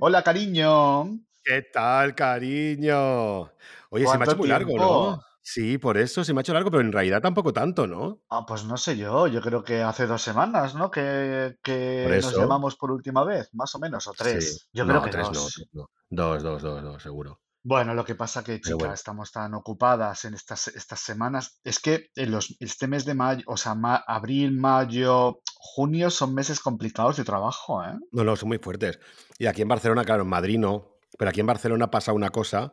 Hola, cariño. ¿Qué tal, cariño? Oye, se me ha hecho muy largo, ¿no? Sí, por eso se me ha hecho largo, pero en realidad tampoco tanto, ¿no? Ah, pues no sé yo, yo creo que hace dos semanas, ¿no? Que, que nos llamamos por última vez, más o menos, o Sí. tres. Yo creo que tres dos. no. Dos, dos, dos, dos, seguro. Bueno, lo que pasa que, chica, bueno. estamos tan ocupadas en estas, estas semanas. Es que en los, este mes de mayo, o sea, ma- abril, mayo, junio son meses complicados de trabajo, ¿eh? No, no, son muy fuertes. Y aquí en Barcelona, claro, en Madrid no, pero aquí en Barcelona pasa una cosa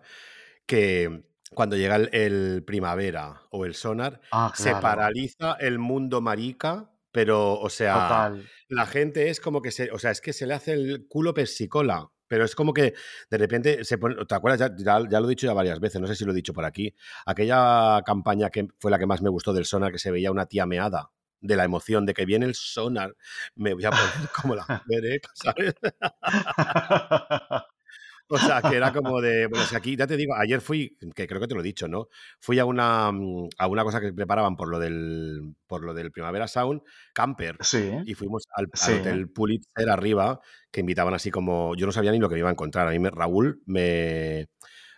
que cuando llega el, el primavera o el sonar, Ah, se paraliza el mundo marica, pero, o sea, total. la gente es como que se, o sea, es que se le hace el culo persicola, pero es como que de repente se pone, ¿te acuerdas? Ya, ya- ya lo he dicho ya varias veces, no sé si lo he dicho por aquí, aquella campaña que fue la que más me gustó del sonar, que se veía una tía meada. De la emoción de que viene el sonar, me voy a poner como la vereca, ¿sabes? O sea, que era como de, bueno, si aquí, ya te digo, ayer fui, que creo que te lo he dicho, ¿no? Fui a una, mm, a una cosa que preparaban por lo del, por lo del Primavera Sound, camper, Sí, y fuimos al, al sí. Hotel Pulitzer arriba, que invitaban así como, yo no sabía ni lo que me iba a encontrar, a mí me- Raúl me,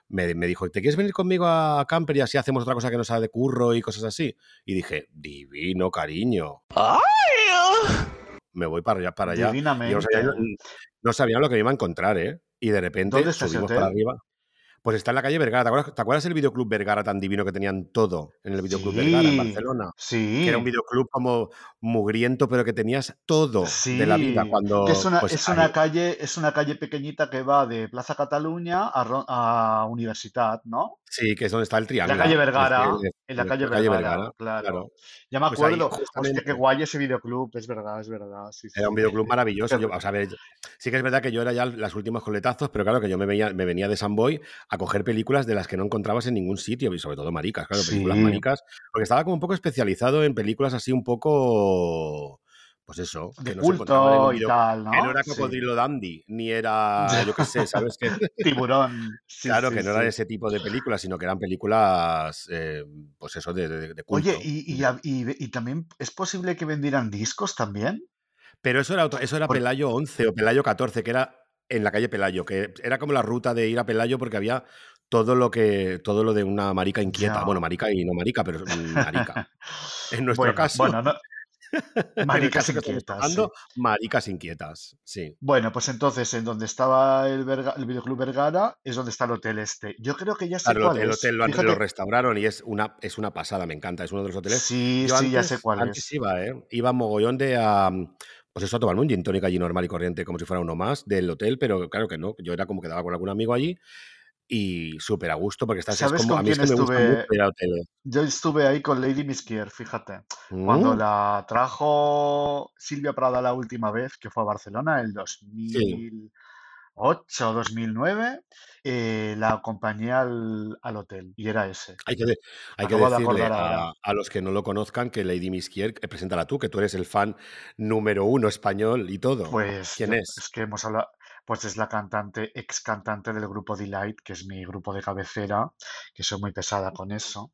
me, me dijo, ¿te quieres venir conmigo a camper y así hacemos otra cosa que no sea de curro y cosas así? Y dije, divino, cariño, me voy para allá, para allá. Yo no sabía, Divinamente. no sabía lo que me iba a encontrar, ¿eh? Y de repente ¿Dónde está ese subimos para arriba. Pues está en la calle Vergara. ¿Te acuerdas, te acuerdas el videoclub Vergara tan divino que tenían todo en el videoclub Vergara en Sí, Barcelona? Que era un sí. videoclub como mugriento, pero que tenías todo de la vida. Sí, es Cuando, una, pues es ahí, una calle, es una calle pequeñita que va de Plaza Cataluña a, a Universitat, ¿no? sí, que es donde está el En la calle triángulo. Vergara, en la calle la calle Vergara, Vergara, claro. claro. Ya me Pues ahí, acuerdo. Hostia, qué guay ese videoclub, es verdad, es verdad, sí, Era un sí. videoclub maravilloso. Qué Yo, ri- o sea, a ver, sí que es verdad que yo era ya las últimas coletazos, pero claro que yo me, veía, me venía de San Boy a coger películas de las que no encontrabas en ningún sitio, y sobre todo maricas, claro, películas Sí, maricas, porque estaba como un poco especializado en películas así un poco, pues eso, de que no se culto y video, tal, que no era Sí. Cocodrilo Dandy, ni era, yo qué sé, ¿sabes qué? Tiburón, sí, Claro, sí, que no eran ese tipo de películas, sino que eran películas, eh, pues eso, de, de- de Oye, culto. y, y, a- y- y también es posible que vendieran discos también. Pero eso era, otro- eso era Por- Pelayo 11 o Pelayo 14, que era en la calle Pelayo, que era como la ruta de ir a Pelayo porque había todo lo que todo lo de una marica inquieta. Bueno, Ya. marica y no marica, pero mm, marica. En nuestro Bueno, caso, bueno, no, en el maricas inquietas, sí. maricas inquietas. Sí. Bueno, pues entonces, en donde estaba el, Verga- el videoclub Vergara es donde está el hotel este. Yo creo que ya sé Claro, el cuál el es. hotel lo, han- lo Fíjate, restauraron y es una, es una pasada, me encanta. Es uno de los hoteles. sí, Yo sí, ya sé cuál antes es. iba, ¿eh? Iba mogollón de a. Pues eso, a tomarme un gin tonic allí normal y corriente, como si fuera uno más del hotel, pero claro que no. Yo era como que daba con algún amigo allí y súper a gusto, porque estás, es ¿Sabes como. con A mí es que me gusta mucho estuve? ir a hoteles. Yo estuve ahí con Lady Miskier, fíjate. Cuando Mm, la trajo Silvia Prada la última vez, que fue a Barcelona, el Sí. 2008 o 2009, eh, la acompañé al, al hotel y era ese. Hay que, de- hay que de decirle a, a los que no lo conozcan que Lady Miskier, eh, preséntala tú, que tú eres el fan número uno español y todo. Pues ¿Quién yo- es? es que hemos hablado, pues es la cantante, ex cantante del grupo Delight, que es mi grupo de cabecera, que soy muy pesada con eso.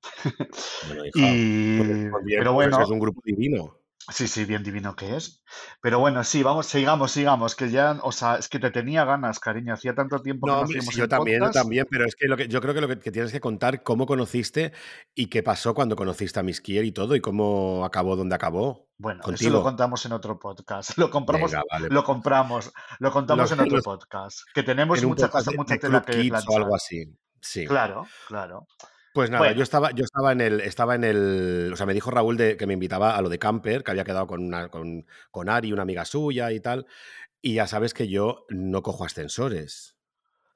Bueno, hija, pues, Y, pues pero pues bueno, es un grupo divino. Sí, sí, bien divino que es. Pero bueno, sí, vamos, sigamos, sigamos, que ya, o sea, es que te tenía ganas, cariño, hacía tanto tiempo que No, no mi- sí, yo también, yo también, pero es que, lo que yo creo que lo que, que tienes que contar cómo conociste y qué pasó cuando conociste a Miskier y todo y cómo acabó donde acabó Bueno, eso lo contigo. contamos en otro podcast. Lo compramos, Venga, vale. lo compramos, lo contamos Los- en otro los- podcast, que tenemos mucha cosa, mucha tela que Kids o algo planchar. así. Sí. Claro, claro. Pues nada, yo estaba, yo estaba en el, estaba en el, o sea, me dijo Raúl de, que me invitaba a lo de camper, que había quedado con una, con, con Ari, una amiga suya y tal, y ya sabes que yo no cojo ascensores.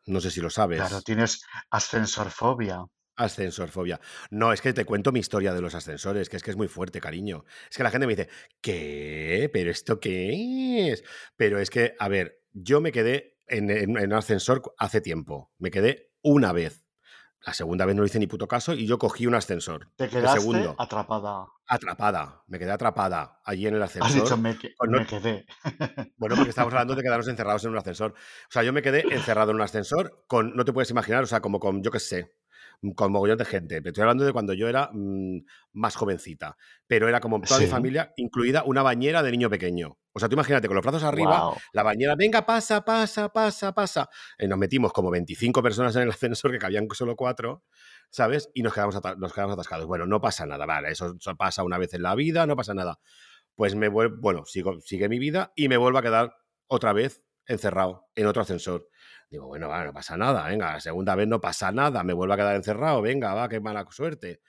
No sé si lo claro, sabes. tienes ascensorfobia. Ascensorfobia. No, es que te cuento mi historia de los ascensores, que es que es muy fuerte, cariño. Es que la gente me dice, ¿qué? ¿Pero esto qué es? Pero es que, a ver, yo me quedé en, en- en un ascensor hace tiempo. Me quedé una vez. La segunda vez no le hice ni puto caso y yo cogí un ascensor. Te quedaste segundo, atrapada. atrapada. Me quedé atrapada allí en el Has dicho, ascensor. me, que- Con no- me quedé. bueno, porque estamos hablando de quedarnos encerrados en un ascensor. O sea, yo me quedé encerrado en un ascensor con, no te puedes imaginar, o sea, como con, yo qué sé, con mogollón de gente. Estoy hablando de cuando yo era mm, más jovencita, pero era como toda mi familia, incluida una bañera de niño pequeño. O sea, tú imagínate, con los brazos arriba, la bañera, venga, pasa, pasa, pasa, pasa. Y nos metimos como 25 personas en el ascensor, que cabían solo cuatro, ¿sabes? Y nos quedamos, nos quedamos atascados. Bueno, no pasa nada, vale, eso, pasa una vez en la vida, no pasa nada. Pues me vuelvo, bueno, sigo, sigue mi vida y me vuelvo a quedar otra vez encerrado en otro ascensor. Digo, bueno, va, no pasa nada, venga, la segunda vez no pasa nada, me vuelvo a quedar encerrado, venga, va, qué mala suerte.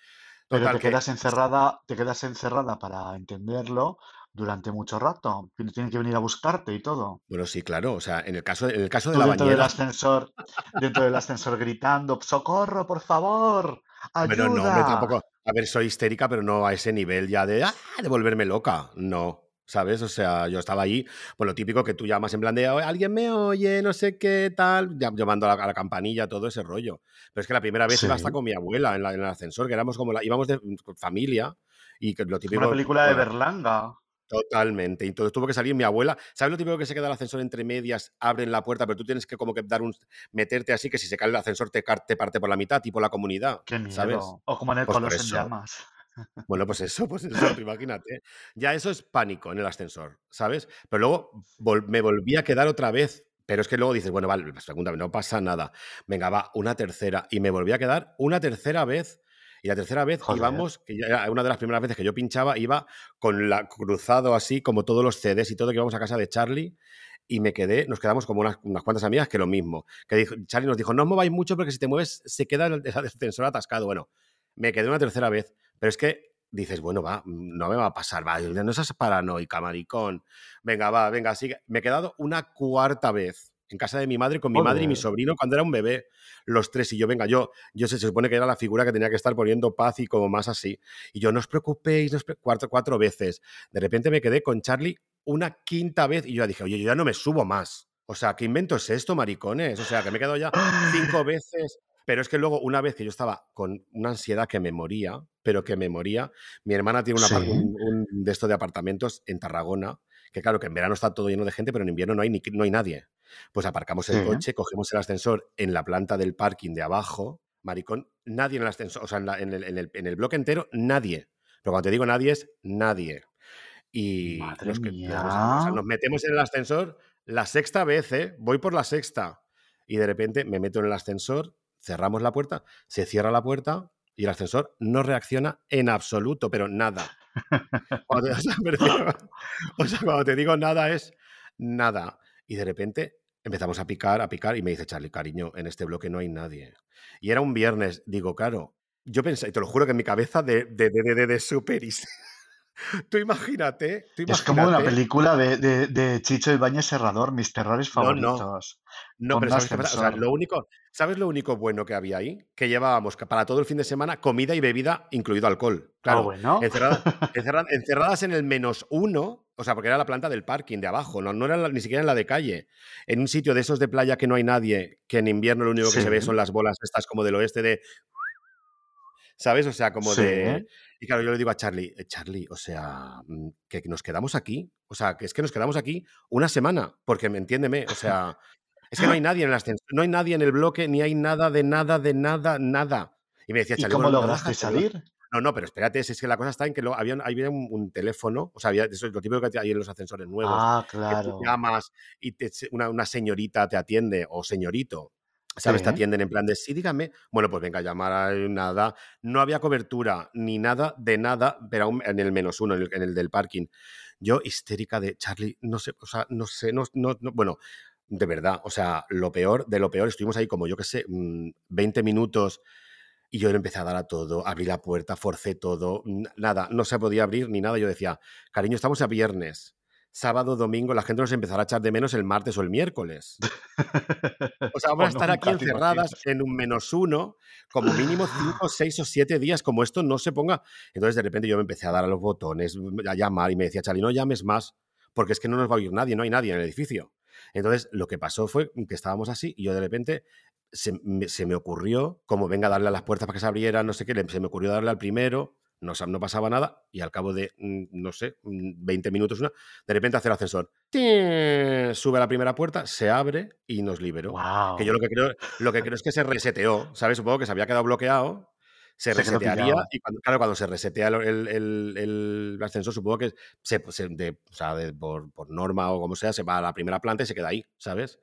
Pero te quedas encerrada, te quedas encerrada para entenderlo durante mucho rato. Tienen que venir a buscarte y todo. Bueno, sí, claro. O sea, en el caso, en el caso de la dentro Del ascensor, dentro del ascensor gritando, ¡socorro, por favor! ¡Ayuda! no, tampoco. A ver, soy histérica, pero no a ese nivel ya de, ¡ah! de volverme loca. No. ¿Sabes? O sea, yo estaba ahí, pues lo típico que tú llamas en plan de alguien me oye, no sé qué tal, llamando a la, campanilla, todo ese rollo. Pero es que la primera vez iba hasta con mi abuela en, el ascensor, que éramos como la, íbamos de familia y que lo típico. Una película de Berlanga. Totalmente. Y entonces tuvo que salir mi abuela. ¿Sabes lo típico que se queda el ascensor entre medias, abren la puerta, pero tú tienes que como que dar un meterte así que si se cae el ascensor te, te parte por la mitad, tipo la comunidad. Qué miedo. ¿sabes? O como en el pues en llamas. Bueno, pues eso, pues eso, imagínate. Ya eso es pánico en el ascensor, ¿sabes? Pero luego me volví a quedar otra vez. Pero es que luego dices, bueno, vale, segunda vez, no pasa nada. Venga, va, una tercera. Y me volví a quedar una tercera vez. Y la tercera vez íbamos, que era una de las primeras veces que yo pinchaba, iba con la cruzado así, como todos los CDs y todo, que íbamos a casa de Charlie y me quedé, nos quedamos como unas, cuantas amigas que lo mismo. Que dijo, Charlie nos dijo, no os mováis mucho porque si te mueves se queda el ascensor atascado. Bueno, me quedé una tercera vez pero es que dices, bueno, va, no me va a pasar, va, no seas paranoica, maricón. Venga, va, venga, sigue. Me he quedado una cuarta vez en casa de mi madre con mi madre y mi sobrino cuando era un bebé, los tres. Y yo, venga, yo, yo se, supone que era la figura que tenía que estar poniendo paz y como más así. Y yo, no os preocupéis, no cuatro, cuatro veces. De repente me quedé con Charlie una quinta vez y yo dije, oye, yo ya no me subo más. O sea, ¿qué invento es esto, maricones? O sea, que me he quedado ya cinco veces pero es que luego, una vez que yo estaba con una ansiedad que me moría, pero que me moría, mi hermana tiene un, de estos de apartamentos en Tarragona, que claro, que en verano está todo lleno de gente, pero en invierno no hay, ni, no hay nadie. Pues aparcamos el coche, cogemos el ascensor en la planta del parking de abajo, maricón, nadie en el ascensor, o sea, en, el, bloque entero, nadie. Pero cuando te digo nadie es nadie. Y nos, nos, metemos en el ascensor la sexta vez, ¿eh? Voy por la sexta. Y de repente me meto en el ascensor, cerramos la puerta, se cierra la puerta y el ascensor no reacciona en absoluto, pero nada. Cuando o, sea, cuando te digo nada es nada. Y de repente empezamos a picar, a picar y me dice Charlie, cariño, en este bloque no hay nadie. Y era un viernes, digo, claro, yo pensé, te lo juro que en mi cabeza de, de, de, de, de superis. Tú imagínate, Es como una película de, de, de Chicho Ibáñez Serrador, mis terrores favoritos. No, pero ¿sabes lo único, ¿sabes lo único bueno que había ahí? Que llevábamos para todo el fin de semana comida y bebida, incluido alcohol. Ah, claro, bueno. encerradas, en el menos uno, o sea, porque era la planta del parking de abajo, no, no era ni siquiera en la de calle. En un sitio de esos de playa que no hay nadie, que en invierno lo único que se ve son las bolas estas como del oeste de ¿sabes? O sea, como de... Y claro, yo le digo a Charlie, eh, Charlie, o sea, mm, que nos quedamos aquí, o sea, que es que nos quedamos aquí una semana, porque me entiéndeme, o sea, es que no hay nadie en el ascenso, no hay nadie en el bloque, ni hay nada de nada, de nada, nada. Y me decía, Charlie, ¿Y cómo lograste salir? No, no, pero espérate, es, que la cosa está en que lo, había, había un, teléfono, o sea, había, eso es lo típico que hay en los ascensores nuevos. Ah, claro. Que llamas y una, una, señorita te atiende, o señorito, ¿Sabes? Te atienden en plan de sí, dígame. Bueno, pues venga, llamar a nada. No había cobertura ni nada de nada, pero en el menos uno, en el, del parking. Yo, histérica de Charlie, no sé, o sea, no sé, no, no, bueno, de verdad, o sea, lo peor de lo peor, estuvimos ahí como yo qué sé, 20 mm, minutos y yo empecé a dar a todo, abrí la puerta, forcé todo, nada, no se podía abrir ni nada. Yo decía, cariño, estamos a viernes sábado, domingo, la gente nos empezará a echar de menos el martes o el miércoles. O sea, vamos a estar aquí encerradas en un menos uno, como mínimo cinco, seis o siete días, como esto no se ponga. Entonces, de repente yo me empecé a dar a los botones, a llamar y me decía, Charlie, no llames más, porque es que no nos va a oír nadie, no hay nadie en el edificio. Entonces, lo que pasó fue que estábamos así y yo de repente se me, ocurrió, como venga a darle a las puertas para que se abrieran, no sé qué, se me ocurrió darle al primero, no, no pasaba nada y al cabo de, mm, no sé, 20 mm, minutos, una, de repente hace el ascensor, sube a la primera puerta, se abre y nos liberó. Que yo lo que creo, lo que creo es que se reseteó, ¿sabes? Supongo que se había quedado bloqueado se, resetearía y cuando, claro, cuando se resetea el, el, ascensor, supongo que se, de, o sea, por, por, norma o como sea, se va a la primera planta y se queda ahí, ¿sabes?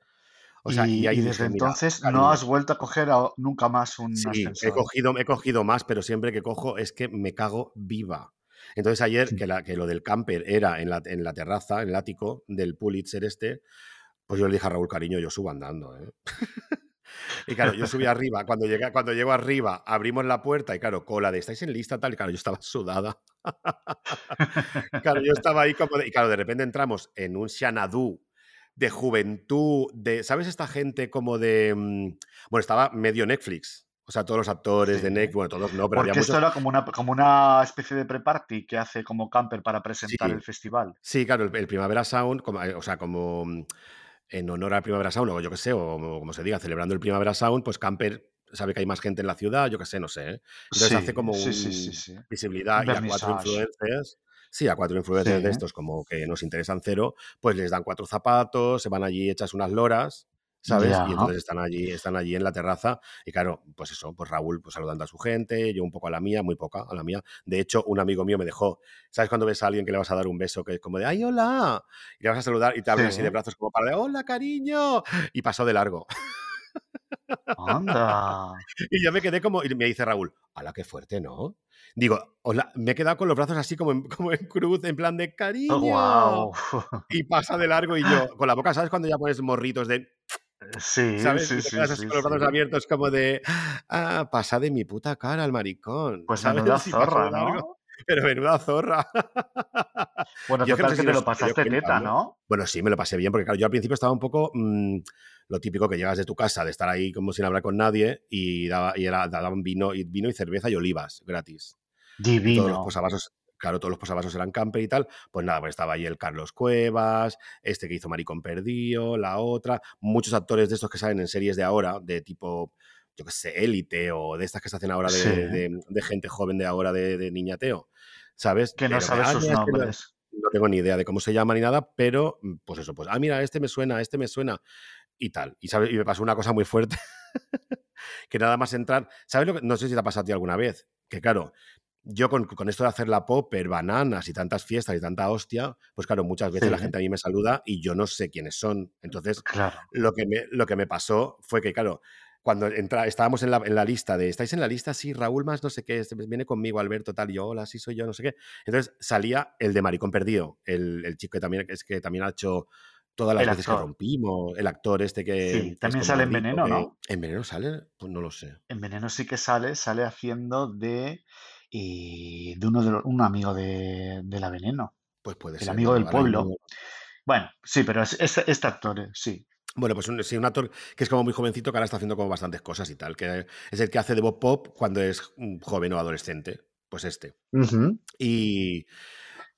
O sea, y, y, desde entonces no has vuelto a coger nunca más un sí, He cogido, he cogido más, pero siempre que cojo es que me cago viva. Entonces ayer, que, la, que lo del camper era en la, en la terraza, en el ático del Pulitzer este, pues yo le dije a Raúl, cariño, yo subo andando. ¿eh? y claro, yo subí arriba, cuando, llegué, cuando llego arriba, abrimos la puerta y claro, cola de, ¿estáis en lista tal? Y claro, yo estaba sudada. claro, yo estaba ahí como... y claro, de repente entramos en un Xanadu de juventud, de, ¿sabes esta gente como de... Mm, bueno, estaba medio Netflix. O sea, todos los actores de Netflix, bueno, todos no, pero Porque esto era como una, como una especie de pre-party que hace como camper para presentar el festival. Sí, claro, el, Primavera Sound, como, eh, o sea, como mm, en honor al Primavera Sound, o yo qué sé, o como se diga, celebrando el Primavera Sound, pues camper sabe que hay más gente en la ciudad, yo qué sé, no sé. ¿eh? Entonces hace como un, visibilidad y a cuatro influencias Sí, a cuatro influencers de estos como que nos interesan cero, pues les dan cuatro zapatos, se van allí, echas unas loras, ¿sabes? Y entonces están allí, están allí en la terraza y claro, pues eso, pues Raúl pues saludando a su gente, yo un poco a la mía, muy poca a la mía. De hecho, un amigo mío me dejó, ¿sabes cuando ves a alguien que le vas a dar un beso que es como de, ay, hola? Y le vas a saludar y te abres así de brazos como para de, hola, cariño. Y pasó de largo. Anda. y yo me quedé como, y me dice Raúl, ¡hala, qué fuerte, ¿no? Digo, me he quedado con los brazos así como en, como en cruz, en plan de cariño. wow. Y pasa de largo y yo, con la boca, ¿sabes? Cuando ya pones morritos de. Sí, ¿sabes? sí, con los brazos abiertos, como de. Ah, pasa de mi puta cara el maricón. Pues ¿sabes? menuda zorra, ¿no? Pero menuda zorra. Bueno, yo creo que te lo pasaste teta, ¿no? Bueno, sí, me lo pasé bien, porque claro, yo al principio estaba un poco. Mm, lo típico que llegas de tu casa, de estar ahí como sin hablar con nadie, y, daba, y era, daban vino, y vino y cerveza y olivas gratis. Divino. todos los posavasos, claro, todos los posavasos eran camper y tal. Pues nada, pues estaba ahí el Carlos Cuevas, este que hizo Maricón Perdido, la otra, muchos actores de estos que salen en series de ahora, de tipo, yo qué sé, élite o de estas que se hacen ahora de, gente joven de ahora, de, niñateo, ¿sabes? Que no sabes sus nombres. no, tengo ni idea de cómo se llama ni nada, pero mm, pues eso, pues, ah, mira, este me suena, este me suena y tal. Y, ¿sabes? y me pasó una cosa muy fuerte, que nada más entrar, ¿sabes lo que? No sé si te ha pasado a ti alguna vez, que claro, yo con, esto de hacer la popper, bananas y tantas fiestas y tanta hostia, pues claro, muchas veces la gente a mí me saluda y yo no sé quiénes son. Entonces, lo, que me, lo que me pasó fue que, claro, cuando entra, estábamos en la, en la, lista de, ¿estáis en la lista? Sí, Raúl más no sé qué, este, viene conmigo Alberto tal, y yo, hola, sí soy yo, no sé qué. Entonces salía el de Maricón Perdido, el, el chico que también, es que también ha hecho todas las veces que rompimos, el actor este que... Sí, también sale en Veneno, ¿no? ¿En Veneno sale? Pues no lo sé. En Veneno sí que sale, sale haciendo de y de uno de un amigo de, la Veneno. Pues puede el ser. El amigo del pueblo. Bueno, sí, pero es, este actor, eh, sí. Bueno, pues un, sí, un actor que es como muy jovencito, que ahora está haciendo como bastantes cosas y tal, que es el que hace de Bob Pop cuando es un joven o adolescente, pues este. Y,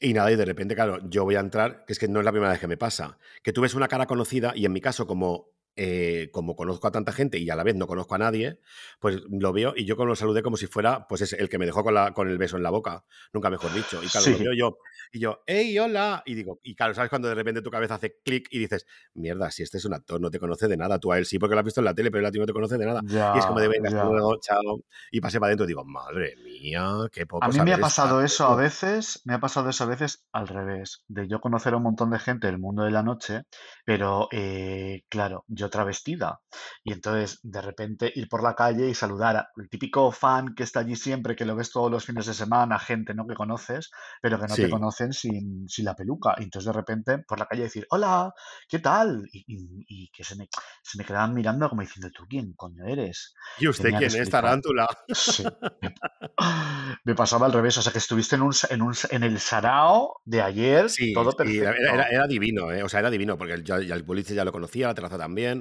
y nada, y de repente, claro, yo voy a entrar, que es que no es la primera vez que me pasa, que tú ves una cara conocida y en mi caso, como eh, como conozco a tanta gente y a la vez no conozco a nadie, pues lo veo y yo como lo saludé como si fuera pues es el que me dejó con, la, con el beso en la boca, nunca mejor dicho. Y claro, lo veo yo y yo, hey, hola. Y digo, y claro, ¿sabes cuando de repente tu cabeza hace clic y dices, mierda, si este es un actor, no te conoce de nada, tú a él sí porque lo has visto en la tele, pero él a ti no te conoce de nada. y es como de venga, luego, chao. Y pasé para adentro y digo, madre mía, qué poco. A mí me ha pasado eso a veces, me ha pasado eso a veces al revés, de yo conocer a un montón de gente del mundo de la noche, pero eh, claro, yo travestida. Y entonces, de repente, ir por la calle y saludar al típico fan que está allí siempre, que lo ves todos los fines de semana, gente ¿no? que conoces, pero que no te conocen sin, sin, la peluca. Y entonces, de repente, por la calle decir, hola, ¿qué tal? Y, que se me, se me quedaban mirando como diciendo, ¿tú quién coño eres? ¿Y usted quién es, Tarántula? Me, pasaba al revés, o sea, que estuviste en, un, en, un, en el sarao de ayer, todo perfecto. era, divino, ¿eh? o sea, era divino, porque el, el, el ya lo conocía, la terraza también.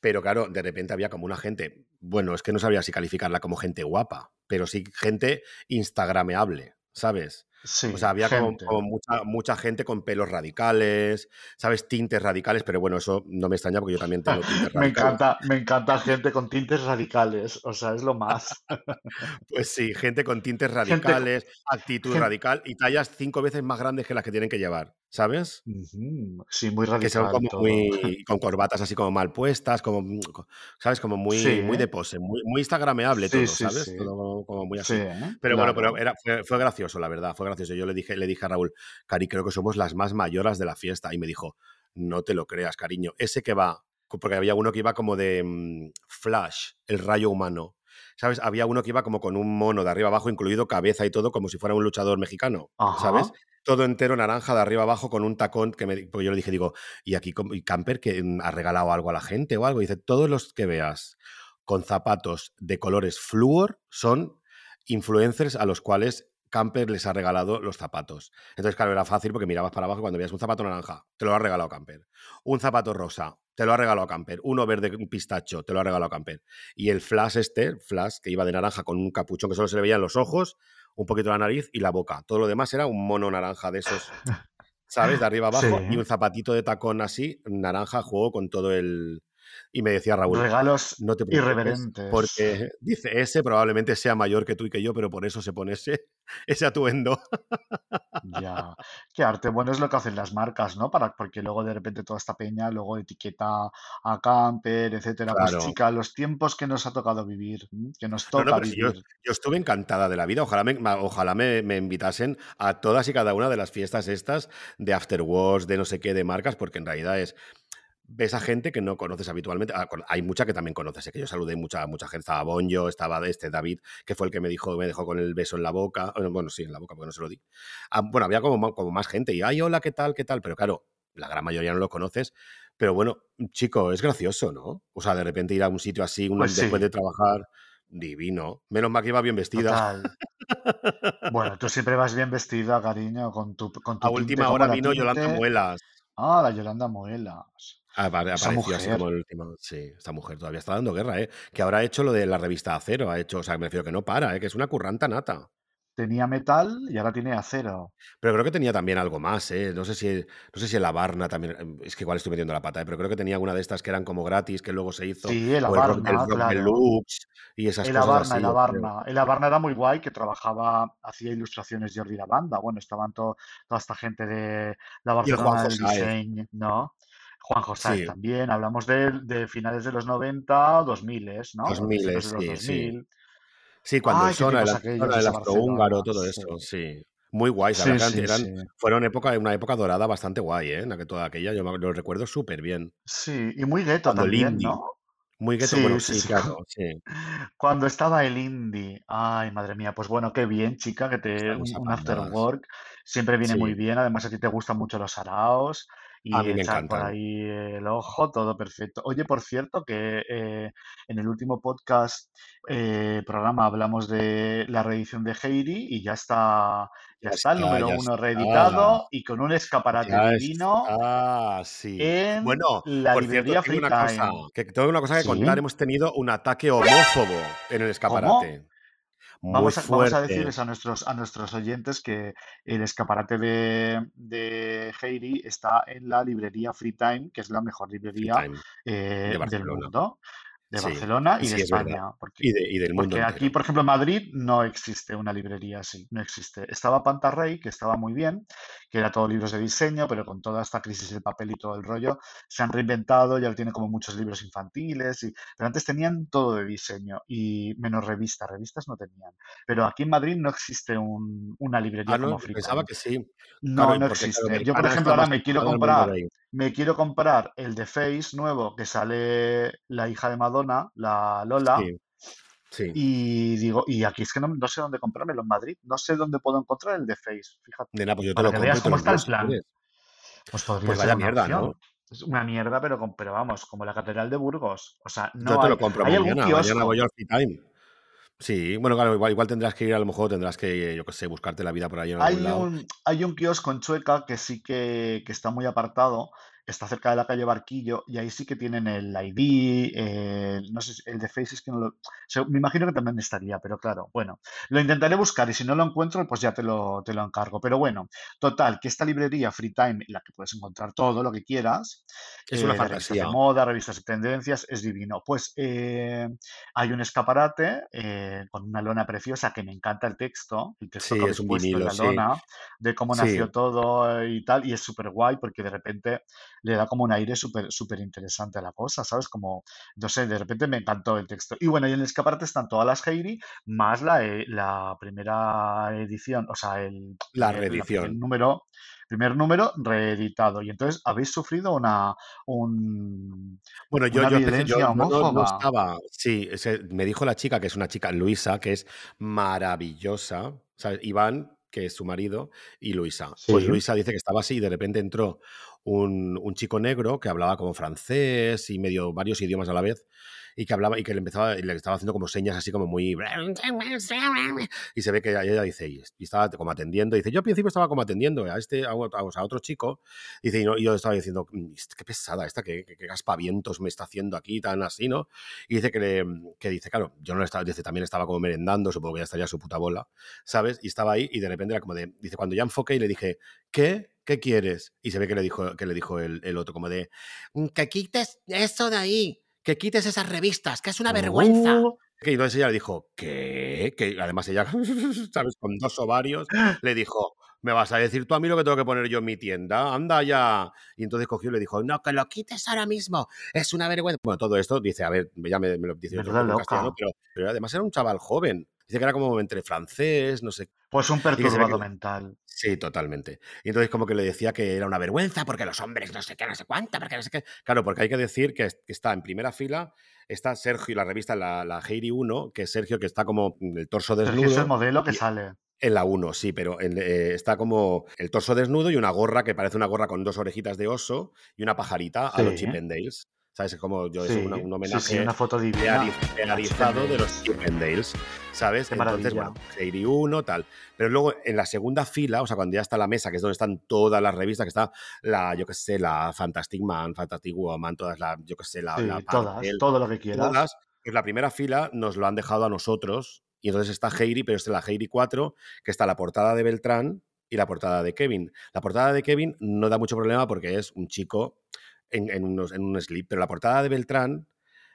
Pero claro, de repente había como una gente, bueno, es que no sabía si calificarla como gente guapa, pero sí gente instagrameable, ¿sabes? Sí, O sea, había como, mucha, mucha gente con pelos radicales, ¿sabes? Tintes radicales, pero bueno, eso no me extraña porque yo también tengo tintes Me radicales. encanta, me encanta gente con tintes radicales. O sea, es lo más. Pues sí, gente con tintes Gente, radicales, actitud radical y tallas cinco veces más grandes que las que tienen que llevar, ¿sabes? Sí, muy Que son radical como todo. muy con corbatas así como mal puestas, como, mm, ¿sabes? Como muy muy Sí, de pose, muy muy instagrameable sí, todo, ¿sabes? sí. Todo como muy Sí, así. Pero bueno, pero era fue fue gracioso, la verdad, fue gracioso. Yo le dije le dije a Raúl: "Cari, creo que somos las más mayoras de la fiesta", y me dijo: "No te lo creas, cariño, ese que va", porque había uno que iba como de, mm, Flash, el rayo humano, ¿sabes? Había uno que iba como con un mono de arriba abajo, incluido cabeza y todo, como si fuera un luchador mexicano, ¿sabes? Todo entero naranja de arriba abajo con un tacón que me pues yo le dije, digo: "¿Y aquí y Camper que, mm, ha regalado algo a la gente o algo?". Dice: "Todos los que veas con zapatos de colores flúor son influencers a los cuales Camper les ha regalado los zapatos". Entonces, claro, era fácil porque mirabas para abajo y cuando veías un zapato naranja, te lo ha regalado Camper. Un zapato rosa, te lo ha regalado Camper. Uno verde un pistacho, te lo ha regalado Camper. Y el Flash este, Flash, que iba de naranja con un capuchón que solo se le veían los ojos, un poquito la nariz y la boca. Todo lo demás era un mono naranja de esos, ¿sabes? De arriba Sí. abajo y un zapatito de tacón así, naranja, juego con todo el... Y me decía Raúl, Regalos no te preocupes, irreverentes. porque dice, ese probablemente sea mayor que tú y que yo, pero por eso se pone ese, ese atuendo. Ya, qué arte. Bueno, es lo que hacen las marcas, ¿no? Para, porque luego de repente toda esta peña luego etiqueta a Camper, etcétera. Pues chica, los tiempos que nos ha tocado vivir, que nos No, no, toca yo, vivir. yo estuve encantada de la vida. Ojalá me, ojalá me, me invitasen a todas y cada una de las fiestas estas de After Wars, de no sé qué, de marcas, porque en realidad es. Ves a gente que no conoces habitualmente. Ah, hay mucha que también conoces, ¿eh? que yo saludé mucha, mucha gente. Estaba Bonjo, estaba de este David, que fue el que me dijo, me dejó con el beso en la boca. Bueno, sí, en la boca, porque no se lo di. Ah, bueno, había como, como más gente. Y, ay, hola, ¿qué tal? ¿Qué tal? Pero claro, la gran mayoría no lo conoces. Pero bueno, chico, es gracioso, ¿no? O sea, de repente ir a un sitio así, uno Pues después de trabajar, divino. Menos mal que iba bien vestida. total. Bueno, tú siempre vas bien vestida, cariño, con tu, con A tu tinte, última ¿cómo hora vino Yolanda? Muelas. Ah, la Yolanda Moelas. Esa Apareció así como el último. Sí, esta mujer todavía está dando guerra, ¿eh? Que ahora ha hecho lo de la revista Acero, ha hecho, o sea, me refiero que no para, ¿eh? Que es una curranta nata. tenía metal y ahora tiene acero. Pero creo que tenía también algo más, ¿eh? No sé si, no sé si en la Barna también, em, es que igual estoy metiendo la pata, ¿eh? Pero creo que tenía una de estas que eran como gratis, que luego se hizo, Sí, el el rock, el Abarna, rock claro. deluxe y esas El cosas Abarna, así, el creo. Abarna. El Abarna era muy guay, que trabajaba, hacía ilustraciones Jordi Lavanda. Bueno, estaban to- toda esta gente de la el Barcelona del diseño, ¿no? Juan sí, también. Hablamos de, de finales de los 90, 2000, ¿no? 2000, Principios de los sí, sí. 2000. Sí, cuando Ay, Sona, el aquellos, el Barcelona. todo Sí, eso, sí. Muy guays, la sí, sí. eran, fueron época, una época dorada bastante guay, ¿eh? En la que toda aquella, yo lo recuerdo súper bien. Sí, y muy gueto también, indie, ¿no? muy gueto, bueno, Sí, sí, sí, claro, sí, Cuando estaba el indie. Ay, madre mía. Pues bueno, qué bien, chica, que te estamos un, un after work siempre viene muy bien. Además, a ti te gustan mucho los saraos a y mí me echar por ahí el ojo, todo perfecto. Oye, por cierto, que eh, en el último podcast, eh, programa, hablamos de la reedición de Heidi y ya está, ya Ya está el número uno está, reeditado y con un escaparate ya divino está, sí. en Bueno, la por cierto, librería tengo Free una cosa, que tengo una cosa que contar. Hemos tenido un ataque homófobo en el ¿Cómo? Muy Vamos a, vamos a fuerte. decirles a nuestros, a nuestros oyentes que el escaparate de, de Heidi está en la librería Free Time, que es la mejor librería de eh, del mundo, de Barcelona y y de sí, es verdad. España. Porque, Y, de, y del mundo porque aquí, por ejemplo, en Madrid no existe una librería así, no existe. Estaba Pantarrey, que estaba muy bien, que era todo libros de diseño, pero con toda esta crisis del papel y todo el rollo, se han reinventado, ya tiene como muchos libros infantiles, y, pero antes tenían todo de diseño y menos revistas, revistas no tenían. Pero aquí en Madrid no existe un- una Ah, librería no, como pensaba que sí. No, no claro, existe. Yo, por ejemplo, ahora me quiero comprar, me quiero comprar el de Face nuevo que sale la hija de Madonna, la Lola, Sí, sí. y digo, y aquí es que no, no sé dónde comprármelo en Madrid. No sé dónde puedo encontrar el de Face, fíjate, pues yo te lo que veas cómo está el plan. Pues podría Pues ser una mierda, ¿no? Es una mierda, pero, con- pero vamos, como la Catedral de Burgos. O sea, Yo no te hay. lo compro ¿Hay algún mañana. Mañana voy al free time. Sí, bueno, claro, igual, igual tendrás que ir, a lo mejor tendrás que, yo qué sé, buscarte la vida por ahí en algún Hay lado. un, hay un kiosco en Chueca que sí que, que está muy apartado, está cerca de la calle Barquillo y ahí sí que tienen el ID, eh, no sé, el de Faces que no lo... me imagino que también estaría, pero claro, bueno, lo intentaré buscar y si no lo encuentro, pues ya te lo, te lo encargo. Pero bueno, total, que esta librería Free Time, en la que puedes encontrar todo lo que quieras, es una eh, fantasía. de moda, revistas de tendencias, es divino. Pues eh, hay un escaparate con una lona preciosa que me encanta el texto, el texto Sí, que es habéis un puesto en vinilo, la sí. lona, de cómo Sí. nació todo y tal, y es súper guay porque de repente le da como un aire súper súper interesante a la cosa, ¿sabes? Como, no sé, de repente me encantó el texto. Y bueno, y en el escaparate están todas las Heidi, más la, e- la primera edición, o sea, el La reedición. número, primer número reeditado. Y entonces habéis sufrido una, un- Bueno, yo, una yo empecé, yo no, no, no homófoba. estaba, sí, se- me dijo la chica, que es una chica, Luisa, que es maravillosa, ¿sabes? Iván, que es su marido, y Luisa. Pues. Luisa dice que estaba así y de repente entró un, un chico negro que hablaba como francés y medio varios idiomas a la vez y que hablaba y que le empezaba y le estaba haciendo como señas así como muy y se ve que ella dice y estaba como atendiendo dice yo al principio estaba como atendiendo a este a, a otro chico dice y, no, y yo estaba diciendo "Mm, qué pesada esta qué, qué, qué gaspavientos me está haciendo aquí tan así no y dice que, le, que dice claro yo no estaba dice también estaba como merendando supongo que ya estaría su puta bola sabes y estaba ahí y de repente era como de dice cuando ya enfoqué y le dije qué ¿qué quieres? Y se ve que le dijo, que le dijo el, el otro, como de, "Mm, que quites eso de ahí, que quites esas revistas, que es una vergüenza. Uh, Y entonces ella le dijo, ¿qué? Que además ella, ¿sabes? Con dos ovarios, le dijo, ¿me vas a decir tú a mí lo que tengo que poner yo en mi tienda? Anda ya. Y entonces cogió y le dijo, no, que lo quites ahora mismo, es una vergüenza. Bueno, todo esto, dice, a ver, ya me, me lo dice otro en castellano, pero, pero además era un chaval joven. Dice que era como entre francés, no sé. Pues un perturbado mental. Sí, totalmente. Y entonces como que le decía que era una vergüenza porque los hombres no sé qué, no sé cuánto, porque no sé qué. Claro, porque hay que decir que es- que está en primera fila, está Sergio y la revista, la, la Heidi 1, que es Sergio que está como el torso Sergio es el desnudo. modelo que Y sale. en la 1, sí, pero en- eh, está como el torso desnudo y una gorra que parece una gorra con dos orejitas de oso y una pajarita a los Sí, Chippendales. ¿Sabes? Es como yo, es una- sí, un sí, sí, homenaje una foto divina. De los Chippendales. ¿sabes? Qué Entonces, maravilla. bueno, Heidi 1, tal. Pero luego en la segunda fila, o sea, cuando ya está la mesa, que es donde están todas las revistas, que está la, yo qué sé, la Fantastic Man, Fantastic Woman, todas las, yo qué sé, la, la Sí, todas, Parcel, todo lo que quieras. todas, pues la primera fila nos lo han dejado a nosotros. Y entonces está Heidi, pero esta es la Heidi 4, que está la portada de Beltrán y la portada de Kevin. La portada de Kevin no da mucho problema porque es un chico en, en unos, en un slip, pero la portada de Beltrán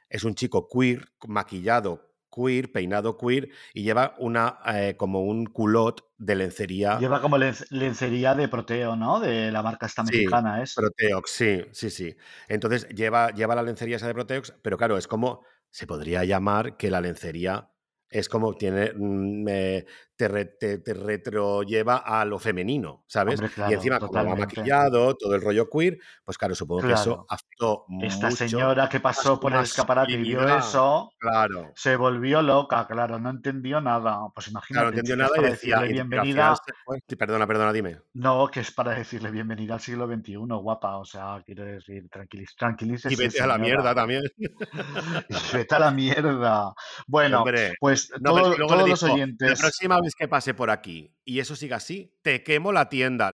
es un chico queer, maquillado queer, peinado queer, y lleva una eh, como un culot de lencería. Lleva como lenc- lencería de Proteo, ¿no? De la marca esta Sí, mexicana, es. Proteox, sí, sí, sí. Entonces lleva, lleva la lencería esa de Proteox, pero claro, es como, se podría llamar que la lencería es como tiene, mm, eh, te, re- te, te retrolleva a lo femenino, ¿sabes? Hombre, Y encima, como va totalmente. maquillado, todo el rollo queer, pues claro, supongo que eso afectó Esta mucho señora que pasó por el escaparate y vio eso, Claro. se volvió loca, claro, no entendió nada. Pues Claro, no imagínate, entendió nada y decía, y- bienvenida, Perdona, perdona, dime. no, que es para decirle bienvenida al siglo XXI, guapa. O sea, quiero decir, tranquiliz- Y tranquilícese, vete a la mierda también. Y vete a la mierda. Bueno, Hombre, pues no, todo- todos los dijo, la oyentes. próxima vez que pase por aquí y eso siga así, te quemo la tienda.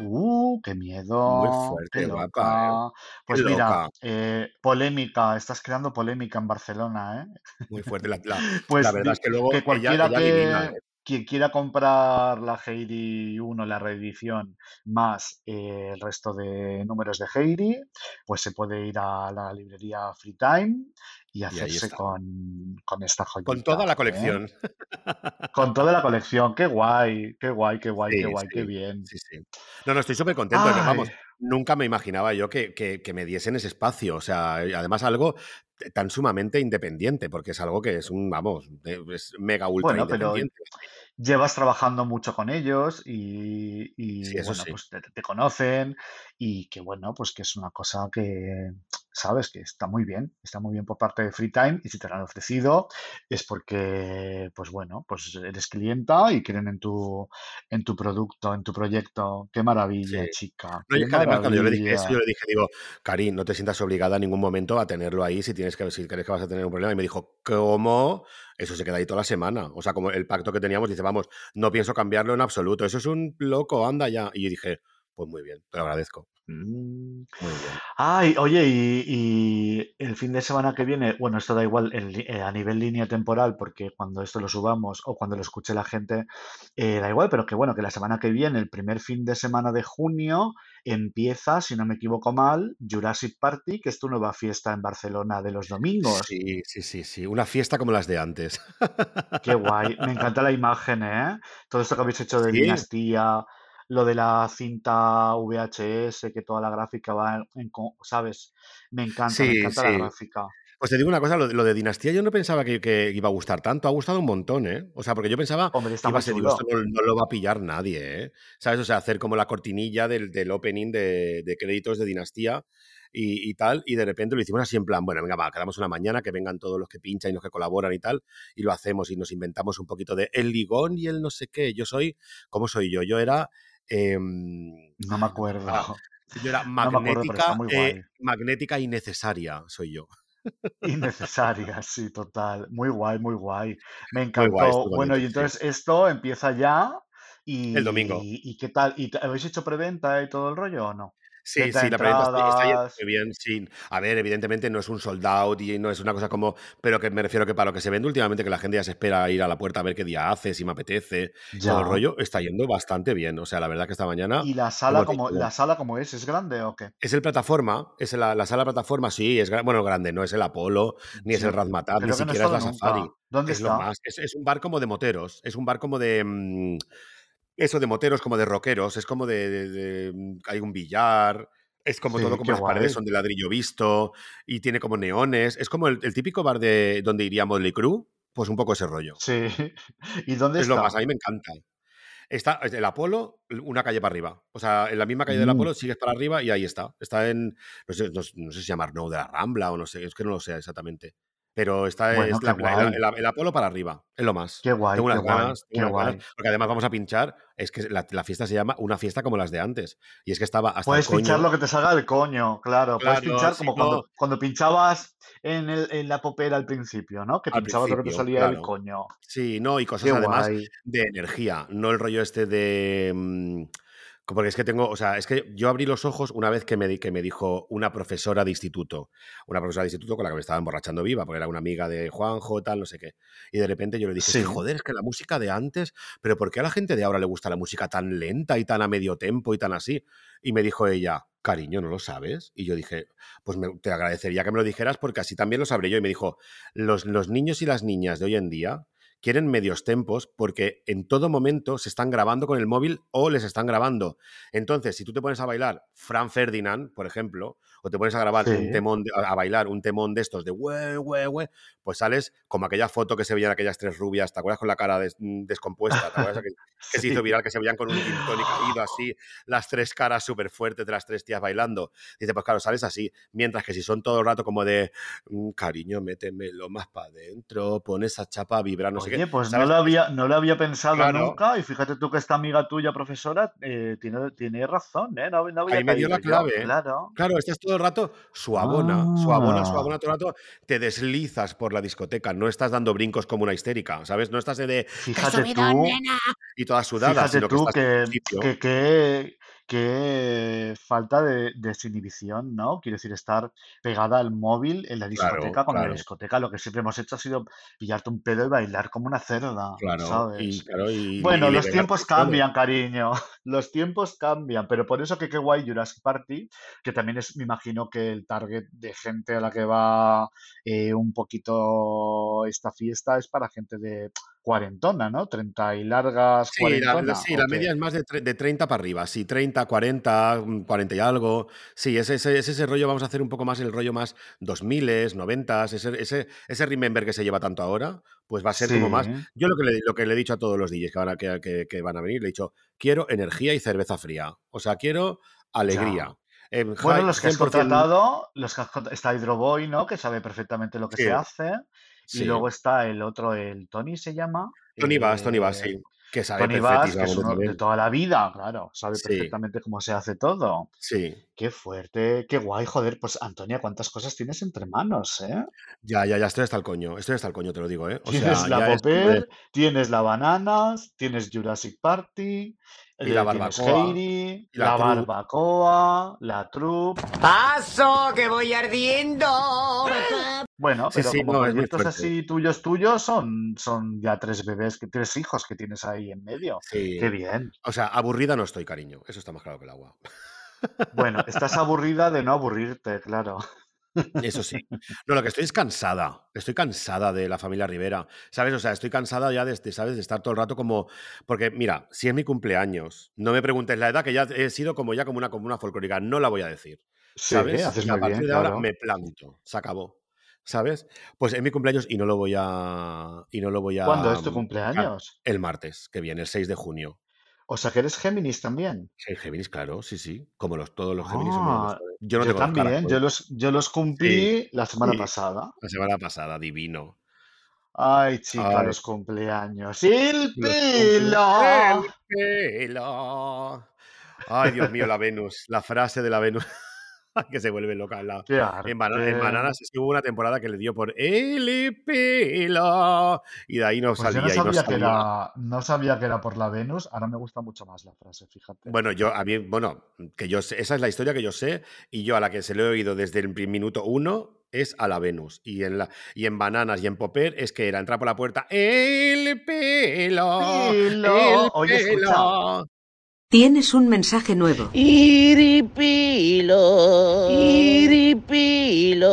Uh, qué Muy miedo, fuerte, qué ¿eh? loca. Qué Pues mira, loca. eh, polémica, estás creando polémica en Barcelona, ¿eh? Muy fuerte. La, la- la Pues verdad di- es que luego que ella, cualquiera ella adivina. que ¿eh? quien quiera comprar la Heidi 1, la reedición, más eh, el resto de números de Heidi, pues se puede ir a la librería Free Time y hacerse con, con esta Con toda joyita, la ¿eh? colección. Con toda la colección. Qué guay, qué guay, qué guay, qué Sí, guay, qué bien. sí. No, no, estoy súper contento. Vamos, nunca me imaginaba yo que, que- que me diesen ese espacio. O sea, además algo tan sumamente independiente, porque es algo que es un, vamos, es mega ultra bueno, pero independiente. llevas trabajando mucho con ellos y, y, bueno, sí. pues te, te conocen y que bueno, pues que es una cosa que, sabes, que está muy bien, está muy bien por parte de Free Time y si te lo han ofrecido es porque, pues bueno, pues eres clienta y creen en tu, en tu producto, en tu proyecto. Qué maravilla, Sí. chica, No, y qué es que además cuando yo le dije eso, yo le dije, digo, Cari, no te sientas obligada en ningún momento a tenerlo ahí si tienes que, si crees que vas a tener un problema. Y me dijo, ¿cómo? Eso se queda ahí toda la semana. O sea, como el pacto que teníamos, dice, vamos, no pienso cambiarlo en absoluto. Eso es un loco, anda ya. Y yo dije, Pues muy bien, te lo agradezco. Mm. Muy bien. Ay, oye, y, y el fin de semana que viene, bueno, esto da igual eh, a nivel línea temporal, porque cuando esto lo subamos o cuando lo escuche la gente, eh, da igual, pero que bueno, que la semana que viene, el primer fin de semana de junio, empieza, si no me equivoco mal, Jurassic Party, que es tu nueva fiesta en Barcelona de los domingos. Sí, sí, sí, sí. Una fiesta como las de antes. Qué guay, me encanta la imagen, ¿eh? Todo esto que habéis hecho de Sí, Dinastía, lo de la cinta VHS, que toda la gráfica va en, ¿sabes? Me encanta, me sí, encanta la gráfica. Pues te digo una cosa, lo, de lo de Dinastía yo no pensaba que, que iba a gustar tanto, ha gustado un montón, ¿eh? O sea, porque yo pensaba Hombre, que iba a muy ser, digo, esto chulo. no, no lo va a pillar nadie, ¿eh? ¿Sabes? O sea, hacer como la cortinilla del, del opening de, de créditos de Dinastía y, y tal, y de repente lo hicimos así en plan, bueno, venga, va, quedamos una mañana, que vengan todos los que pinchan y los que colaboran y tal, y lo hacemos y nos inventamos un poquito de el ligón y el no sé qué. Yo soy, ¿cómo soy yo? Yo era... em, No me acuerdo. acuerdo. Yo era No me acuerdo, pero está magnética, eh, magnética innecesaria, soy yo. Innecesaria, sí, total. Muy guay, muy guay. Me guay, encantó. Bueno, y sí. entonces esto empieza ya. El domingo. ¿Y, y qué tal? ¿Y habéis hecho preventa y todo el rollo o no? Sí, sí, la preventa está, yendo muy bien, sí. A ver, evidentemente no es un sold out y no es una cosa como, pero que me refiero que para lo que se vende últimamente, que la gente ya se espera ir a la puerta a ver qué día hace, si me apetece, todo el rollo, está yendo bastante bien. O sea, la verdad que esta mañana ¿Y la sala como, la sala como es? ¿Es grande o qué? es el plataforma, es la, la sala plataforma, sí, es bueno, grande, no es el Apolo, ni es el Razmataz, ni no siquiera es la Safari. ¿Dónde Es lo está? más, es, es un bar como de moteros, es un bar como de... mm, eso de moteros, como de rockeros, es como de, de- de, mm, hay un billar, es como todo como las paredes son de ladrillo visto y tiene como neones, es como el, el típico bar de donde iría Motley Crue, pues un poco ese rollo. Sí. ¿Y dónde Es lo más, está? a mí me encanta. Está el Apolo, una calle para arriba. O sea, en la misma calle del Mm, Apolo sigues para arriba y ahí está. Está en, no sé, no, no sé si se llama Arnau de la Rambla o no sé, es que no lo sé exactamente. Pero está Bueno, es qué la- la- el, guay. el- el Apolo para arriba, es lo más. Qué guay, Tengo qué unas guay, ganas, qué tengo unas ganas, guay. porque además vamos a pinchar, es que la, la fiesta se llama una fiesta como las de antes. Y es que estaba hasta el Puedes pinchar coño. lo que te salga del coño, claro. Puedes pinchar como no, cuando, cuando pinchabas en, el, en la popera al principio, ¿no? Que al pinchabas lo que te salía del claro. coño. Sí, no, y cosas Qué además guay. de energía, no el rollo este de... mm, Porque es que tengo, o sea, es que yo abrí los ojos una vez que me, que me dijo una profesora de instituto, una profesora de instituto con la que me estaba emborrachando viva, porque era una amiga de Juanjo, tal, no sé qué. Y de repente yo le dije, Sí, joder, es que la música de antes, pero ¿por qué a la gente de ahora le gusta la música tan lenta y tan a medio tempo y tan así? Y me dijo ella, cariño, ¿no lo sabes? Y yo dije, pues me- te agradecería que me lo dijeras porque así también lo sabré yo. Y me dijo, los, los niños y las niñas de hoy en día quieren medios tempos porque en todo momento se están grabando con el móvil o les están grabando. Entonces, si tú te pones a bailar Fran Ferdinand, por ejemplo, o te pones a grabar un temón, de- a bailar un temón de estos de hue, hue, hue, pues sales como aquella foto que se veían aquellas tres rubias, ¿te acuerdas con la cara des- mm, descompuesta? ¿Te acuerdas que, que se hizo viral, que se veían con un gin tonic ido así, las tres caras súper fuertes de las tres tías bailando? Dice, pues claro, sales así, mientras que si son todo el rato como de, "Mm, cariño, métemelo más para adentro, pon esa chapa a vibrar, no sé qué, Oye, pues no lo había, no lo había pensado Claro, nunca y fíjate tú que esta amiga tuya, profesora, eh, tiene, tiene razón, ¿eh? No, no había ahí me dio la clave, ¿eh? claro. Claro, estás todo el rato suabona, suabona, suabona Ah, todo el rato, te deslizas por la discoteca, no estás dando brincos como una histérica, ¿sabes? No estás de, de, ¡qué fíjate tú! Y toda sudada, fíjate sino tú que, que, que falta de desinhibición, ¿no? Quiero decir, estar pegada al móvil en la Claro, discoteca, cuando en la claro, discoteca lo que siempre hemos hecho ha sido pillarte un pedo y bailar como una cerda, claro, y ¿sabes? claro, y, y Bueno, los tiempos todo. cambian, cariño. Los tiempos cambian, pero por eso que qué guay Jurassic Party, que también es, me imagino que el target de gente a la que va eh, un poquito esta fiesta es para gente de cuarentona, ¿no? Treinta y largas, Sí, la, sí, ¿o la qué? media es más de, tre- de 30 para arriba, sí, 30, 40, mm, 40 y algo. Sí, es ese, es ese rollo, vamos a hacer un poco más el rollo más 2000, 90, ese, ese, ese remember que se lleva tanto ahora, pues va a ser como más. Yo lo que le, lo que le he dicho a todos los DJs que van a, que, que- que van a venir, le he dicho, quiero energía y cerveza fría. O sea, quiero ya. alegría. Em, Bueno, los que has 100%, contratado, los que has está Hydroboy, ¿no? Que sabe perfectamente lo que se sí. Y luego está el otro, el Tony se llama. Tony Bass, Tony Bass, eh, sí, que sabe Tony Bass, que es uno de toda la vida, claro, sabe Sí, perfectamente cómo se hace todo. sí. Qué fuerte, qué guay, joder. Pues Antonia, cuántas cosas tienes entre manos, ¿eh? Ya, ya, ya estoy hasta el coño, estoy hasta el coño, te lo digo, ¿eh? O Tienes sea, la. Popel, tienes la Bananas, tienes Jurassic Party, Y la barbacoa. Heidi, y la barbacoa, la troupe. ¡Paso, que voy ardiendo! Bueno, Sí, pero sí, como no, proyectos así tuyos, tuyos, son, son ya tres bebés, que tres hijos que tienes ahí en medio. Sí. Qué bien. O sea, aburrida no estoy, cariño. Eso está más claro que el agua. Bueno, estás aburrida de no aburrirte, claro. Eso sí. No, lo que estoy es cansada. Estoy cansada de la familia Rivera. ¿Sabes? O sea, estoy cansada ya de, de, ¿sabes? de estar todo el rato como. Porque, mira, si es mi cumpleaños, no me preguntes la edad, que ya he sido como ya como una, como una folclórica. No la voy a decir. Sí, ¿Sabes? haces y a partir bien, de ahora claro. me planto. Se acabó. ¿Sabes? Pues es mi cumpleaños y no lo voy a. Y no lo voy a. ¿Cuándo es tu cumpleaños? El martes, que viene, el 6 de junio. O sea, que eres Géminis también. Sí, Géminis, claro, sí, sí. Como los, todos los Géminis Ah, los- Yo no yo tengo también, yo los, yo los cumplí la semana Sí. pasada. La semana pasada, divino. Ay, chica, Ay. los cumpleaños. ¡El pelo! El pelo. Ay, Dios mío, la Venus. La frase de la Venus. que se vuelve loca. La... ¡Qué En, Bana- en! Bananas es que hubo una temporada que le dio por el pelo. Y de ahí no Pues yo salía no y no sabía que salía. era, no sabía que era por la Venus. Ahora me gusta mucho más la frase, fíjate. Bueno, yo, a mí, bueno, que yo sé, esa es la historia que yo sé, y yo a la que se lo he oído desde el minuto uno es a la Venus. Y en, la, y en Bananas y en Popper es que era entrar por la puerta, el pelo, Pelo. el Oye, escucha. Tienes un mensaje nuevo. Iripilo, iripilo.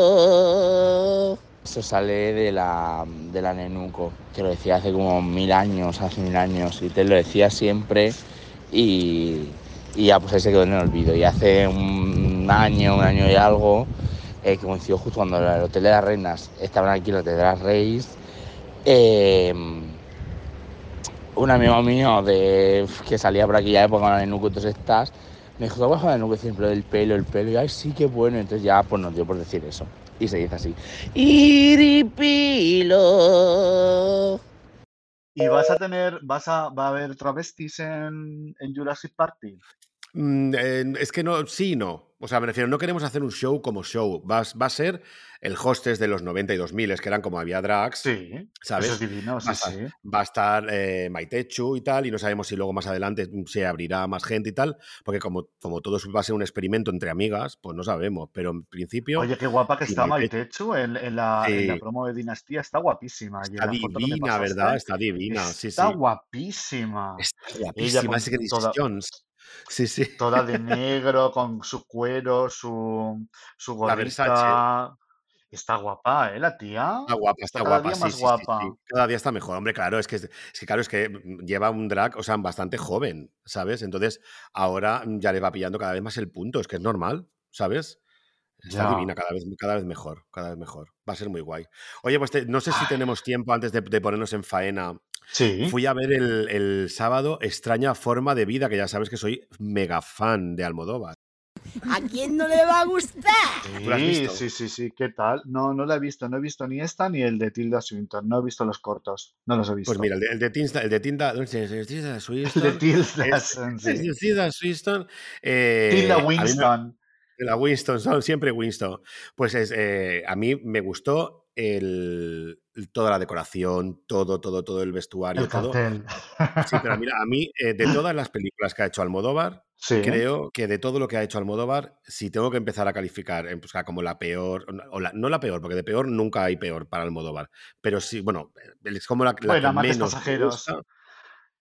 Eso sale de la, de la Nenuco, que lo decía hace como mil años, hace mil años, y te lo decía siempre y, y ya pues ahí se quedó en el olvido. Y hace un año, un año y algo, eh, que coincidió justo cuando en el Hotel de las Reinas estaban aquí los de Drag Race, eh, un amigo mío de, que salía por aquella época Nenuco y todas estas, me dijo, ¿te acuerdas de la Nenuco? Siempre del pelo, el pelo, y ay, sí, qué bueno. Entonces ya pues nos dio por decir eso. Y se dice así. Iripilo. ¿Y vas a tener, vas a, va a haber travestis en, en Jurassic Party? Mm, eh, es que no, sí y no. O sea, me refiero, no queremos hacer un show como show. Va, va a ser el hostess de los 90 y 2000, que eran como había drags. Sí, ¿Sabes? eso es divino, Va sí, a estar, sí. va a estar eh, Maitechu y tal, y no sabemos si luego más adelante se abrirá más gente y tal, porque como, como todo va a ser un experimento entre amigas, pues no sabemos, pero en principio Oye, qué guapa que está Maite- Maitechu en, en la, en la Sí. promo de Dinastía, está guapísima. está que divina, ¿verdad? Está divina, sí. Está guapísima. Está guapísima, es Grace toda, Jones. Sí, sí. toda de negro, con su cuero, su, su gorrita. Está guapa, ¿eh? La tía. Está guapa, Está está cada guapa, día más sí, guapa. sí. Cada día está mejor. Hombre, claro, es que, es que claro, es que mm, lleva un drag, o sea, bastante joven, ¿sabes? Entonces, ahora ya le va pillando cada vez más el punto, es que es normal, ¿sabes? Está Ya. divina, cada vez, cada vez mejor, cada vez mejor. Va a ser muy guay. Oye, pues te- no sé si Ay, tenemos tiempo antes de, de ponernos en faena. Sí. Fui a ver el, el sábado Extraña Forma de Vida, que ya sabes que soy mega fan de Almodóvar. ¿A quién no le va a gustar? ¿Tú la has Sí, visto? sí, sí, sí. ¿Qué tal? No, no la he visto. No he visto ni esta ni el de Tilda Swinton. No he visto los cortos. No los he Pues visto. mira, el de, el de Tinda, el de Tinda, el de Tilda El de Swinton, Tilda, es, sí. es de Tilda Swinton, Tilda eh, a mí me, Winston. La Winston, son siempre Winston. Pues es, eh, a mí me gustó el, toda la decoración, todo, todo, todo el vestuario, El todo. cartel. Sí, pero mira, a mí, eh, de todas las películas que ha hecho Almodóvar, Sí. creo que de todo lo que ha hecho Almodóvar, si tengo que empezar a calificar eh, pues, como la peor, o la- no la peor, porque de peor nunca hay peor para Almodóvar, pero sí, bueno, es como la, la Bueno, que menos me pasajeros. gusta.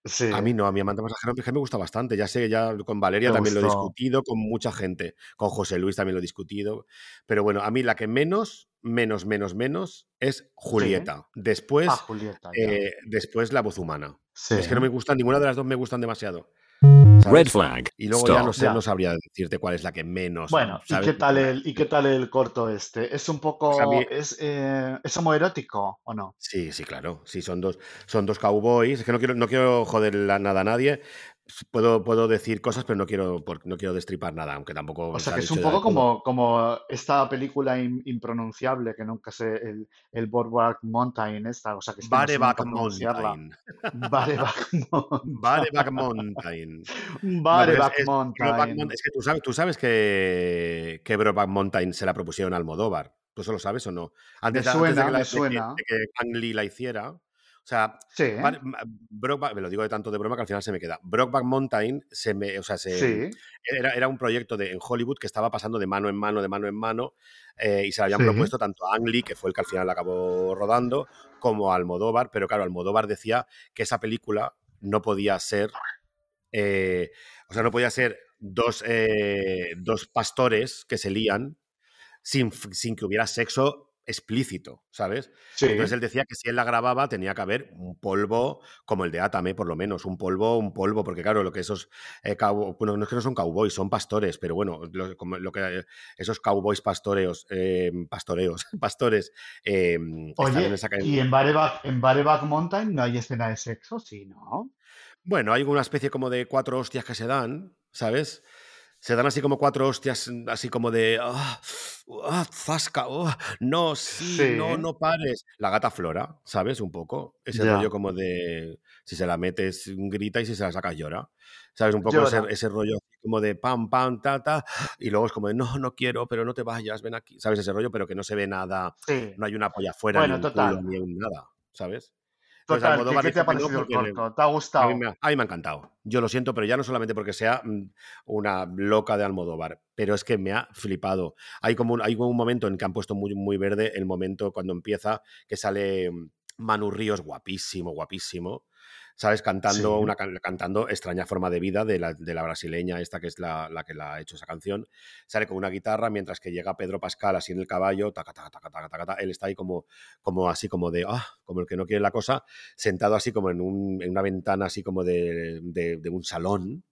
Sí. A mí no, a mi amante pasajero me gusta bastante. Ya sé, ya con Valeria ¿Te también lo he discutido, con mucha gente, con José Luis también lo he discutido. Pero bueno, a mí la que menos, menos, menos, menos es Sí. Julieta. Después, Ah, Julieta, ya. eh, después la voz humana. Sí. Es que no me gustan, ninguna de las dos me gustan demasiado. Red flag. Y luego ya no sé, Ya. no sabría decirte cuál es la que menos, Bueno, ¿y qué tal el, y qué tal el corto este? ¿Es un Pues mí, poco, es, eh, es homoerótico o no? Sí, sí, claro. Sí, son dos, son dos cowboys. Es que no quiero, no quiero joder la- nada a nadie. Puedo, puedo decir cosas, pero no quiero, no quiero destripar nada, aunque tampoco O se sea, que es un poco como, como esta película in- impronunciable que nunca sé, el, el Boardwalk Mountain, esta, o sea, que es no Bareback. Mountain. Bareback Mountain. Bareback Mountain. No, Bareback es Brokeback Mountain. Es que tú sabes, tú sabes que, que Brokeback Mountain se la propusieron a Almodóvar. ¿Tú eso lo sabes o no? Me Antes, de- antes de suena, que, la, me de que, suena. de que Ang Lee la hiciera. O sea, Sí, Brokeback- me lo digo de tanto de broma que al final se me queda. Brokeback Mountain se me, o sea, se, sí, era, era un proyecto de, en Hollywood que estaba pasando de mano en mano, de mano en mano, eh, y se lo habían Sí. propuesto tanto a Ang Lee, que fue el que al final acabó rodando, como a Almodóvar, pero claro, Almodóvar decía que esa película no podía ser, eh, o sea, no podía ser dos, eh, dos pastores que se lían sin, sin que hubiera sexo explícito, ¿sabes? sí. Entonces él decía que si él la grababa tenía que haber un polvo como el de Atame, por lo menos, un polvo, un polvo, porque claro, lo que esos eh, cow- bueno, no es que no son cowboys, son pastores, pero bueno, lo, como lo que esos cowboys pastoreos, eh, pastoreos, pastores, eh, en Oye, esa y en Bareback, en Bareback Mountain no hay escena de sexo, sí, ¿no? Bueno, hay una especie como de cuatro hostias que se dan, ¿sabes? Se dan así como cuatro hostias, mm, así como de. ¡Ah! ah, ¡Zasca! oh, no, sí, no, Sí. no pares! La gata flora, ¿sabes? Un poco. Ese Ya. rollo como de. Si se la metes, grita y si se la sacas, llora. ¿Sabes? Un poco ese, ese rollo como de pam, pam, ta, ta. Y luego es como de no, no quiero, pero no te vayas, ven aquí. ¿Sabes? Ese rollo, pero que no se ve nada. Sí. No hay una polla afuera, Bueno, ni un total. culo, ni un nada. ¿Sabes? Total, ¿qué, te ha parecido el corto? ¿Te ha a mí, gustado? me a mí me ha encantado. Yo lo siento, pero ya no solamente porque sea mm, una loca de Almodóvar, pero es que me ha flipado. Hay como un, hay un momento en que han puesto muy, muy verde el momento cuando empieza que sale mm, Manu Ríos guapísimo, guapísimo. ¿Sabes? Cantando, Sí. una, can- cantando Extraña Forma de Vida de la, de la brasileña, esta que es la, la que la ha hecho esa canción. Sale con una guitarra mientras que llega Pedro Pascal así en el caballo, taca, taca, taca, taca, taca, taca. Él está ahí como, como así como de, ah, como el que no quiere la cosa, sentado así como en, un- en una ventana así como de, de- de un salón,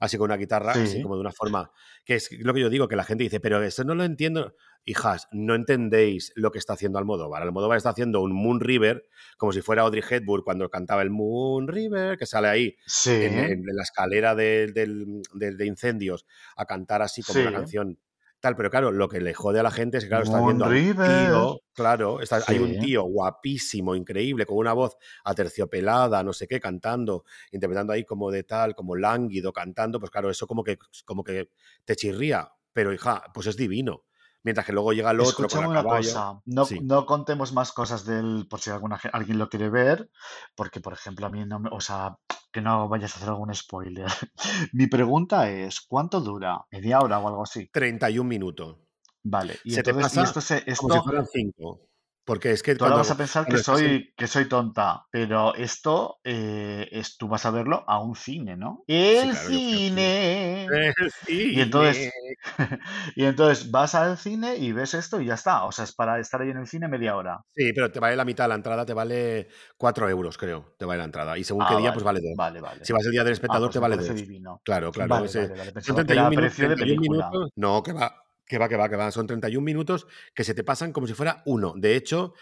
así con una guitarra, así Sí. como de una forma, que es lo que yo digo, que la gente dice, pero esto no lo entiendo. Hijas, no entendéis lo que está haciendo Almodóvar. Almodóvar está haciendo un Moon River, como si fuera Audrey Hepburn cuando cantaba el Moon River, que sale ahí Sí. en, en la escalera de, del- de- de incendios a cantar así como una canción tal, pero claro, lo que le jode a la gente es que, claro, está viendo a un River. tío, claro, está- hay un tío guapísimo, increíble, con una voz aterciopelada, no sé qué, cantando, interpretando ahí como de tal, como lánguido, cantando, pues claro, eso como que, como que te chirría, pero hija, pues es divino. Mientras que luego llega el otro con el una cosa, no, Sí. no contemos más cosas del, por si alguna, alguien lo quiere ver, porque por ejemplo a mí no me, o sea, que no vayas a hacer algún spoiler. Mi pregunta es, ¿cuánto dura? ¿Media hora o algo así? 31 minutos. Vale, y Se te entonces, y pasa esto se, como si esto, fueran 5. Porque es que tú ahora vas a cuando, pensar que cuando soy, que soy tonta, pero esto eh, es, tú vas a verlo a un cine, ¿no? El claro, cine. El Y entonces, cine. y entonces vas al cine y ves esto y ya está. O sea, es para estar ahí en el cine media hora. Sí, pero te vale la mitad, la entrada te vale 4 euros, creo, te vale la entrada. Y según qué Ah, día, pues vale, vale 2. vale, vale. Si vas el día del Ah, espectador, pues te vale parece 2. divino. Claro, claro. Ese- vale, vale. son Pensaba que 31 era minutos. precio de 31 película. minutos. No, que va, que va, que va, que va. Son 31 minutos que se te pasan como si fuera uno. De hecho,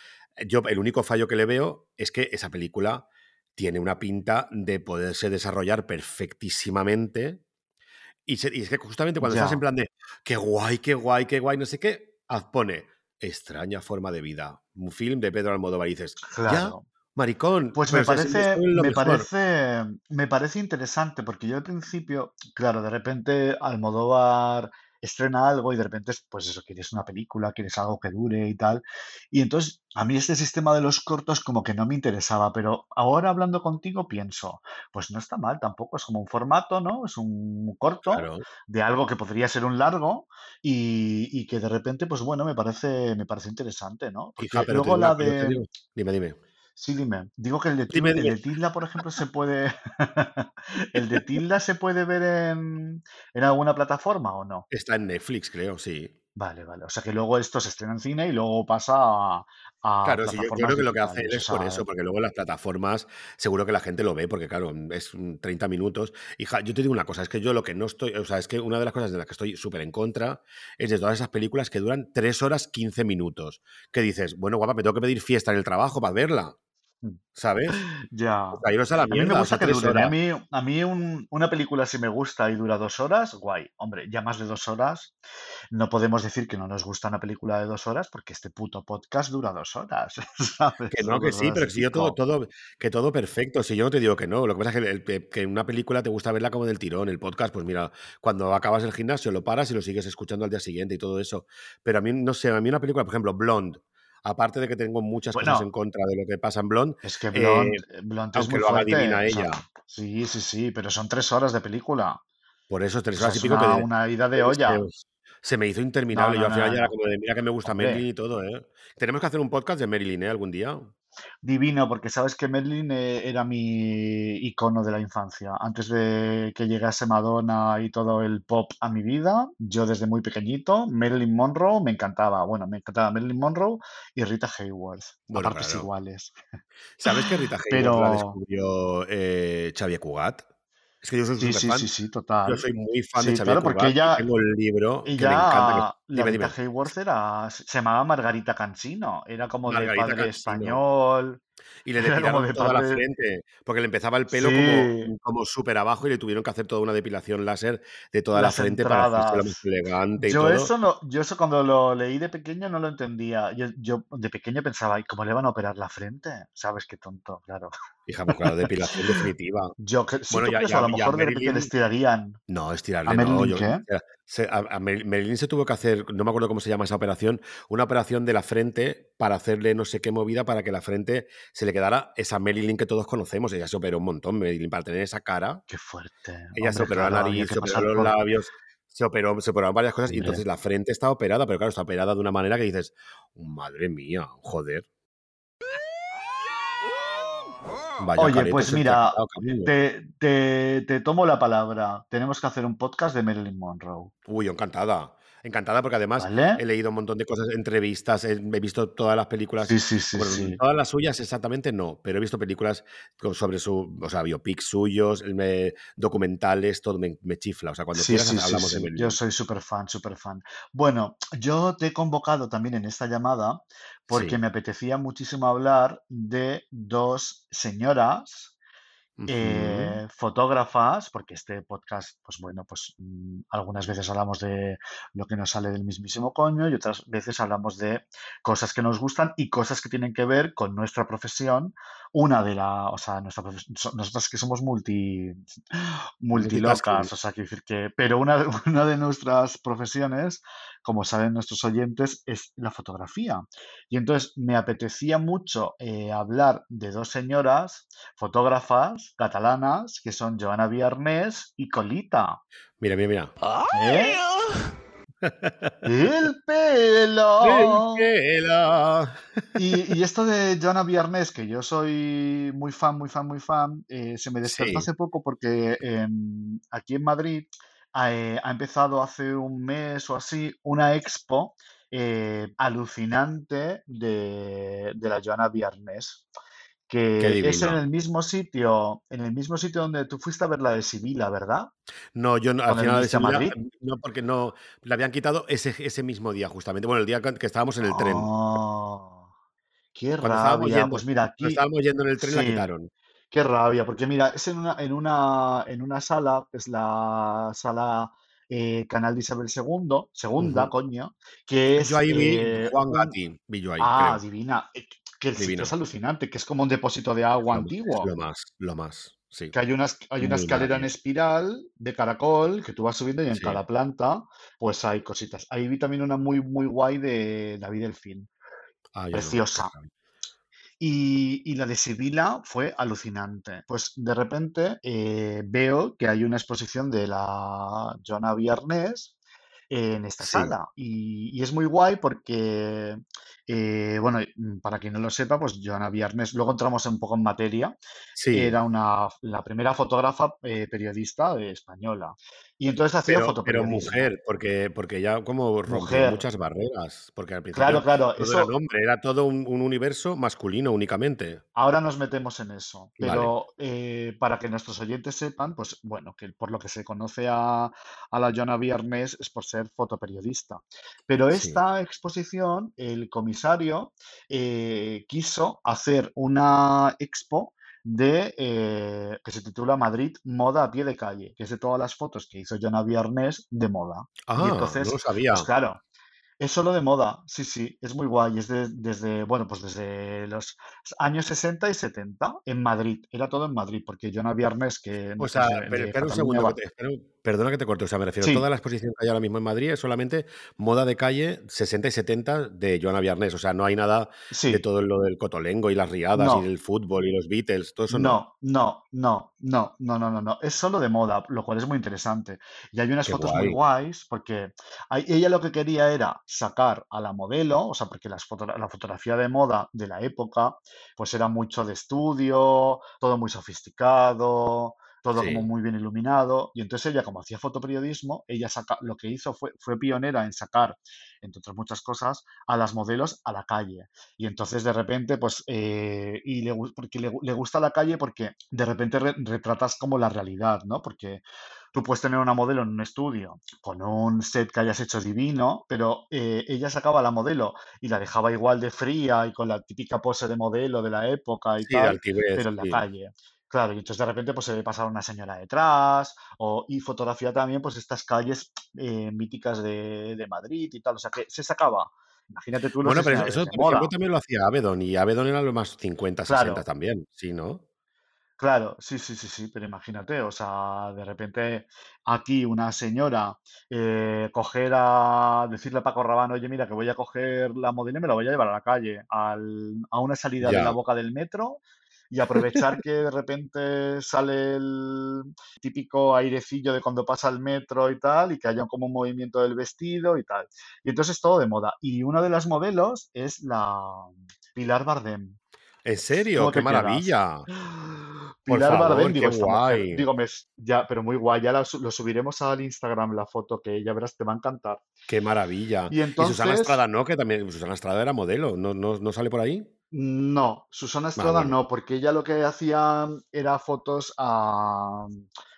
yo el único fallo que le veo es que esa película tiene una pinta de poderse desarrollar perfectísimamente. Y, se- y es que justamente cuando estás en plan de qué guay, qué guay, qué guay, no sé qué, pone extraña forma de vida. Un film de Pedro Almodóvar y dices, ya, claro. maricón, Pues me parece, me mejor. parece, me parece interesante porque yo al principio, claro, de repente Almodóvar estrena algo y de repente, es, pues eso, quieres una película, quieres algo que dure y tal. Y entonces a mí este sistema de los cortos como que no me interesaba, pero ahora hablando contigo pienso, pues no está mal tampoco, es como un formato, ¿no? Es un corto Claro. de algo que podría ser un largo y, y que de repente, pues bueno, me parece, me parece interesante, ¿no? Pero luego digo, la de... digo. Dime, dime. Sí, dime. Digo que el de, Dime, Til- el dime. de Tilda, por ejemplo, se puede. ¿El de Tilda se puede ver en, en alguna plataforma o no? Está en Netflix, creo, sí. Vale, vale. O sea que luego esto se estrena en cine y luego pasa a, a Claro, sí, yo, creo que lo que hace él es por eso, porque luego las plataformas seguro que la gente lo ve, porque claro, es mm, 30 minutos. Hija, yo te digo una cosa, es que yo lo que no estoy, o sea, es que una de las cosas de las que estoy súper en contra es de todas esas películas que duran 3 horas 15 minutos. Que dices, bueno, guapa, me tengo que pedir fiesta en el trabajo para verla, ¿sabes? ya. A la A mí me gusta que 3 duren. ¿eh? A mí, a mí un- una película si me gusta y dura dos horas, guay. Hombre, ya más de dos horas, no podemos decir que no nos gusta una película de dos horas porque este puto podcast dura dos horas, ¿sabes? Que no, que sí, pero que si yo todo, todo, que todo perfecto. Si yo no te digo que no, lo que pasa es que, el- que una película te gusta verla como del tirón, el podcast, pues mira, cuando acabas el gimnasio lo paras y lo sigues escuchando al día siguiente y todo eso. Pero a mí, no sé, a mí una película, por ejemplo, Blonde, aparte de que tengo muchas cosas en contra de lo que pasa en Blonde. Es que Blonde, eh, Blonde es muy lo haga divina ella. sí, sí, sí, pero son tres horas de película. Por eso, tres horas y pico una, que. Una ida de olla. Se me hizo interminable. Yo al final ya era como de mira que me gusta Marilyn y todo, ¿eh? Tenemos que hacer un podcast de Marilyn, ¿eh? Algún día. Divino, porque sabes que Marilyn eh, era mi icono de la infancia. Antes de que llegase Madonna y todo el pop a mi vida, yo desde muy pequeñito, Marilyn Monroe me encantaba. Bueno, me encantaba Marilyn Monroe y Rita Hayworth, bueno, partes iguales. ¿Sabes que Rita Hayworth la descubrió eh, Xavier Cugat? Es que yo soy sí, sí, fan. Sí, sí, total. Yo soy muy fan de Xavier claro, porque ella, tengo el libro que me encanta. Que... Dime, Hayworth era, se llamaba Margarita Cansino, era como de padre español. Y le depilaron toda la frente, porque le empezaba el pelo como, como súper abajo y le tuvieron que hacer toda una depilación láser de toda la frente para hacerlo más elegante y yo todo. Eso no, yo eso cuando lo leí de pequeño no lo entendía. Yo, yo de pequeño pensaba, ¿y cómo le van a operar la frente? ¿Sabes qué tonto? Claro. Hija, pues claro, depilación definitiva. Yo que, bueno, ya, ya, a lo mejor de repente le estirarían. No, estirarle no. Yo, se, a, se tuvo que hacer, no me acuerdo cómo se llama esa operación, una operación de la frente para hacerle no sé qué movida para que la frente se le quedara esa Marilyn que todos conocemos. Ella se operó un montón, Marilyn, para tener esa cara. Qué fuerte. Ella se operó la nariz, se operó los labios, se operó, se operaron varias cosas y entonces la frente está operada, pero claro, está operada de una manera que dices, madre mía, joder. Oye, pues mira, te, te, tomo la palabra. Tenemos que hacer un podcast de Marilyn Monroe. Uy, encantada. Encantada porque además he leído un montón de cosas, entrevistas, he, visto todas las películas. Sí, sí, sí, Todas las suyas exactamente no, pero he visto películas sobre su, o sea, biopics suyos, documentales, todo me, chifla. O sea, cuando quieras hablamos de. Yo soy súper fan, súper fan. Bueno, yo te he convocado también en esta llamada porque me apetecía muchísimo hablar de dos señoras eh, fotógrafas, porque este podcast, pues bueno, pues mm, algunas veces hablamos de lo que nos sale del mismísimo coño y otras veces hablamos de cosas que nos gustan y cosas que tienen que ver con nuestra profesión. Una de la, o sea, nuestra nosotros que somos multi, multilocas, o sea, quiero decir que, pero una, una de nuestras profesiones, como saben nuestros oyentes, es la fotografía. Y entonces me apetecía mucho eh, hablar de dos señoras fotógrafas catalanas que son Joana Viernes y Colita. Mira, mira, mira. ¿Eh? El pelo. El pelo. Y, esto de Joana Viernes, que yo soy muy fan, muy fan, muy fan, eh, se me despertó hace poco porque aquí en Madrid eh, ha empezado hace un mes o así una expo alucinante de, de la Joana Viernes que es en el mismo sitio, en el mismo sitio donde tú fuiste a ver la de Sibila, ¿verdad? No, yo al final de Sibila, no, porque no, la habían quitado ese, ese mismo día, justamente. Bueno, el día que estábamos en el tren. Oh, qué rabia. pues mira, aquí. estábamos yendo en el tren, la quitaron. Qué rabia, porque mira, es en una, en una, en una sala, es la sala eh, Canal de Isabel II, segunda, coño, que es. Yo ahí vi eh, Juan Gatti, vi yo ahí. Ah, divina. Eh, que el sitio es alucinante, que es como un depósito de agua antiguo. Lo más, lo más. Sí. Que hay una, hay una escalera en espiral de caracol que tú vas subiendo y en cada planta pues hay cositas. Ahí vi también una muy, muy guay de David Delfín. Ah, Preciosa. Y, y, la de Sibila fue alucinante. Pues de repente eh, veo que hay una exposición de la Joana Viernes en esta sala. Y, y, es muy guay porque eh, bueno, mm, para quien no lo sepa, pues Joana Viernes, luego entramos un poco en materia, era una, la primera fotógrafa eh, periodista española. Y entonces hacía pero, pero mujer, porque, porque ya como rompió muchas barreras. Porque al principio claro, claro, todo era hombre, era todo un, universo masculino únicamente. Ahora nos metemos en eso. Pero eh, para que nuestros oyentes sepan, pues bueno, que por lo que se conoce a, a la Joana Viernes es por ser fotoperiodista. Pero esta exposición, el comisario eh, quiso hacer una expo de eh, que se titula Madrid Moda a pie de calle, que es de todas las fotos que hizo Jonah Viernes de moda. Ah, entonces, no lo sabía. Pues claro, es solo de moda, sí, sí, es muy guay. Es desde, bueno, pues desde los años 60 y 70 en Madrid. Era todo en Madrid, porque Jonah Viernes, que... O sea, pero espera un segundo, Perdona que te corte, o sea, me refiero, Sí. toda la exposición que hay ahora mismo en Madrid es solamente moda de calle 60 y 70 de Joana Viarnés. O sea, no hay nada de Sí. todo lo del cotolengo y las riadas y el fútbol y los Beatles, todo eso no. No, no, no, no, no, no, no. Es solo de moda, lo cual es muy interesante. Y hay unas Qué fotos muy guay. guays porque hay- ella lo que quería era sacar a la modelo, o sea, porque las foto- la fotografía de moda de la época, pues era mucho de estudio, todo muy sofisticado, todo como Sí. muy bien iluminado. Y entonces ella, como hacía fotoperiodismo, ella saca, lo que hizo fue, fue pionera en sacar, entre otras muchas cosas, a las modelos a la calle. Y entonces de repente, pues, eh, y le, porque le, le gusta la calle porque de repente re- retratas como la realidad, ¿no? Porque tú puedes tener una modelo en un estudio con un set que hayas hecho divino, pero eh, ella sacaba la modelo y la dejaba igual de fría y con la típica pose de modelo de la época y Sí, tal, pero en la sí. calle. Claro, y entonces de repente pues se ve pasar una señora detrás, o, y fotografía también pues estas calles eh, míticas de, de Madrid y tal, o sea que se sacaba, imagínate tú los Bueno, pero eso, ejemplo, también lo hacía Avedon y Avedon era lo más 50, 60 Claro, también, sí, ¿no? Claro, sí, sí, sí, sí, pero imagínate, o sea, de repente aquí una señora eh, coger a decirle a Paco Rabanne, oye, mira, que voy a coger la modelo y me la voy a llevar a la calle, al- a una salida de la boca del metro y aprovechar que de repente sale el típico airecillo de cuando pasa el metro y tal, y que haya como un movimiento del vestido y tal. Y entonces todo de moda. Y una de las modelos es la Pilar Bardem. ¿En serio? ¿Cómo ¡Qué maravilla! Pilar Bardem, favor, qué digo, esta mujer, guay. digo, me s- ya, pero muy guay, ya la lo subiremos al Instagram la foto que ya verás, te va a encantar. ¡Qué maravilla! Y Y Susana entonces, Estrada no, que también Susana Estrada era modelo, ¿no, no, no sale por ahí? No, Susana Ah, Estrada bueno, no, porque ella lo que hacía era fotos a,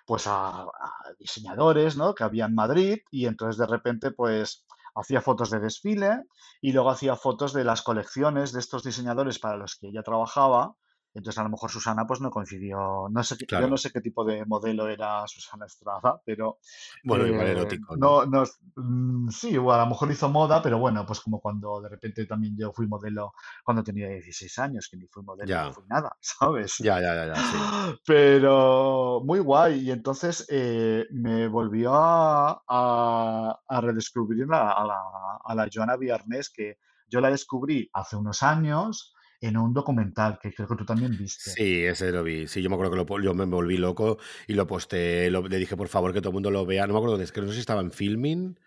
pues a, a diseñadores, ¿no? Que había en Madrid y entonces de repente, pues hacía fotos de desfile y luego hacía fotos de las colecciones de estos diseñadores para los que ella trabajaba. Entonces a lo mejor Susana pues no coincidió, no sé, qué- yo no claro. sé qué tipo de modelo era Susana Estrada, pero Bueno, igual Eh, erótico, ¿no? no, no, mm, sí, o a lo mejor hizo moda, pero bueno, pues como cuando de repente también yo fui modelo cuando tenía 16 años, que ni fui modelo ni Ya, fui nada, ¿sabes? ya, ya, ya, ya, sí. Pero muy guay. Y entonces eh, me volvió a, a- a redescubrir a, a la, a la Joana Viarnés, que yo la descubrí hace unos años en un documental que creo que tú también viste. Sí, ese lo vi. Sí, yo me acuerdo que lo, yo me volví loco y lo posté, lo- le dije por favor que todo el mundo lo vea. No me acuerdo es, que no sé si estaba en Filmin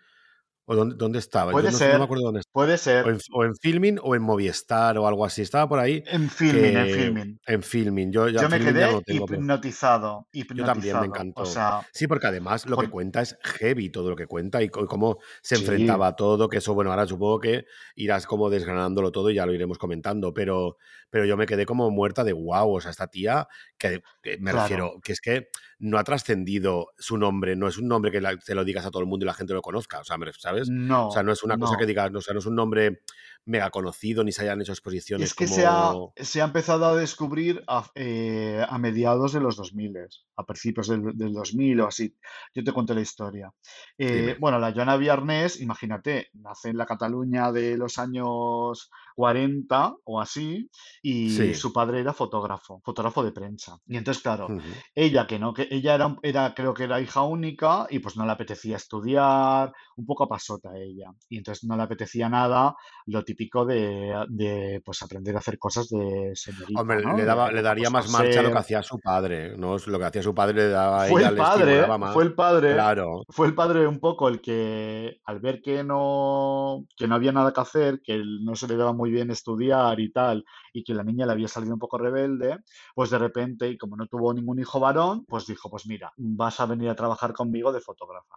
o dónde, dónde estaba. Yo Puede no, no me ser, acuerdo dónde puede O ser. en, o en Filmin o en Movistar o algo así. Estaba por ahí En filming, en filming. en Filmin. Yo ya Yo me Filmin ya no quedé tengo, hipnotizado, yo también me. O encantó. sea, Sí, porque además lo que cuenta es heavy todo lo que cuenta y cómo se sí, enfrentaba a todo, que eso, bueno, ahora supongo que irás como desgranándolo todo y ya lo iremos comentando, pero, pero yo me quedé como muerta de wow, o sea, esta tía, que, que me claro. refiero, que es que no ha trascendido su nombre, no es un nombre que la- te lo digas a todo el mundo y la gente lo conozca, o sea, ¿sabes? O sea, No, no es una cosa que no. digas, no, o sea, no es un nombre mega conocido ni se hayan hecho Es exposiciones que se ha, se ha empezado a descubrir a, eh, a mediados de los 2000, a principios del, del 2000 o así. Yo te cuento la historia. Eh, bueno, la Joana Viarnés, imagínate, nace en la Cataluña de los años 40 o así, y Sí. su padre era fotógrafo, fotógrafo de prensa. Y entonces, claro, ella que no, que ella era, era, creo que era hija única y pues no le apetecía estudiar, un poco pasota ella. Y entonces no le apetecía nada lo típico de, de, pues aprender a hacer cosas de señorita, Hombre, ¿no? le daba, le daría pues más marcha a lo que hacía su padre, ¿no? Lo que hacía su padre le daba Fue ella, el padre, más. fue el padre, Claro, fue el padre un poco el que al ver que no, que no había nada que hacer, que no se le daba muy bien estudiar y tal, y que la niña le había salido un poco rebelde, pues de repente, y como no tuvo ningún hijo varón, pues dijo, pues mira, vas a venir a trabajar conmigo de fotógrafa.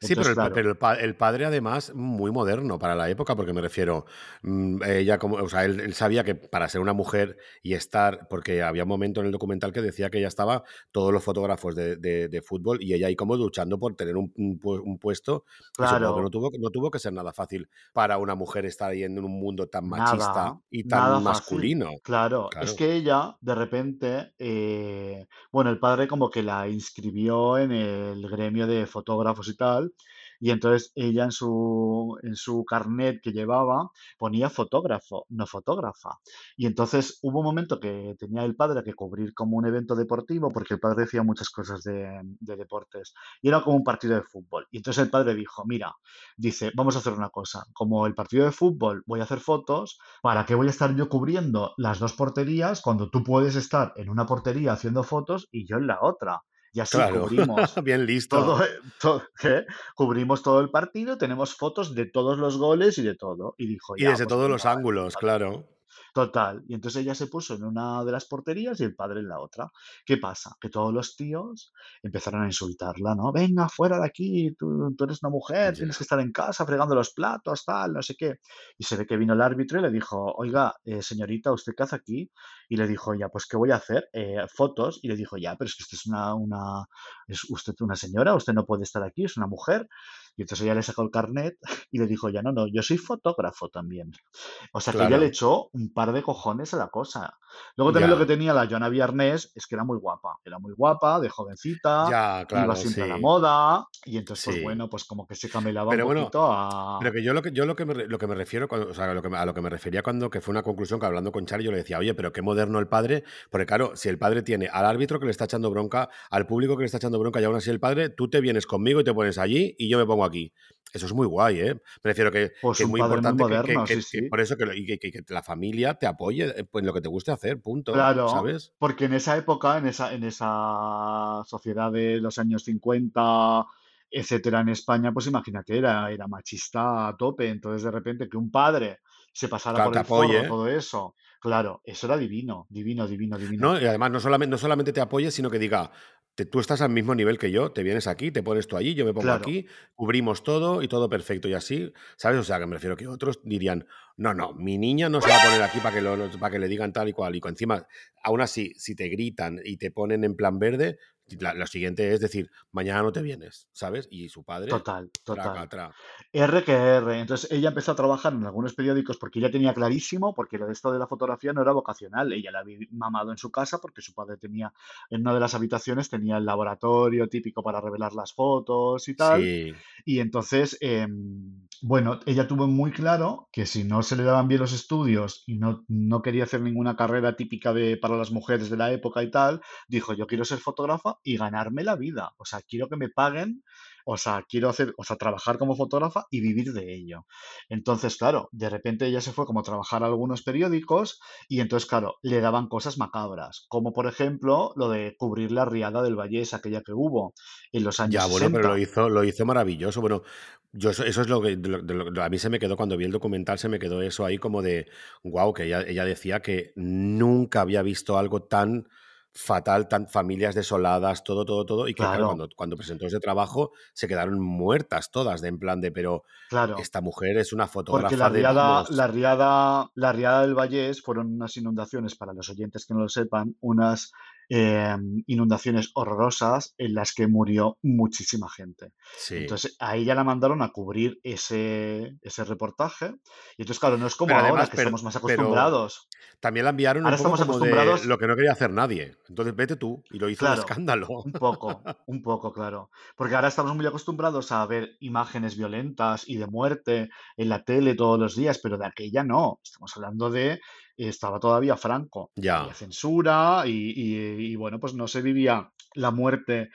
Sí, pero el, claro, pero el, pa- el padre además muy moderno para la época, porque me refiero, mm, ella como, o sea, él, él sabía que para ser una mujer y estar, porque había un momento en el documental que decía que ella estaba, todos los fotógrafos de, de- de fútbol, y ella ahí como luchando por tener un, un pu- un puesto, supongo que no claro, tuvo, no tuvo que ser nada fácil para una mujer estar ahí en un mundo tan machista nada, y tan masculino. Claro, es Claro. que ella, de repente, eh, bueno, el padre como que la inscribió en el gremio de fotógrafos y tal, Y entonces ella en su, en su carnet que llevaba ponía fotógrafo, no fotógrafa. Y entonces hubo un momento que tenía el padre que cubrir como un evento deportivo, porque el padre decía muchas cosas de, de deportes, y era como un partido de fútbol. Y entonces el padre dijo, mira, dice, vamos a hacer una cosa, como el partido de fútbol voy a hacer fotos, ¿para qué voy a estar yo cubriendo las dos porterías cuando tú puedes estar en una portería haciendo fotos y yo en la otra? Y así Claro, cubrimos bien listo. todo, cubrimos todo el partido, tenemos fotos de todos los goles y de todo. Y dijo, Y ya, desde pues todos los ángulos, claro. Total. Y entonces ella se puso en una de las porterías y el padre en la otra. ¿Qué pasa? Que todos los tíos empezaron a insultarla, ¿no? Venga, fuera de aquí, tú, tú eres una mujer, tienes que estar en casa fregando los platos, tal, no sé qué. Y se ve que vino el árbitro y le dijo, oiga, eh, señorita, ¿usted qué hace aquí? Y le dijo, ya, pues, ¿qué voy a hacer? "Eh, fotos. Y le dijo, ya, pero es que usted es una, una, es usted una señora, usted no puede estar aquí, es una mujer. Y entonces ella le sacó el carnet y le dijo, ya, no, no, yo soy fotógrafo también. O sea que ella le Claro. echó un par de cojones a la cosa. Luego también lo que Ya. tenía la Joana Viernes es que era muy guapa. Era muy guapa, de jovencita, Ya, iba claro, siempre a la sí. moda. Y entonces, pues Sí. bueno, pues como que se camelaba un Pero bueno, poquito a. Pero que yo lo que yo lo que me, lo que me refiero cuando, o sea, lo que a lo que me refería cuando que fue una conclusión que hablando con Charlie yo le decía, "Oye, pero qué moderno el padre", porque claro, si el padre tiene al árbitro que le está echando bronca, al público que le está echando bronca y aún así el padre, tú te vienes conmigo y te pones allí y yo me pongo aquí. Eso es muy guay, ¿eh? Me refiero que, Pues que es muy importante que, sí, sí. por eso que, lo- y que, que- que la familia te apoye eh, pues, en lo que te guste hacer, punto, Claro, ¿sabes? porque en esa época, en esa, en esa sociedad de los años 50, etcétera, en España, pues imagínate, era, era machista a tope. Entonces, de repente, que un padre se pasara Claro, por el forro apoye. todo eso, claro, eso era divino, divino, divino, divino. No, y además no solamente, no solamente te apoye, sino que diga, te- tú estás al mismo nivel que yo, te vienes aquí, te pones tú allí, yo me pongo Claro, aquí, cubrimos todo y todo perfecto y así, ¿sabes? O sea, que me refiero que otros dirían, no, no, mi niña no se va a poner aquí para que, lo, para que le digan tal y cual. Y encima, aún así, si te gritan y te ponen en plan verde, la- lo siguiente es decir, mañana no te vienes, ¿sabes? Y su padre, total, traca, total. R que R. Entonces ella empezó a trabajar en algunos periódicos porque ella tenía clarísimo, porque lo de esto de la fotografía no era vocacional. Ella la había mamado en su casa porque su padre tenía, en una de las habitaciones tenía el laboratorio típico para revelar las fotos y tal. Sí, Y entonces, em, bueno, ella tuvo muy claro que si no se le daban bien los estudios y no, no quería hacer ninguna carrera típica de, para las mujeres de la época y tal, dijo, yo quiero ser fotógrafa y ganarme la vida. O sea, quiero que me paguen, o sea, quiero hacer, o sea, trabajar como fotógrafa y vivir de ello. Entonces, claro, de repente ella se fue como a trabajar a algunos periódicos y entonces, claro, le daban cosas macabras, como por ejemplo lo de cubrir la riada del Vallés, aquella que hubo en los años Ya, bueno, pero lo 60. hizo, lo hizo maravilloso. Bueno, yo eso, eso es lo que de lo- de lo- a mí se me quedó cuando vi el documental, se me quedó eso ahí como de, wow, que ella, ella decía que nunca había visto algo tan fatal, tan familias desoladas, todo, todo, todo, y que claro, Claro, cuando, cuando presentó ese trabajo se quedaron muertas todas, de en plan de, pero claro. esta mujer es una Porque fotógrafa la de, riada, vamos, la riada, la riada del Vallés fueron unas inundaciones, para los oyentes que no lo sepan, unas eh, inundaciones horrorosas en las que murió muchísima gente. sí. Entonces a ella la mandaron a cubrir ese, ese reportaje. Y entonces, claro, no es como Pero ahora además, que pero, estamos más acostumbrados. también la enviaron un Ahora poco estamos como de acostumbrados, lo que no quería hacer nadie. Entonces vete tú, y lo hizo claro, escándalo. un poco, un poco, claro. Porque ahora estamos muy acostumbrados a ver imágenes violentas y de muerte en la tele todos los días, pero de aquella no. Estamos hablando de, estaba todavía Franco, había Ya. censura y, y- y, bueno, pues no se vivía la muerte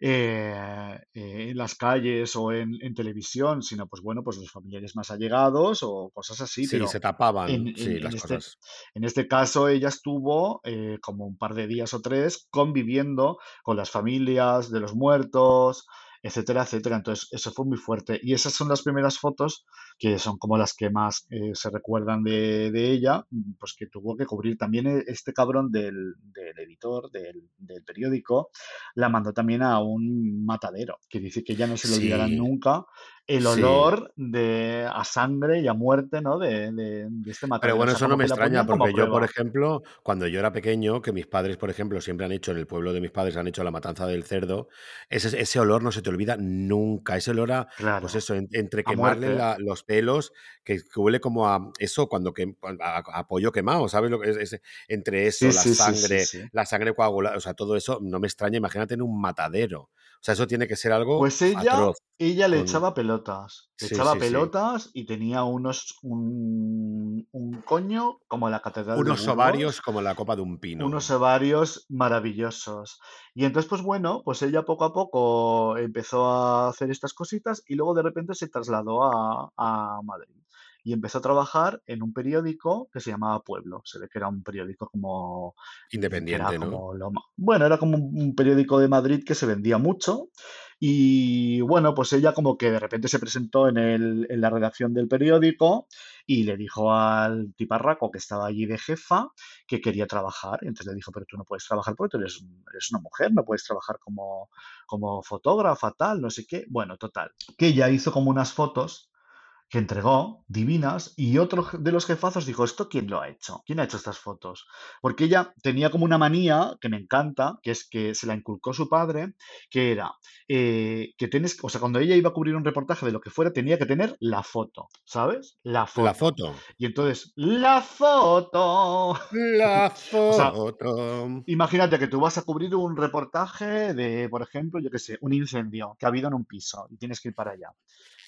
eh, eh, en las calles o en, en televisión, sino pues bueno, pues los familiares más allegados o cosas así, Sí, pero se tapaban, en- sí, en las este, cosas. en este caso ella estuvo eh, como un par de días o tres conviviendo con las familias de los muertos, etcétera, etcétera. Entonces, eso fue muy fuerte. Y esas son las primeras fotos que son como las que más eh, se recuerdan de, de ella, mm, pues que tuvo que cubrir también e- este cabrón del, del editor del, del periódico, la mandó también a un matadero, que dice que ya no se le olvidará Sí, nunca el sí. olor de, a sangre y a muerte, ¿no? de, de- de este Pero matadero. O bueno, sea, eso no me extraña porque yo, por ejemplo, cuando yo era pequeño, que mis padres, por ejemplo, siempre han hecho en el pueblo de mis padres, han hecho la matanza del cerdo, ese, ese olor no se te olvida nunca. Ese olor a, pues eso, en- entre a quemarle la- los pelos, que, que huele como a eso, cuando que, a, a pollo quemado, ¿sabes lo que es? Entre eso, Sí, la sí, sangre, la sangre coagulada, o sea, todo eso no me extraña. Imagínate en un matadero. O sea, eso tiene que ser algo Pues ella, atroz. ella le con- echaba pelotas. Le Sí, echaba sí, sí. pelotas y tenía unos un, un coño como la catedral de Unos ovarios como la copa de un pino. unos ovarios maravillosos. Y entonces, pues bueno, pues ella poco a poco empezó a hacer estas cositas y luego de repente se trasladó a, a Madrid. Y empezó a trabajar en un periódico que se llamaba Pueblo. Se ve que era un periódico como Independiente, ¿no? como lo ma- bueno, era como un un periódico de Madrid que se vendía mucho. Y bueno, pues ella como que de repente se presentó en el, en la redacción del periódico y le dijo al tiparraco que estaba allí de jefa que quería trabajar. Y entonces le dijo, pero tú no puedes trabajar porque tú eres, eres una mujer, no puedes trabajar como, como fotógrafa, tal, no sé qué. Bueno, total. Que ella hizo como unas fotos que entregó, divinas, y otro de los jefazos dijo, ¿esto quién lo ha hecho? ¿Quién ha hecho estas fotos? Porque ella tenía como una manía que me encanta, que es que se la inculcó su padre, que era eh, que tienes, o sea, cuando ella iba a cubrir un reportaje de lo que fuera, tenía que tener la foto, ¿sabes? La La foto. foto. Y entonces, la foto. La sea, foto. Imagínate que tú vas a cubrir un reportaje de, por ejemplo, yo qué sé, un incendio que ha habido en un piso y tienes que ir para allá.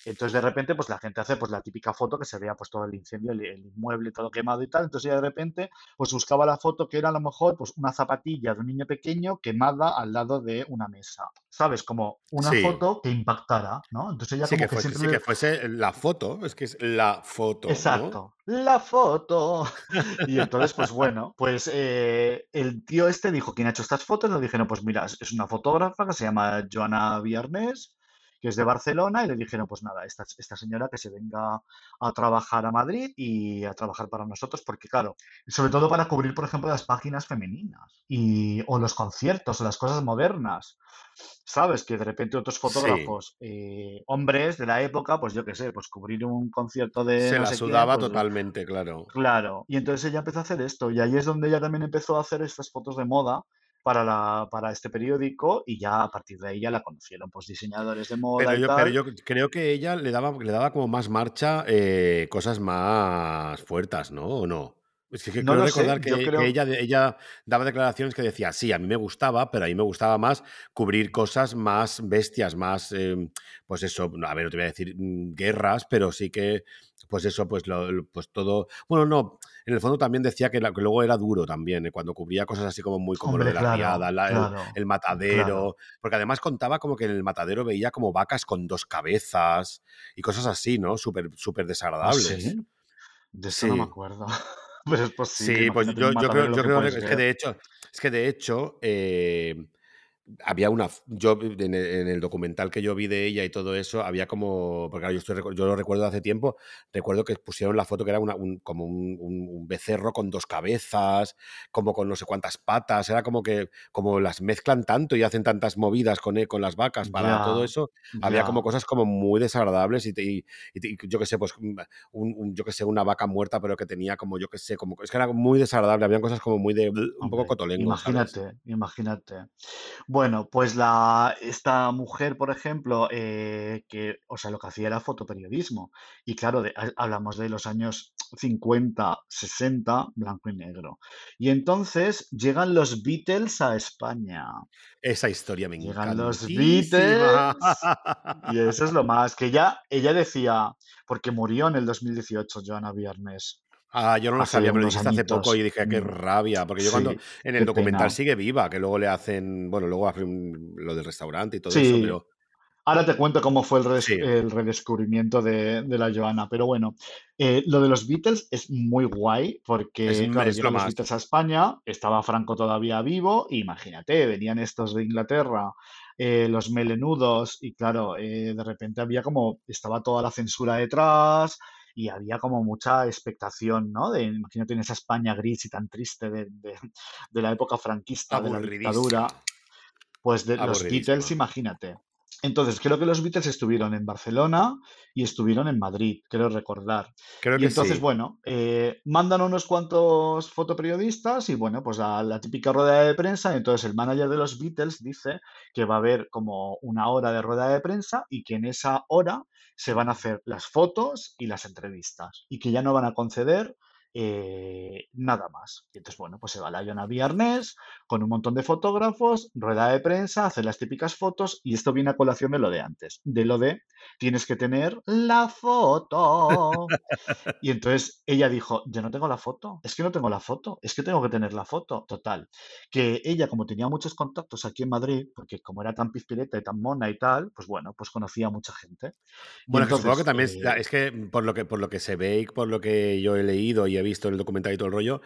Entonces de repente pues la gente hace pues la típica foto que se vea pues todo el incendio, el, el inmueble todo quemado y tal. Entonces ella de repente pues buscaba la foto que era a lo mejor pues una zapatilla de un niño pequeño quemada al lado de una mesa. ¿Sabes? Como una Sí. foto que impactara, ¿no? Entonces ella Sí, como que que fuese, siempre sí, le- que fuese la foto. Es que es la foto, ¿no? Exacto, la foto. Y entonces, pues bueno, pues eh, el tío este dijo, ¿quién ha hecho estas fotos? Le dijeron, pues mira, es es una fotógrafa que se llama Joana Viernes, que es de Barcelona, y le dijeron, pues nada, esta, esta señora que se venga a trabajar a Madrid y a trabajar para nosotros, porque claro, sobre todo para cubrir, por ejemplo, las páginas femeninas y, o los conciertos o las cosas modernas. ¿Sabes? Que de repente otros Sí. fotógrafos, eh, hombres de la época, pues yo qué sé, pues cubrir un concierto de Se no la sé sudaba pues totalmente, claro. claro. Y entonces ella empezó a hacer esto, y ahí es donde ella también empezó a hacer estas fotos de moda para la, para este periódico, y ya a partir de ahí ya la conocieron, pues diseñadores de moda Pero y yo, pero yo creo que ella le daba, le daba como más marcha eh, cosas más fuertes, ¿no? ¿O no? Es que, que No creo sé, recordar yo que, que creo, ella, ella daba declaraciones que decía, sí, a mí me gustaba, pero a mí me gustaba más cubrir cosas más bestias, más, eh, pues eso, a ver, no te voy a decir mm, guerras, pero sí que, pues eso, pues, lo, pues todo, bueno, no, en el fondo también decía que, la- que luego era duro también, eh, cuando cubría cosas así como muy como lo de la claro, riada, la- el, claro, el claro. matadero, porque además contaba como que en el matadero veía como vacas con dos cabezas y cosas así, ¿no? Súper, súper ¿Ah, desagradables. sí? De eso no me Sí. acuerdo. Pero es posible, Sí, pues yo, yo creo, yo que creo puedes es que de hecho, es que de hecho, eh, había una. Yo en el, en el documental que yo vi de ella y todo eso, había como. Porque claro, yo, estoy, yo lo recuerdo de hace tiempo. Recuerdo que pusieron la foto que era una, un- como un, becerro con dos cabezas, como con no sé cuántas patas. Era como que. Como las mezclan tanto y hacen tantas movidas con, e- con las vacas para todo eso. Había como cosas como muy desagradables y, te- y- y yo qué sé, pues un, un- yo qué sé, una vaca muerta, pero que tenía como, yo qué sé, como. Es que era muy desagradable. Habían cosas como muy de. Un poco cotolengo, ¿sabes? imagínate, imagínate. Bueno, pues la, esta mujer, por ejemplo, eh, que, o sea, lo que hacía era fotoperiodismo. Y claro, de- hablamos de los años 50, 60, blanco y negro. Y entonces llegan los Beatles a España. Esa historia me Llegan los. Beatles y eso es lo más, que ya ella decía, porque murió en el 2018 Joana Viernes, Ah, yo no lo sabía, me lo dijiste hace poco y dije, qué Mm, rabia, porque yo cuando en el documental pena. sigue viva, que luego le hacen, bueno, luego hacen lo del restaurante y todo eso, pero Ahora te cuento cómo fue el, redes- sí, el redescubrimiento de, de la Joana, pero bueno, eh, lo de los Beatles es muy guay es, porque, claro, es lo llegan los. Beatles a España, estaba Franco todavía vivo, imagínate, venían estos de Inglaterra, eh, los melenudos, y claro, eh, de repente había como, estaba toda la censura detrás y había como mucha expectación, ¿no? De, imagínate en esa España gris y tan triste de, de de la época franquista, de la dictadura. Pues de los Beatles, imagínate. Entonces, creo que los Beatles estuvieron en Barcelona y estuvieron en Madrid, creo recordar. Creo Y que entonces, sí. bueno, eh, mandan unos cuantos fotoperiodistas y bueno, pues a la típica rueda de prensa. Entonces, el manager de los Beatles dice que va a haber como una hora de rueda de prensa y que en esa hora se van a hacer las fotos y las entrevistas y que ya no van a conceder eh, nada más. Y entonces, bueno, pues se va la Joana Viernes con un montón de fotógrafos, rueda de prensa, hace las típicas fotos y esto viene a colación de lo de antes, de lo de tienes que tener la foto. Y entonces ella dijo, yo no tengo la foto, es que no tengo la foto, es que tengo que tener la foto. Total, que ella como tenía muchos contactos aquí en Madrid, porque como era tan pizpireta y tan mona y tal, pues bueno, pues conocía a mucha gente. Bueno, que supongo que entonces, también es, eh, es que por lo que por lo que se ve y por lo que yo he leído y he visto en el documental y todo el rollo,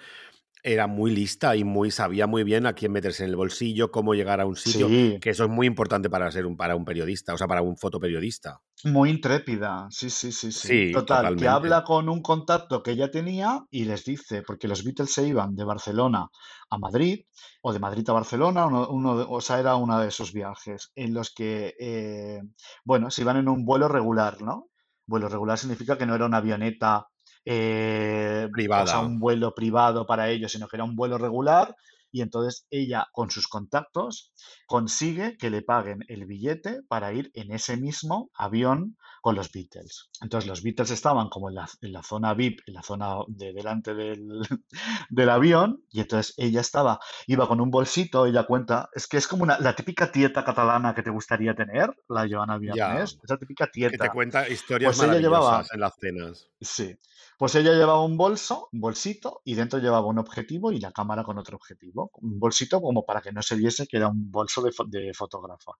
era muy lista y muy sabía muy bien a quién meterse en el bolsillo, cómo llegar a un sitio, sí, que eso es muy importante para ser un para un periodista, o sea, para un fotoperiodista. Muy intrépida, sí, sí, sí, sí. Sí, Total, que totalmente. habla con un contacto que ella tenía y les dice, porque los Beatles se iban de Barcelona a Madrid o de Madrid a Barcelona, uno, uno de- o sea, era uno de esos viajes en los que, eh, bueno, se iban en un vuelo regular, ¿no? Vuelo regular significa que no era una avioneta, eh, o sea, un vuelo privado para ellos, sino que era un vuelo regular. Y entonces ella, con sus contactos, consigue que le paguen el billete para ir en ese mismo avión con los Beatles. Entonces los Beatles estaban como en la, en la zona VIP, en la zona de delante del, del avión, y entonces ella estaba, iba con un bolsito, ella cuenta, es que es como una, la típica tieta catalana que te gustaría tener, la Joana. Viernes, esa típica Que te tieta. cuenta historias Pues ella llevaba, en las cenas. sí, pues ella llevaba un bolso, un bolsito, y dentro llevaba un objetivo y la cámara con otro objetivo. Un bolsito como para que no se viese que era un bolso de, de fotógrafa.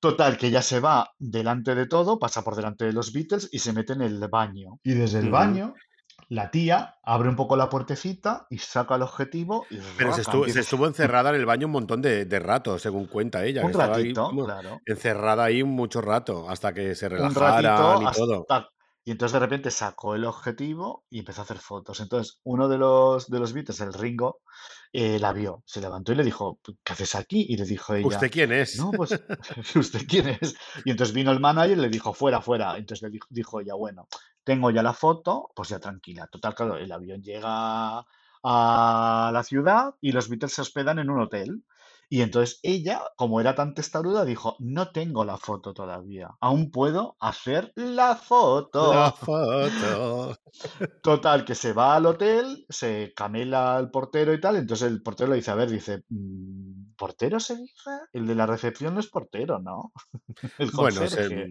Total, que ella se va delante de todo, pasa por delante de los Beatles y se mete en el baño. Y desde el baño, la tía abre un poco la puertecita y saca el objetivo y Pero se estuvo, se empieza estuvo encerrada en el baño un montón de, de rato, según cuenta ella, un ratito, claro. encerrada ahí mucho rato, hasta que se ratito y todo. hasta... Y entonces de repente sacó el objetivo y empezó a hacer fotos. Entonces uno de los, de los Beatles, el Ringo, eh, la vio, se levantó y le dijo, ¿qué haces aquí? Y le dijo ella, ¿Usted quién es? no, pues, ¿usted quién es? Y entonces vino el manager y le dijo, fuera, fuera. Entonces le dijo, dijo ella, bueno, tengo ya la foto, pues ya tranquila. Total, claro, el avión llega a la ciudad y los Beatles se hospedan en un hotel. Y entonces ella, como era tan testaruda, dijo, no tengo la foto todavía, aún puedo hacer la La foto. foto. Total, que se va al hotel, se camela al portero y tal, entonces el portero le dice, a ver, dice, "Mm, ¿portero se dice? El de la recepción no es portero, ¿no? El Bueno, es el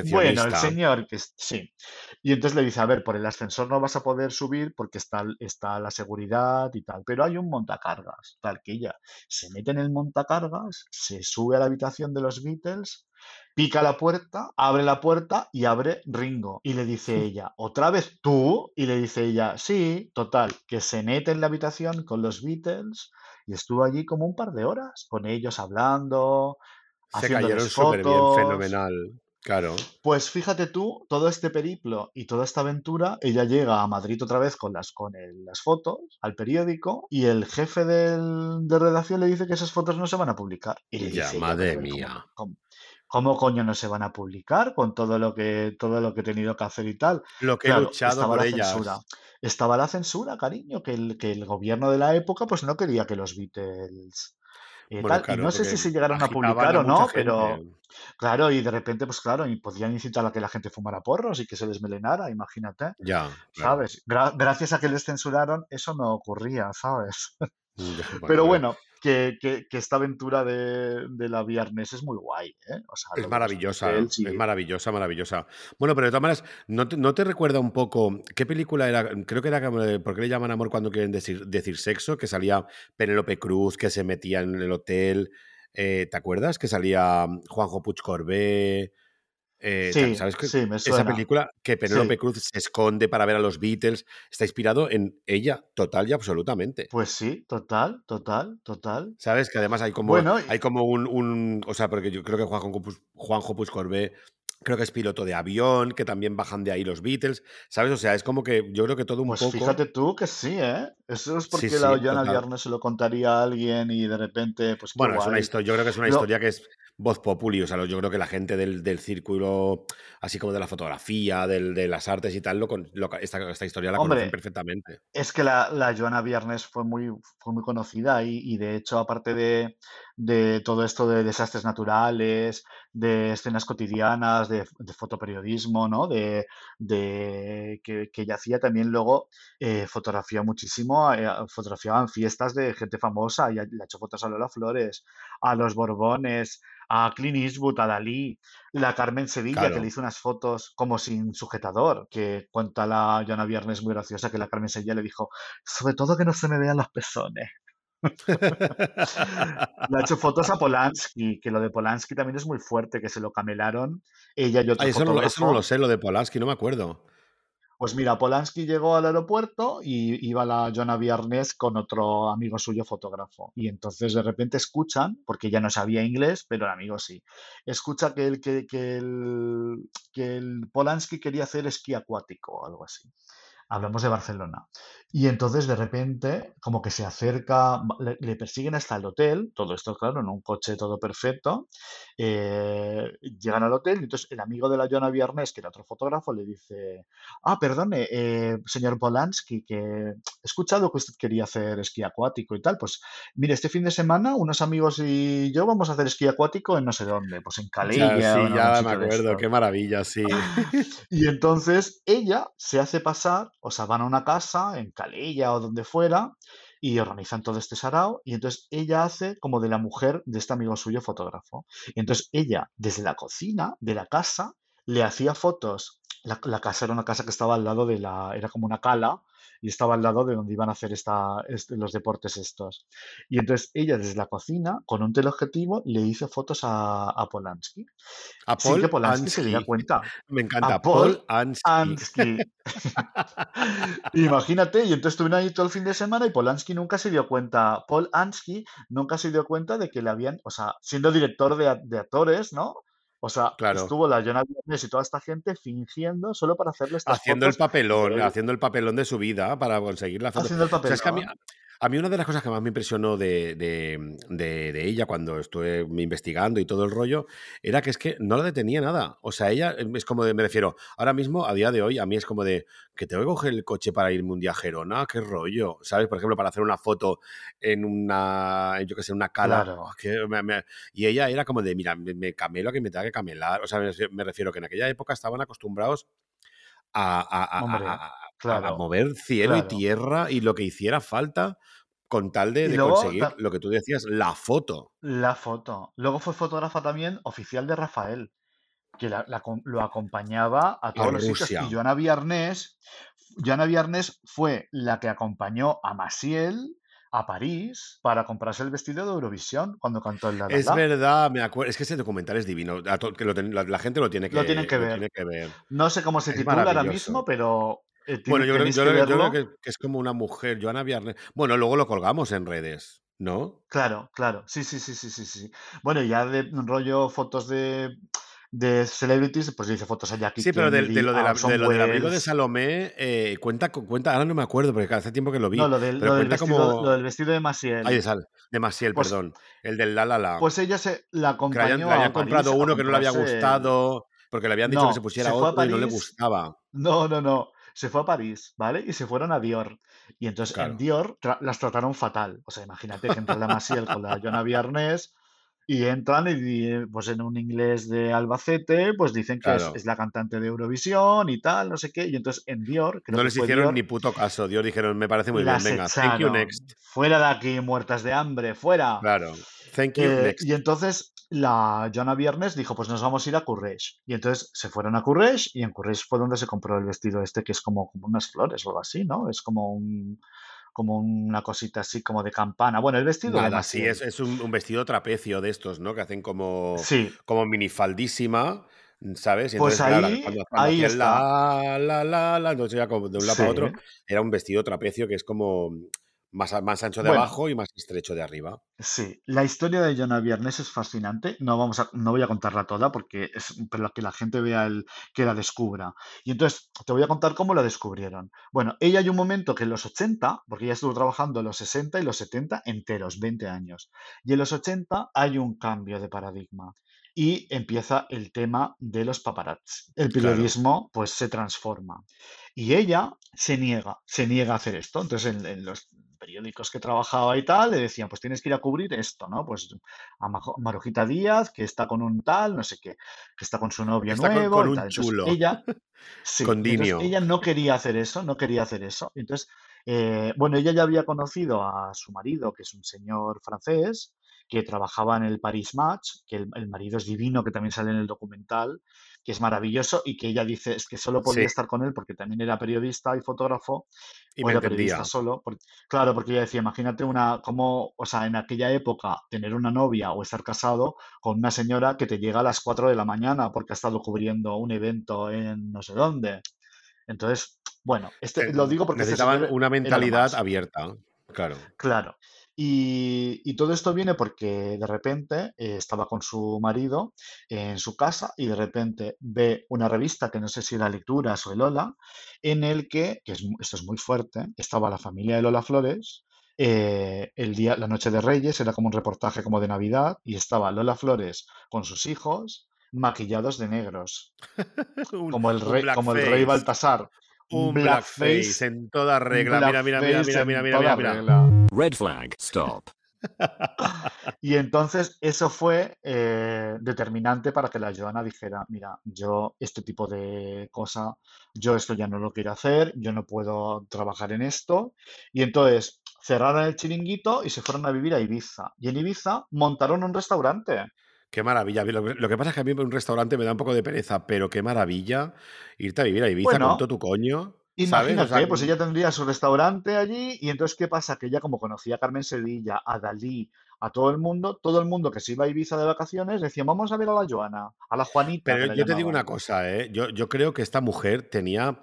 Bueno, el señor que sí. Y entonces le dice, a ver, por el ascensor no vas a poder subir porque está, está la seguridad y tal, pero hay un montacargas, tal que ella se mete en el montacargas, se sube a la habitación de los Beatles, pica la puerta, abre la puerta y abre Ringo. Y le dice ella, ¿otra vez tú? Y le dice ella, sí, total, que se mete en la habitación con los Beatles y estuvo allí como un par de horas, con ellos hablando, Se cayeron haciéndoles súper bien, fenomenal. Claro. Pues fíjate tú, todo este periplo y toda esta aventura, ella llega a Madrid otra vez con las, con el- las fotos al periódico y el jefe del- de redacción le dice que esas fotos no se van a publicar. Y le Ya, dice madre "Pero, ¿cómo, mía. cómo- cómo coño no se van a publicar con todo lo que, todo lo que he tenido que hacer y tal? Lo que he luchado estaba por la censura. ellas. Estaba la censura, cariño, que el, que el gobierno de la época pues no quería que los Beatles eh, Bueno. Y no sé si se llegaron a publicar a o no, pero gente. claro, y de repente, pues claro, y podían incitar a que la gente fumara porros y que se desmelenara, imagínate, Ya, claro. ¿sabes? Gra- gracias a que les censuraron, eso no ocurría, ¿sabes? Pero bueno, que, que- que esta aventura de, de la viernes es muy guay, ¿eh? O sea, es maravillosa, Beatles es maravillosa, maravillosa. Bueno, pero de todas maneras, ¿no te, no te recuerda un poco qué película era? Creo que era ¿Por qué le llaman amor cuando quieren decir, decir sexo? Que salía Penélope Cruz, que se metía en el hotel. eh, ¿te acuerdas? Que salía mm, Juanjo Puig Corbé. Eh, tal, Sí, ¿Sabes que sí, me esa película que Penélope Sí, Cruz se esconde para ver a los Beatles está inspirado en ella, total y absolutamente. pues sí, total, total, total. ¿Sabes? Que además hay como, Bueno, hay como un, un- O sea, porque yo creo que Juanjo, Juanjo Puigcorbé creo que es piloto de avión, que también bajan de ahí los Beatles, ¿sabes? O sea, es como que yo creo que todo un pues poco... fíjate tú que sí, ¿eh? Eso es porque sí, la Joana total. Viernes se lo contaría a alguien y de repente, pues Bueno, es una historia, yo creo que es una historia que es voz populi, o sea, yo creo que la gente del, del círculo, así como de la fotografía, del- de las artes y tal, lo, lo- esta, esta historia la conocen hombre, perfectamente. Es que la, la Joana Viernes fue muy, fue muy conocida y, y de hecho, aparte de, de todo esto de desastres naturales, de escenas cotidianas, de, de fotoperiodismo, ¿no? De, de que, que ella hacía también luego eh, fotografía muchísimo, eh, fotografiaban fiestas de gente famosa, y le ha hecho fotos a Lola Flores, a los Borbones, a Clint Eastwood, a Dalí, la Carmen Sevilla, que le hizo unas fotos como sin sujetador, que cuenta la Joana Viernes muy graciosa, que la Carmen Sevilla le dijo, sobre todo que no se me vean los pezones. Le ha hecho fotos a Polanski, que lo de Polanski también es muy fuerte, que se lo camelaron ella y otro Ay, eso no, lo- eso no lo sé, lo de Polanski, no me acuerdo. Pues mira, Polanski llegó al aeropuerto y iba la Joana Viernes con otro amigo suyo fotógrafo. Y entonces de repente escuchan, porque ella no sabía inglés, pero el amigo sí, escucha que el, que, que el, que el Polanski quería hacer esquí acuático o algo así. Hablamos de Barcelona. Y entonces de repente, como que se acerca, le, le persiguen hasta el hotel, todo esto claro, en un coche todo perfecto. eh, llegan al hotel y entonces el amigo de la Joana Viernes, que era otro fotógrafo, le dice, ah, perdone, eh, señor Polanski, que he escuchado que usted quería hacer esquí acuático y tal. Pues mire, este fin de semana unos amigos y yo vamos a hacer esquí acuático en no sé dónde, pues en Ya, o sí, ya me acuerdo, qué maravilla, sí. Y entonces ella se hace pasar, o sea, van a una casa en Calella o donde fuera y organizan todo este sarao y entonces ella hace como de la mujer de este amigo suyo fotógrafo. Y entonces ella, desde la cocina de la casa, le hacía fotos. La, la casa era una casa que estaba al lado de la, era como una cala y estaba al lado de donde iban a hacer esta, este- los deportes estos. Y entonces ella desde la cocina, con un teleobjetivo, le hizo fotos a, a Polanski, A sin que Polanski se diera cuenta. Me A encanta, Paul Paul Ansky. Ansky. Imagínate, y entonces estuvieron ahí todo el fin de semana y Polanski nunca se dio cuenta, Paul Ansky nunca se dio cuenta de que le habían, o sea, siendo director de, de actores, ¿no? O sea, Claro. estuvo la Viernes y toda esta gente fingiendo solo para hacerle estas Haciendo el papelón, haciendo el papelón de su vida para conseguir la foto. haciendo el O sea, es que a mí, papelón. A mí una de las cosas que más me impresionó de, de- de- de ella cuando estuve investigando y todo el rollo era que es que no la detenía nada. O sea, ella em, es como de, me refiero, ahora mismo, a día de hoy, a mí es como de que tengo que coger el coche para irme un día a Gerona, qué rollo, ¿sabes? Por ejemplo, para hacer una foto en una, yo qué sé, una cala. Claro. que me- me- y ella era como de, mira, me, me camelo que me tenga que camelar. O sea, me, me refiero que en aquella época estaban acostumbrados a, Hombre, mover cielo y tierra y lo que hiciera falta con tal de, Y de luego conseguir lo que tú decías, la foto. la foto. Luego fue fotógrafa también oficial de Rafael. que la- lo acompañaba a todos los sitios. Y Joana Viernes, Joana Viernes fue la que acompañó a Maciel a París para comprarse el vestido de Eurovisión cuando cantó el La La Es La. verdad, me acuerdo. Es que ese documental es divino. a to- que lo ten- la, gente lo tiene que, Lo tienen que lo ver. tiene que ver. No sé cómo se Es titula ahora mismo, pero eh, Bueno, yo creo, yo que yo creo que, es como una mujer, Joana Viernes. Bueno, luego lo colgamos en redes, ¿no? Claro, claro. Sí, sí, sí, sí, sí, sí. Bueno, ya de rollo fotos de, de celebrities, pues dice fotos a Jackie Sí, pero de, lo, de la- lo del abrigo de. Salomé, eh, cuenta, cuenta, ahora no me acuerdo, porque hace tiempo que lo vi, No, lo del, lo vestido, lo como... del vestido de Maciel. Sal, de Masiel, Pues, perdón. El del La La La. pues ella se la acompañó le hayan a París comprado uno que no le había gustado, porque le habían dicho que se pusiera se otro y no le gustaba. No, no, no. Se fue a París, ¿vale? Y se fueron a Dior. Y entonces en. Dior tra- las trataron fatal. O sea, imagínate que entra la Maciel con la Joana Viernes y entran y pues en un inglés de Albacete, pues dicen que es, Claro. es la cantante de Eurovisión y tal, no sé qué. Y entonces en Dior, creo No que les hicieron Dior, ni puto caso. Dios dijeron, me parece muy bien, venga, thank you next. Fuera de aquí, muertas de hambre, fuera. Claro, thank you Eh, next. y entonces la Joana Viernes dijo, pues nos vamos a ir a Courrèges. Y entonces se fueron a Courrèges y en Courrèges fue donde se compró el vestido este que es como, como unas flores o algo así, ¿no? Es como un como una cosita así como de campana. Bueno, el vestido Nada, sí, es, Maciel. es un, un vestido trapecio de estos, ¿no? Que hacen como, Sí, como minifaldísima, ¿sabes? Y pues entonces, claro, ahí, cuando, cuando ahí está. la, la, la, la, entonces ya como de un lado para Sí. otro, era un vestido trapecio que es como más, más ancho de Bueno, abajo y más estrecho de arriba. sí. La historia de Joana Viernes es fascinante. No vamos a, no voy a contarla toda porque es para que la gente vea el, que la descubra. Y entonces te voy a contar cómo la descubrieron. Bueno, ella hay un momento que en los 80, porque ella estuvo trabajando en los 60 y los 70 enteros, 20 años. Y en los 80 hay un cambio de paradigma. Y empieza el tema de los paparazzi. El Claro. periodismo pues se transforma. Y ella se niega, se niega a hacer esto. Entonces, en, en los periódicos que trabajaba y tal, le decían, pues tienes que ir a cubrir esto, ¿no? Pues a Marujita Díaz, que está con un tal, no sé qué, que está con su novio Está con, nuevo con y un tal. Entonces chulo, ella, sí, con entonces ella no quería hacer eso, no quería hacer eso. Entonces, eh, bueno, ella ya había conocido a su marido, que es un señor francés, que trabajaba en el Paris Match, que el, el marido es divino, que también sale en el documental, que es maravilloso y que ella dice es que solo podía Sí, estar con él porque también era periodista y fotógrafo, y o me era periodista solo. claro, porque ella decía, imagínate una, como, o sea, en aquella época tener una novia o estar casado con una señora que te llega a las 4 de la mañana porque ha estado cubriendo un evento en no sé dónde. Entonces, bueno, este, Te- lo digo porque este necesitaban una mentalidad abierta, claro. Claro. Y, y todo esto viene porque de repente eh, estaba con su marido en su casa y de repente ve una revista que no sé si era Lecturas o el Lola, en el que, que es, esto es muy fuerte, estaba la familia de Lola Flores, eh, el día, la noche de Reyes, era como un reportaje como de Navidad, y estaba Lola Flores con sus hijos maquillados de negros, Un, como el rey, como el rey Baltasar, un blackface blackface, en toda regla. Mira, mira, mira, mira, mira, mira, mira. Red flag. Stop. Y entonces eso fue eh, determinante para que la Joana dijera, mira, yo este tipo de cosa, yo esto ya no lo quiero hacer, yo no puedo trabajar en esto. Y entonces cerraron el chiringuito y se fueron a vivir a Ibiza. Y en Ibiza montaron un restaurante. Qué maravilla. Lo, que lo que pasa es que a mí un restaurante me da un poco de pereza, pero qué maravilla irte a vivir a Ibiza con Bueno, todo tu coño, ¿sabes? O sea, imagínate, pues ella tendría su restaurante allí y entonces ¿qué pasa? Que ella como conocía a Carmen Sevilla, a Dalí, a todo el mundo, todo el mundo que se iba a Ibiza de vacaciones decía, vamos a ver a la Joana, a la Juanita Pero yo te digo una cosa, ¿eh? Yo, yo creo que esta mujer tenía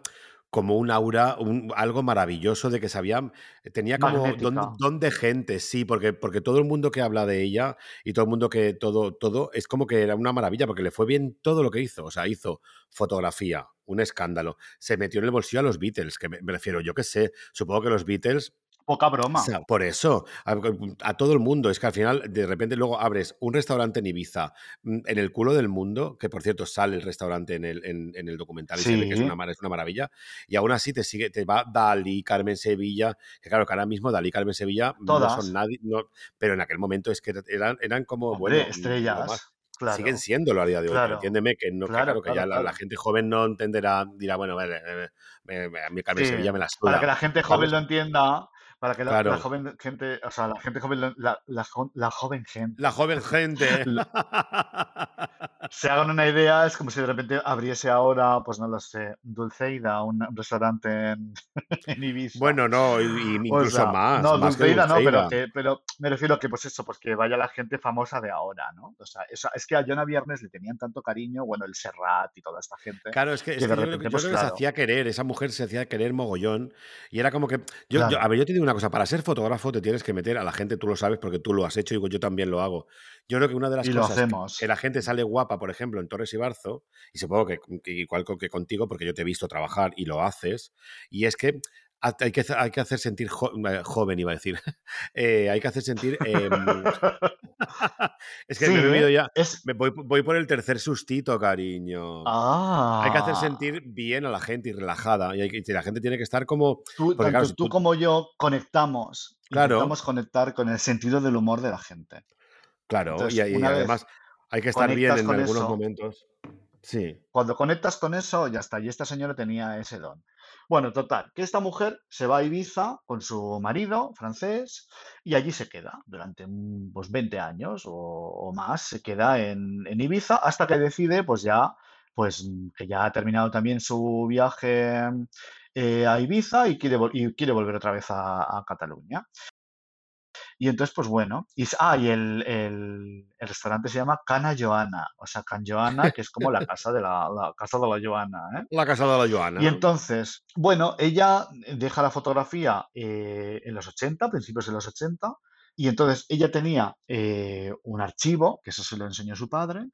como un aura, un- algo maravilloso de que sabía, tenía como don, de gente, sí, porque, porque todo el mundo que habla de ella y todo el mundo que todo, todo, es como que era una maravilla, porque le fue bien todo lo que hizo. O sea, hizo fotografía, un escándalo, se metió en el bolsillo a los Beatles, que me, me refiero, yo qué sé, supongo que los Beatles Poca o broma. sea, por eso, a, a todo el mundo, es que al final de repente luego abres un restaurante en Ibiza, mm, en el culo del mundo, que por cierto sale el restaurante en el, en, en el documental y se ve que es una, es una maravilla, y aún así te sigue, te va Dalí, Carmen Sevilla, que claro que ahora mismo Dalí, Carmen Sevilla no son todas. nadie, no, pero en aquel momento es que eran, eran como, Hombre, bueno, mm, estrellas. siguen siendo a día de hoy, claro, entiéndeme que no, claro, que ya la, gente joven no entenderá, dirá, bueno, vale, eh, me- a mí Carmen Sí, Sevilla me la para que suda, la gente joven lo entienda, para que la, joven gente, o sea, la gente joven, la, la, jo- la joven gente La joven gente. se hagan una idea, es como si de repente abriese ahora, pues no lo sé, Dulceida, un, restaurante en, en Ibiza. Bueno, no, y- y O incluso sea, más, no, más que Dulceida no, pero que, pero me refiero a que pues eso, pues que vaya la gente famosa de ahora, ¿no? O sea, esa- es que a Jonah Viernes le tenían tanto cariño, bueno, el Serrat y toda esta gente, Claro, es que, es que que yo creo, que yo pues que se hacía querer, esa mujer se hacía querer mogollón, y era como que, yo, yo- a ver, yo te digo una cosa, para ser fotógrafo te tienes que meter a la gente, tú lo sabes porque tú lo has hecho y yo también lo hago. Yo creo que una de las y lo cosas que, que hacemos. la gente sale guapa, por ejemplo, en Torres y Barzo, y supongo que, que igual que contigo, porque yo te he visto trabajar y lo haces, y es que ha- hay que, hacer- hay que hacer sentir jo- eh, joven, iba a decir, Eh, hay que hacer sentir... em, es que me he Sí, bebido ya, es... me voy, voy por el tercer sustito, cariño. Hay que hacer Ah, sentir bien a la gente y relajada. Y, hay y la gente tiene que estar como. tú, claro, tanto si tú tú. como yo conectamos, Claro, intentamos conectar con el sentido del humor de la gente. claro. Y, Entonces, y una vez además hay que estar bien en algunos eso, momentos. Sí. Cuando conectas con eso, ya está. Y esta señora tenía ese don. Bueno, total, que esta mujer se va a Ibiza con su marido francés y allí se queda durante pues, 20 años o, o más. Se queda en, en Ibiza hasta que decide, pues ya, pues que ya ha terminado también su viaje eh, a Ibiza y quiere, vol- y quiere volver otra vez a, a Cataluña. Y entonces, pues bueno, y, ah, y el, el- el restaurante se llama Cana Joana, o sea, Can Joana, que es como la casa de la, la casa de la Joana, ¿eh? La casa de la Y Joana. entonces, bueno, ella deja la fotografía eh, en los 80, principios de los 80, y entonces ella tenía eh, un archivo, que eso se lo enseñó su padre,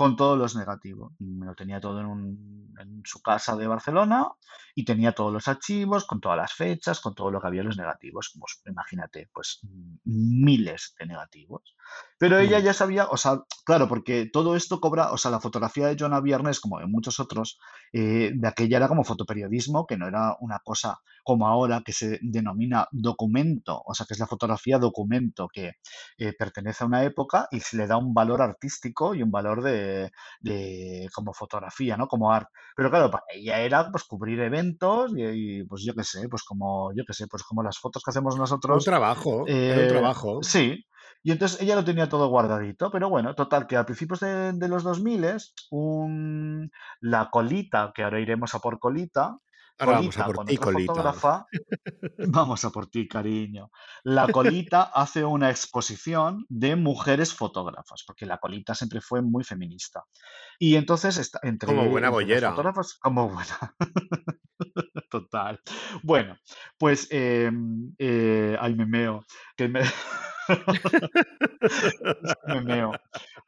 con todos los negativos. Lo tenía todo en, un- en su casa de Barcelona y tenía todos los archivos, con todas las fechas, con todo lo que había en los negativos. Pues imagínate, pues miles de negativos. Pero ella ya sabía, o sea, claro, porque todo esto cobra, o sea, la fotografía de Joana Viernes, como en muchos otros, eh, de aquella era como fotoperiodismo, que no era una cosa como ahora que se denomina documento, o sea, que es la fotografía documento, que eh, pertenece a una época y se le da un valor artístico y un valor de, de como fotografía, ¿no? Como arte. Pero claro, para ella era pues cubrir eventos y, y, pues yo qué sé, pues como, yo qué sé, pues como las fotos que hacemos Un nosotros. trabajo, era un eh, trabajo. sí, y entonces ella lo tenía todo guardadito, pero bueno, total, que a principios de, de los 2000, un, la colita, que ahora iremos a por colita, Ahora vamos a por ti, colita. fotógrafa, vamos a por ti, cariño. La colita hace una exposición de mujeres fotógrafas, porque la colita siempre fue muy feminista. Y entonces, está, entre, Como buena bollera. fotógrafas, como buena. Total. Bueno, pues, eh, eh, ay, me meo, que me... Me meo.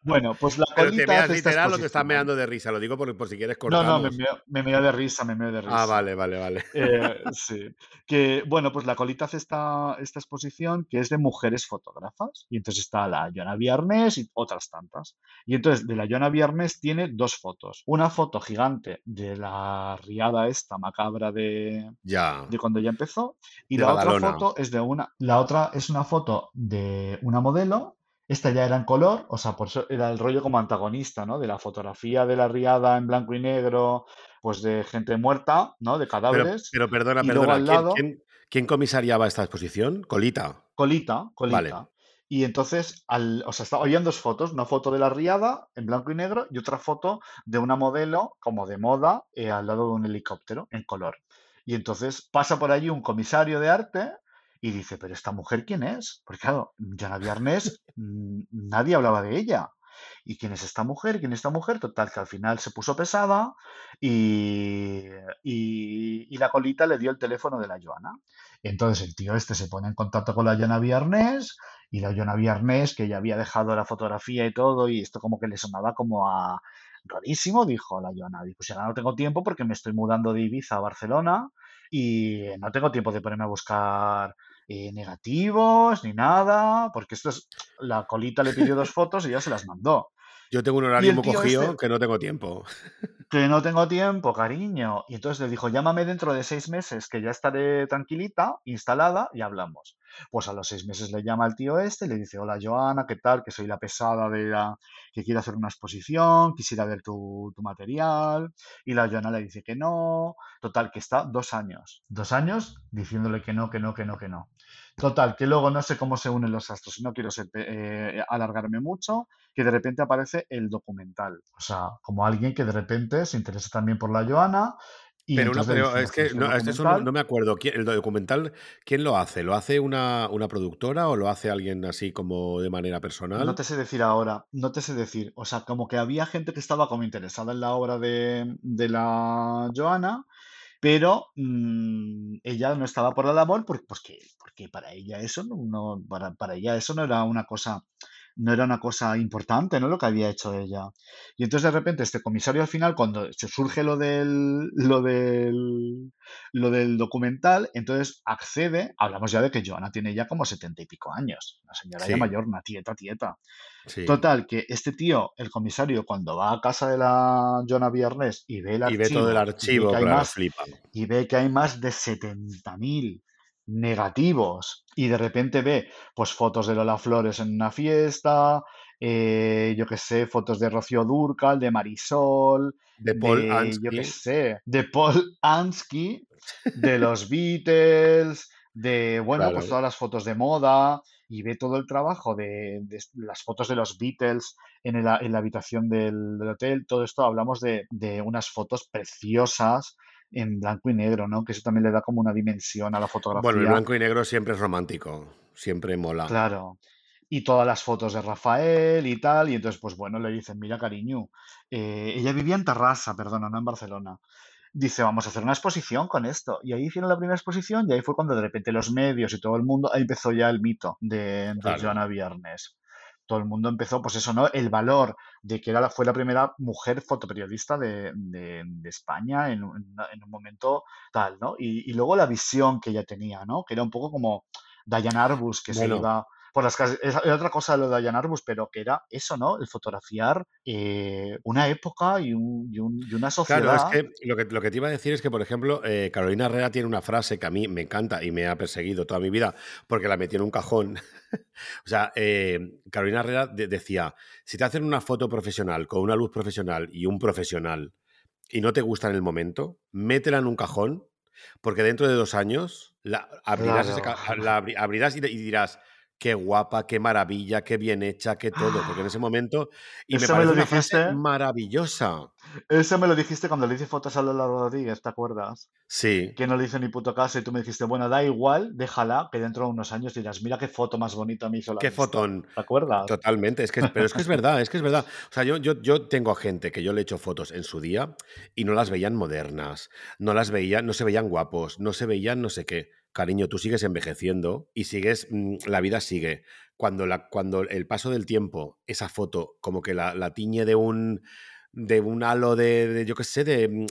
Bueno, pues la Pero te colita meas literal o te estás meando de risa, lo digo por, por si quieres No, no, me meo, me meo de risa, me meo de Ah, risa. vale, vale, vale. Eh, sí, que bueno, pues la colita hace esta, esta exposición que es de mujeres fotógrafas. Y entonces está la Joana Viernes y otras tantas. Y entonces de la Joana Viernes tiene dos fotos. Una foto gigante de la riada esta macabra de, Ya, de cuando ya empezó. Y de la otra foto es de una, la otra es una foto de una modelo. Esta ya era en color, o sea, por eso era el rollo como antagonista, ¿no? De la fotografía de la riada en blanco y negro, pues de gente muerta, ¿no? De cadáveres. pero perdona, Y perdona. ¿Quién, lado, quién, quién comisariaba esta exposición? Colita. colita, Vale. colita. Y entonces, al, o sea, habían dos fotos, una foto de la riada en blanco y negro y otra foto de una modelo como de moda eh, al lado de un helicóptero en color. Y entonces pasa por allí un comisario de arte y dice, pero esta mujer quién es? Porque claro, Joana Viernes, mm, nadie hablaba de ella. ¿Y quién es esta mujer? ¿Quién es esta mujer? Total, que al final se puso pesada y la colita le dio el teléfono de la Joana. Entonces el tío este se pone en contacto con la Joana Viernes y la Joana Viernes, que ya había dejado la fotografía y todo, y esto como que le sonaba como a rarísimo, dijo la Joana. Dijo, pues ahora no tengo tiempo porque me estoy mudando de Ibiza a Barcelona y no tengo tiempo de ponerme a buscar eh, negativos ni nada, porque esto es, la colita le pidió dos fotos y ya se las mandó. Yo tengo un horario cogido este, que no tengo tiempo. Que no tengo tiempo, cariño. Y entonces le dijo, llámame dentro de seis meses, que ya estaré tranquilita, instalada, y hablamos. Pues a los seis meses le llama el tío este y le dice, hola Joana, ¿qué tal? Que soy la pesada de la que quiero hacer una exposición, quisiera ver tu, tu material. Y la Joana le dice que no. Total, que está dos años. Dos años diciéndole que no, que no, que no, que no. Total, que luego no sé cómo se unen los astros, y no quiero ser, eh, alargarme mucho, que de repente aparece el documental. O sea, como alguien que de repente se interesa también por la Joana y Pero, una, es que "Hacemos no, eso no, no me acuerdo. ¿Quién- ¿El documental quién lo hace? ¿Lo hace una, una productora o lo hace alguien así como de manera No personal? te sé decir ahora, no te sé decir. O sea, como que había gente que estaba como interesada en la obra de, de la Joana, pero mm, ella no estaba por la labor porque, que- porque para ella eso no, no- para, para ella eso no era una cosa, no era una cosa importante, ¿no? Lo que había hecho ella. Y entonces de repente este comisario al final, cuando se surge lo del, lo del, lo del documental, entonces accede, hablamos ya de que Joana tiene ya como setenta y pico años, una señora ya mayor, una tieta, tieta. sí. Total, que este tío, el comisario, cuando va a casa de la Joana Viernes y ve el Y ve todo el archivo y ve archivo, que hay claro, más, flipa. y ve que hay más de 70.000 negativos y de repente ve pues fotos de Lola Flores en una fiesta, eh, yo qué sé, fotos de Rocío Dúrcal, de Marisol, De Paul de, yo qué Ansky. sé, de Paul Ansky, de los Beatles, de, bueno, pues todas las fotos de moda y ve todo el trabajo de, de las fotos de los Beatles en, el- en la habitación del, del hotel, todo esto hablamos de, de unas fotos preciosas en blanco y negro, ¿no? Que eso también le da como una dimensión a la Bueno, el fotografía. blanco y negro siempre es romántico. Siempre mola. Claro. Y todas las fotos de Rafael y tal. Y entonces, pues bueno, le dicen, mira, cariño, eh, ella vivía en Terrassa, perdona, no en Barcelona. Dice, vamos a hacer una exposición con esto. Y ahí hicieron la primera exposición y ahí fue cuando de repente los medios y todo el mundo, ahí empezó ya el mito de, de. Joana Viernes. Todo el mundo empezó, pues eso, ¿no? El valor de que era fue la primera mujer fotoperiodista de, de, de España en, un- en un momento tal, ¿no? Y, y luego la visión que ella tenía, ¿no? Que era un poco como Diane Arbus, que se Bueno, iba por las calles. Es es otra cosa lo de Diane Arbus, pero que era eso, ¿no? El fotografiar eh, una época y, un- y un- y una Claro, es sociedad. que lo, que lo que te iba a decir es que, por ejemplo, eh, Carolina Herrera tiene una frase que a mí me encanta y me ha perseguido toda mi vida porque la metí en un cajón. o sea, eh, Carolina Herrera de- decía, si te hacen una foto profesional con una luz profesional y un profesional y no te gusta en el momento, métela en un cajón porque dentro de dos años la abrirás, ese Claro. ca- la abri- abrirás y, y dirás, qué guapa, qué maravilla, qué bien hecha, qué todo, porque en ese momento, y me Eso me lo parece una frase dijiste. maravillosa. Eso me lo dijiste cuando le hice fotos a Lola Rodríguez, ¿te acuerdas? Sí, Que no le hice ni puto caso y tú me dijiste, bueno, da igual, déjala, que dentro de unos años dirás, mira qué foto más bonita me hizo la qué Vista. fotón. ¿Te acuerdas? Totalmente, es que, pero es que es verdad, es que es verdad. O sea, yo, yo, yo tengo a gente que yo le he hecho fotos en su día y no las veían modernas, no las veían, no se veían guapos, no se veían no sé qué. Cariño, tú sigues envejeciendo y sigues, mm, la vida sigue. Cuando, la, cuando el paso del tiempo, esa foto como que la, la tiñe de un, de un halo de, de, yo qué sé, de, mm,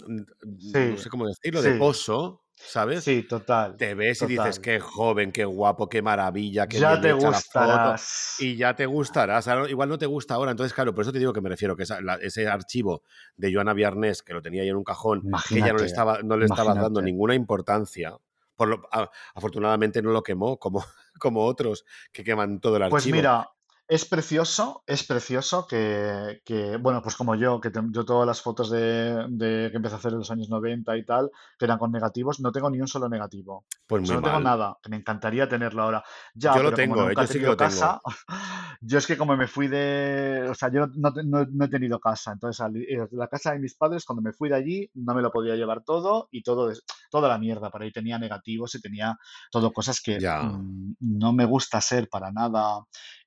no sé cómo decirlo, de pozo, ¿sabes? sí, total, Te ves y dices, total. qué joven, qué guapo, qué maravilla, qué Ya te la foto gustarás. y ya te gustará. O sea, igual no te gusta ahora. Entonces, claro, por eso te digo que me refiero que esa- la- ese archivo de Joana Viernes, que lo tenía ahí en un cajón, que ya no le Imagínate, estaba, no le estabas dando imagínate. ninguna importancia. Por lo- a- afortunadamente no lo quemó como, como otros que queman todo el Pues archivo. mira, es precioso, es precioso que, que, bueno, pues como yo, que te- yo todas las fotos de, de que empecé a hacer en los años 90 y tal, que eran con negativos, no tengo ni un solo negativo. Pues O sea, muy no tengo nada, que me encantaría tenerlo ahora. Ya, Yo lo tengo, ¿eh? yo sí que lo tengo. casa, yo es que como me fui de, o sea, yo no, te- no- no he tenido casa, entonces al a la casa de mis padres, cuando me fui de allí, no me lo podía llevar todo y todo, toda la mierda, por ahí tenía negativos y tenía todo cosas que Ya. mm, no me gusta ser para nada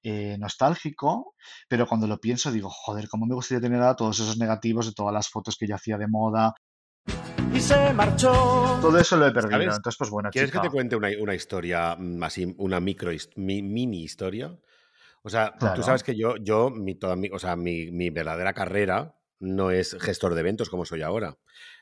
eh, nostálgico, pero cuando lo pienso digo, joder, cómo me gustaría tener ahora todos esos negativos de todas las fotos que yo hacía de moda. y se marchó. Todo eso lo he perdido. ¿Sabes? Entonces, pues bueno, ¿Quieres que te chica, cuente una, una historia mm, así, una micro, mi- mini historia? O sea, tú claro. sabes que yo, yo mi, toda mi, o sea, mi, mi verdadera carrera no es gestor de eventos como soy ahora.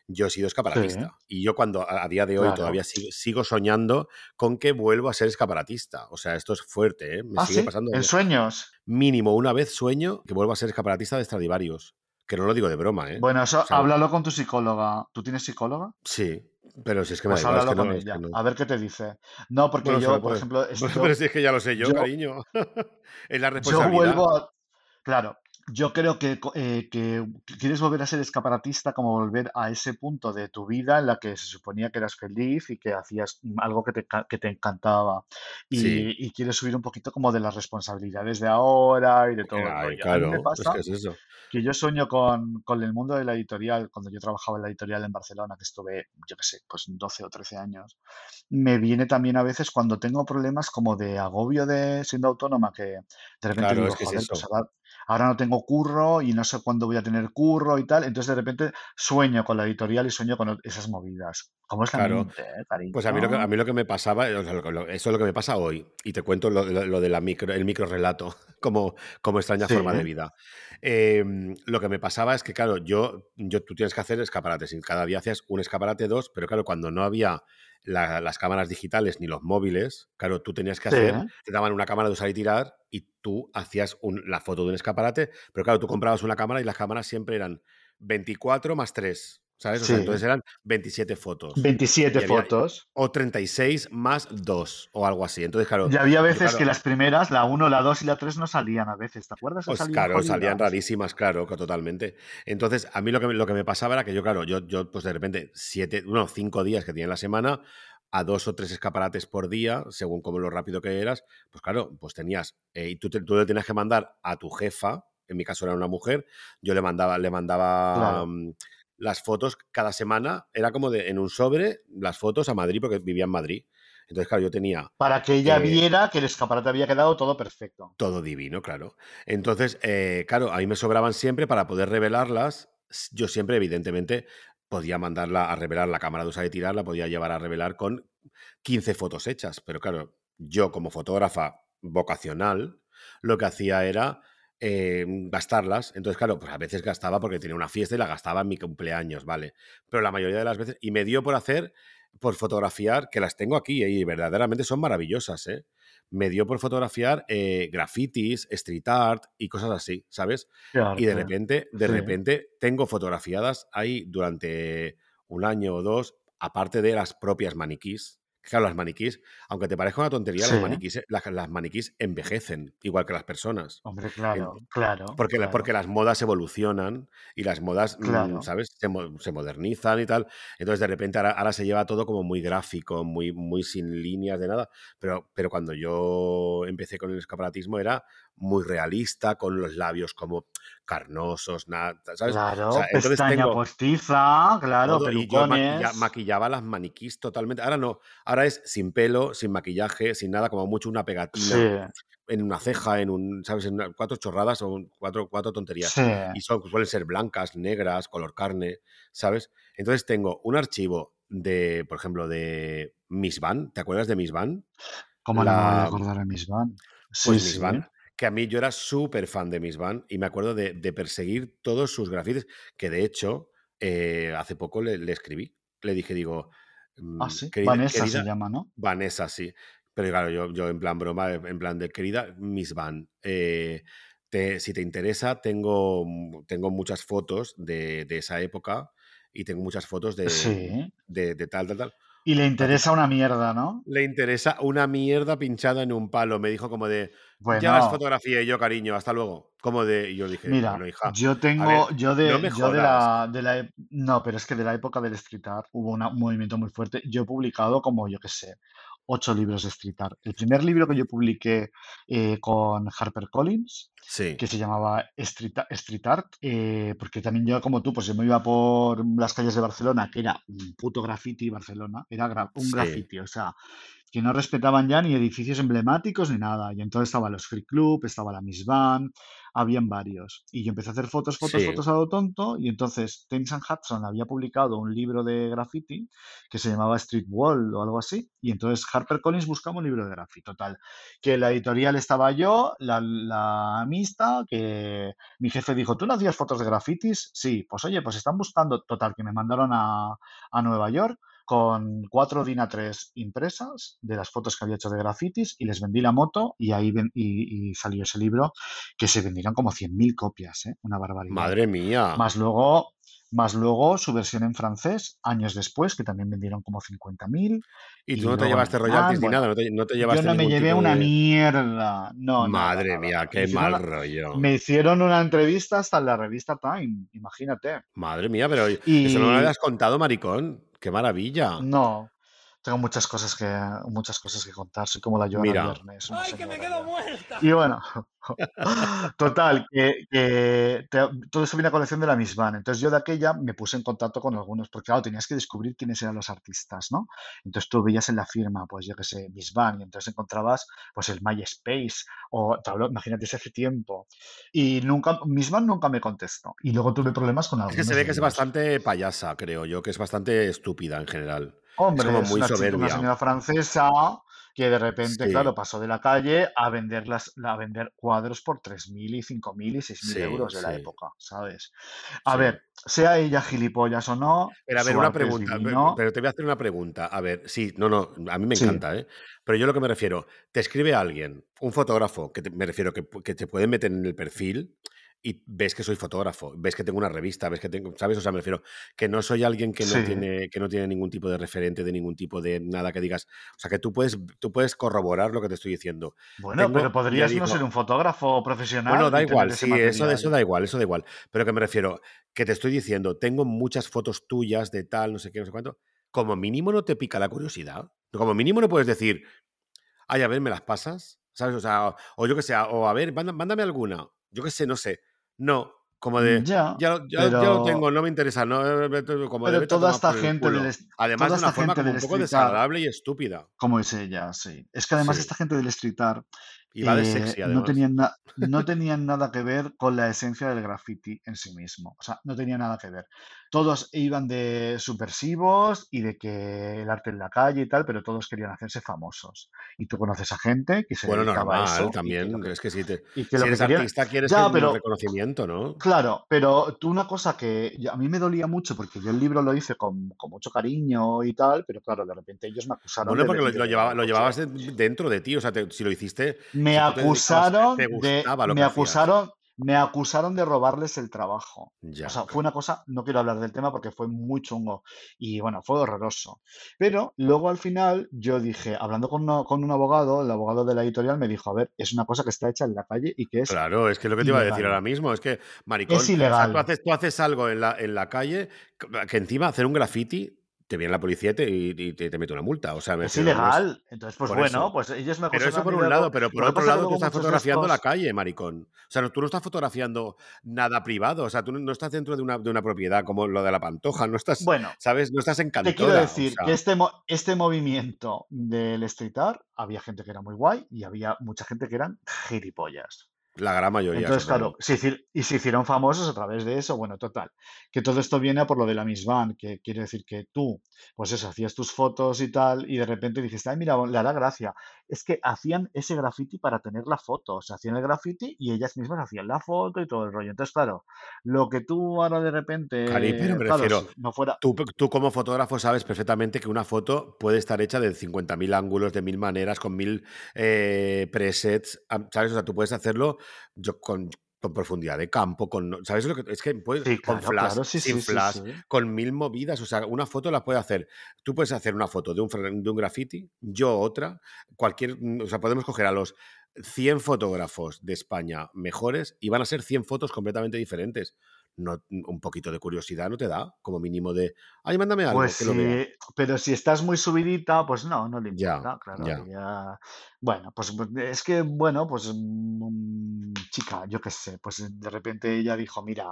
Yo he sido Sí, escaparatista. Y yo cuando a, a día de hoy claro. todavía sigo, sigo soñando con que vuelvo a ser escaparatista. O sea, esto es fuerte, ¿eh? Me Ah, sigue sí, pasando en sueños. mínimo una vez sueño que vuelvo a ser escaparatista de Stradivarius. Que no lo digo de broma, ¿eh? Bueno, eso O sea, háblalo con tu psicóloga. ¿Tú tienes psicóloga? sí, pero si es que me da Pues igual, es que no, es que no. a ver qué te dice. No, porque Bueno, yo, por puedes. ejemplo, es- Bueno, yo, pero si es que ya lo sé yo, yo, cariño. es la yo responsabilidad. vuelvo a... Claro, yo creo que, eh, que quieres volver a ser escaparatista como volver a ese punto de tu vida en la que se suponía que eras feliz y que hacías algo que te, que te encantaba. Sí, Y, y quieres subir un poquito como de las responsabilidades de ahora y de todo ay, rollo. A mí me claro, es pasa que es eso. que yo sueño con, con el mundo de la editorial, cuando yo trabajaba en la editorial en Barcelona, que estuve, yo qué sé, pues 12 o 13 años, me viene también a veces cuando tengo problemas como de agobio de siendo autónoma, que de repente Claro, digo, es que es joder, pues eso. ahora, ahora no tengo curro y no sé cuándo voy a tener curro y tal, entonces de repente sueño con la editorial y sueño con esas movidas. ¿Cómo es la Claro. mente, eh, Pues a mí lo que, a mí lo que me pasaba, o sea, lo- lo- eso es lo que me pasa hoy. Y te cuento lo, lo- de la micro, el micro relato como, como extraña Sí, forma de vida. Em, lo que me pasaba es que, claro, yo, yo, tú tienes que hacer escaparates y cada día hacías un escaparate, dos, pero claro, cuando no había la- las cámaras digitales ni los móviles, claro, tú tenías que sí, hacer, te daban una cámara de usar y tirar y tú hacías un- la foto de un escaparate, pero claro, tú comprabas una cámara y las cámaras siempre eran 24 más 3, ¿sabes? O sea, sí. entonces eran 27 fotos. 27 Y había, fotos. o 36 más 2 o algo así. Entonces, claro, Y había veces claro, que las primeras, la 1, la 2 y la 3 no salían a veces, ¿te acuerdas? Pues claro, salían rarísimas, claro, totalmente. Entonces, a mí lo que, me- lo que me pasaba era que yo, claro, yo, yo pues de repente, siete, bueno, cinco días que tenía en la semana, a dos o tres escaparates por día, según como lo rápido que eras, pues claro, pues tenías, eh, y tú, te- tú le tenías que mandar a tu jefa, en mi caso era una mujer, yo le mandaba, le mandaba Claro. mm, las fotos cada semana, era como de en un sobre las fotos a Madrid, porque vivía en Madrid. Entonces, claro, yo tenía Para que ella eh, viera que el escaparate había quedado todo perfecto. todo divino, claro. Entonces, eh, claro, a mí me sobraban siempre para poder revelarlas. Yo siempre, evidentemente, podía mandarla a revelar la cámara de usar y tirar, la podía llevar a revelar con 15 fotos hechas. Pero claro, yo como fotógrafa vocacional, lo que hacía era eh, gastarlas. Entonces, claro, pues a veces gastaba porque tenía una fiesta y la gastaba en mi cumpleaños, ¿vale? Pero la mayoría de las veces, y me dio por hacer, por fotografiar, que las tengo aquí y verdaderamente son maravillosas, ¿eh? Me dio por fotografiar eh, grafitis, street art y cosas así, ¿sabes? Y de repente, de Sí. repente, tengo fotografiadas ahí durante un año o dos, aparte de las propias maniquís. Claro, las maniquís, aunque te parezca una tontería, Sí. las maniquís, eh, las, las maniquís envejecen, igual que las personas. Hombre, En- claro, claro, porque, la- claro, porque las modas evolucionan y las modas, mm, claro. ¿sabes? Se modernizan y tal. Entonces, de repente, ahora, ahora se lleva todo como muy gráfico, muy, muy sin líneas de nada. Pero, pero cuando yo empecé con el escaparatismo era muy realista, con los labios como carnosos, nada, ¿sabes? O Claro, sea, entonces pestaña tengo postiza, claro, todo y yo maquilla- maquillaba las maniquís totalmente. Ahora no, ahora es sin pelo, sin maquillaje, sin nada, como mucho una pegatina Sí, en una ceja, en un, ¿sabes? En una- cuatro chorradas o cuatro, cuatro tonterías. sí. Y son, suelen ser blancas, negras, color carne, ¿sabes? Entonces tengo un archivo de, por ejemplo, de Miss Van. ¿Te acuerdas de Miss Van? ¿Cómo no me voy a La, acordar de Miss Van? Sí, pues Miss sí. Van, que a mí yo era súper fan de Miss Van y me acuerdo de, de perseguir todos sus grafitis, que de hecho eh, hace poco le, le escribí. Le dije, digo, Ah, mm, sí. querida, Vanessa se querida, llama, ¿no? Vanessa, sí. Pero claro, yo, yo en plan broma, en plan de querida Miss Van, eh, te- si te interesa, tengo, mu- tengo muchas fotos de, de esa época y tengo muchas fotos de, Sí. de, de tal, tal, tal. Y le interesa una mierda, ¿no? le interesa una mierda pinchada en un palo. Me dijo como de, ya las Bueno, fotografié yo, cariño, hasta luego. Como de, y yo dije, mira, bueno, hija, yo ver, tengo, yo no de, me yo de la, de la, ep- no, pero es que de la época del street art hubo una- un movimiento muy fuerte. Yo he publicado como, yo qué sé, ocho libros de street art. El primer libro que yo publiqué eh, con HarperCollins Sí, que se llamaba Street, Street Art, eh, porque también yo como tú, pues yo me iba por las calles de Barcelona, que era un puto graffiti Barcelona, era gra- un sí, graffiti, o sea, que no respetaban ya ni edificios emblemáticos ni nada. Y entonces estaban los Free Club, estaba la Miss Van, habían varios. Y yo empecé a hacer fotos, fotos, sí, fotos a lo tonto, y entonces Thames and Hudson había publicado un libro de graffiti que se llamaba Street Wall o algo así, y entonces HarperCollins buscaba un libro de graffiti, total que la editorial estaba yo, la, la mixta, que mi jefe dijo, ¿tú no hacías fotos de grafitis? Sí, pues oye, pues están buscando, total, que me mandaron a, a Nueva York con cuatro DIN A3 impresas de las fotos que había hecho de grafitis y les vendí la moto y ahí ven- y, y salió ese libro que se vendieron como 100.000 copias, ¿eh? Una barbaridad. madre mía. Más luego, más luego su versión en francés, años después, que también vendieron como 50.000 Y tú y no te llevaste alemán, royalties ni nada, no te, no te Yo llevaste no me llevé una de... mierda. No, Madre nada, mía, nada. Qué mal rollo. me hicieron una entrevista hasta en la revista Time, imagínate. Madre mía, pero eso no lo habías contado, maricón. Qué maravilla. no, tengo muchas cosas que, muchas cosas que contar. Soy como la Joana Mira, Viernes, una señora ya. Y bueno, total, que, que te- todo eso viene a colección de la Miss Van. Entonces yo de aquella me puse en contacto con algunos, porque claro, tenías que descubrir quiénes eran los artistas, ¿no? Entonces tú veías en la firma, pues yo qué sé, Miss Van, y entonces encontrabas pues el MySpace, o hablo- imagínate ese hace tiempo. Y nunca, Miss Van nunca me contestó. Y luego tuve problemas con es que se algunos ve que es bastante payasa, creo yo, que es estúpida estúpida en general. Es Hombre, es muy una chica, una soberbia. señora francesa que de repente, Sí, claro, pasó de la calle a vender, las, a vender cuadros por 3.000 y 5.000 y 6.000 sí, euros de la época, ¿sabes? A ver, sea ella gilipollas o no, Pero a ver, una es pregunta, pero te voy a hacer una pregunta. A ver, sí, no, no, a mí me encanta, ¿eh? Pero yo lo que me refiero, te escribe alguien, un fotógrafo, que te- me refiero que, que te puede meter en el perfil y ves que soy fotógrafo, ves que tengo una revista, ves que tengo, ¿sabes? O sea, me refiero que no soy alguien que no sí. tiene, que no tiene ningún tipo de referente, de ningún tipo de nada que digas. O sea, que tú puedes, tú puedes corroborar lo que te estoy diciendo. Bueno, pero Tengo, podrías no ser un fotógrafo bueno, profesional da y tener igual, sí, eso, eso da igual, eso da igual. Pero que me refiero, que te estoy diciendo, tengo muchas fotos tuyas de tal, no sé qué, no sé cuánto. Como mínimo no te pica la curiosidad. Como mínimo no puedes decir, ay, a ver, ¿me las pasas? ¿Sabes? O sea, o, o yo que sé, o a ver, mándame alguna. Yo que sé, no sé. No, como Mm, de, Ya, ya, lo- ya, ya lo tengo, no me interesa, no, eh, como de pero toda esta gente del, Además de una forma como un poco desagradable y estúpida. como es ella, sí. Es que además Sí. esta gente del street art Y va de eh, sexy, no tenían, no tenían nada que ver con la esencia del graffiti en sí mismo. O sea, no tenía nada que ver. Todos iban de subversivos y de que el arte en la calle y tal, pero todos querían hacerse famosos. Y tú conoces a gente que se Bueno, dedicaba a normal, eso y que también. que, que te, y que si lo que eres querían... artista quieres Ya, que- pero reconocimiento, ¿no? Claro, pero tú una cosa que a mí me dolía mucho porque yo el libro lo hice con, con mucho cariño y tal, pero claro, de repente ellos me acusaron Bueno, de, porque lo, de- lo llevaba- lo llevabas de- dentro de ti. O sea, te- si lo hiciste, Me si te acusaron de, lo me hacías. Me acusaron de robarles el trabajo. Ya. O sea, fue una cosa, no quiero hablar del tema porque fue muy chungo y bueno, fue horroroso. Pero luego al final yo dije, hablando con, uno- con un abogado, el abogado de la editorial me dijo, a ver, es una cosa que está hecha en la calle y que es Claro, es que lo que te iba a decir ilegal. ahora mismo, es que, maricón, Es o sea, tú ilegal. haces, tú haces algo en la, en la calle, que encima hacer un graffiti, te viene la policía y te, y- y te, te mete una multa. O sea, me Es ilegal. Entonces, pues por bueno, eso. pues ellos me Pero eso por un lado, pero por otro lado tú estás fotografiando la calle, maricón. O sea, no- tú no estás fotografiando nada privado, o sea, tú no estás dentro de una, de una propiedad como lo de la pantoja, no estás, Bueno, ¿sabes? No estás en Te quiero o decir que este, mo- este movimiento del street art, había gente que era muy guay y había mucha gente que eran gilipollas. La gran mayoría, Entonces, claro, se y se hicieron famosos a través de eso. Bueno, total. Que todo esto viene por lo de la Miss Van, que quiere decir que tú, pues eso, hacías tus fotos y tal, y de repente dijiste, ay, mira, le hará gracia. Es que hacían ese graffiti para tener la foto. O sea, hacían el graffiti y ellas mismas hacían la foto y todo el rollo. Entonces, claro, lo que tú ahora de repente, Cari, pero me claro, refiero, no fuera. Tú, tú como fotógrafo sabes perfectamente que una foto puede estar hecha de 50.000 ángulos, de mil maneras, con mil eh, presets, ¿sabes? O sea, tú puedes hacerlo yo, con, con profundidad de campo, con, ¿sabes lo que es que puedes, Sí, con claro, flash, claro, sí, sin sí, flash, con mil movidas, o sea, una foto la puede hacer. Tú puedes hacer una foto de un, de un graffiti, yo otra, cualquier, o sea, podemos coger a los 100 fotógrafos de España mejores y van a ser 100 fotos completamente diferentes. No, un poquito de curiosidad no te da, como mínimo de, ay, mándame algo, Pues que lo vea. sí, pero si estás muy subidita, pues no, no le Ya, importa, claro. ya. Bueno, pues pues, es que, bueno, pues mm, chica, yo qué sé, pues de repente ella dijo, mira,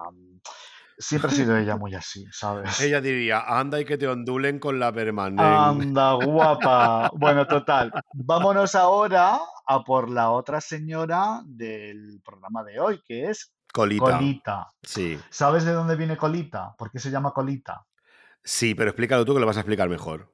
siempre ha sido ella muy así, ¿sabes? Ella diría, anda y que te ondulen con la permanente. Anda, guapa. Bueno, total. Vámonos ahora a por la otra señora del programa de hoy, que es Colita. Colita. Sí, ¿Sabes de dónde viene Colita? ¿Por qué se llama Colita? sí, pero explícalo tú que lo vas a explicar mejor.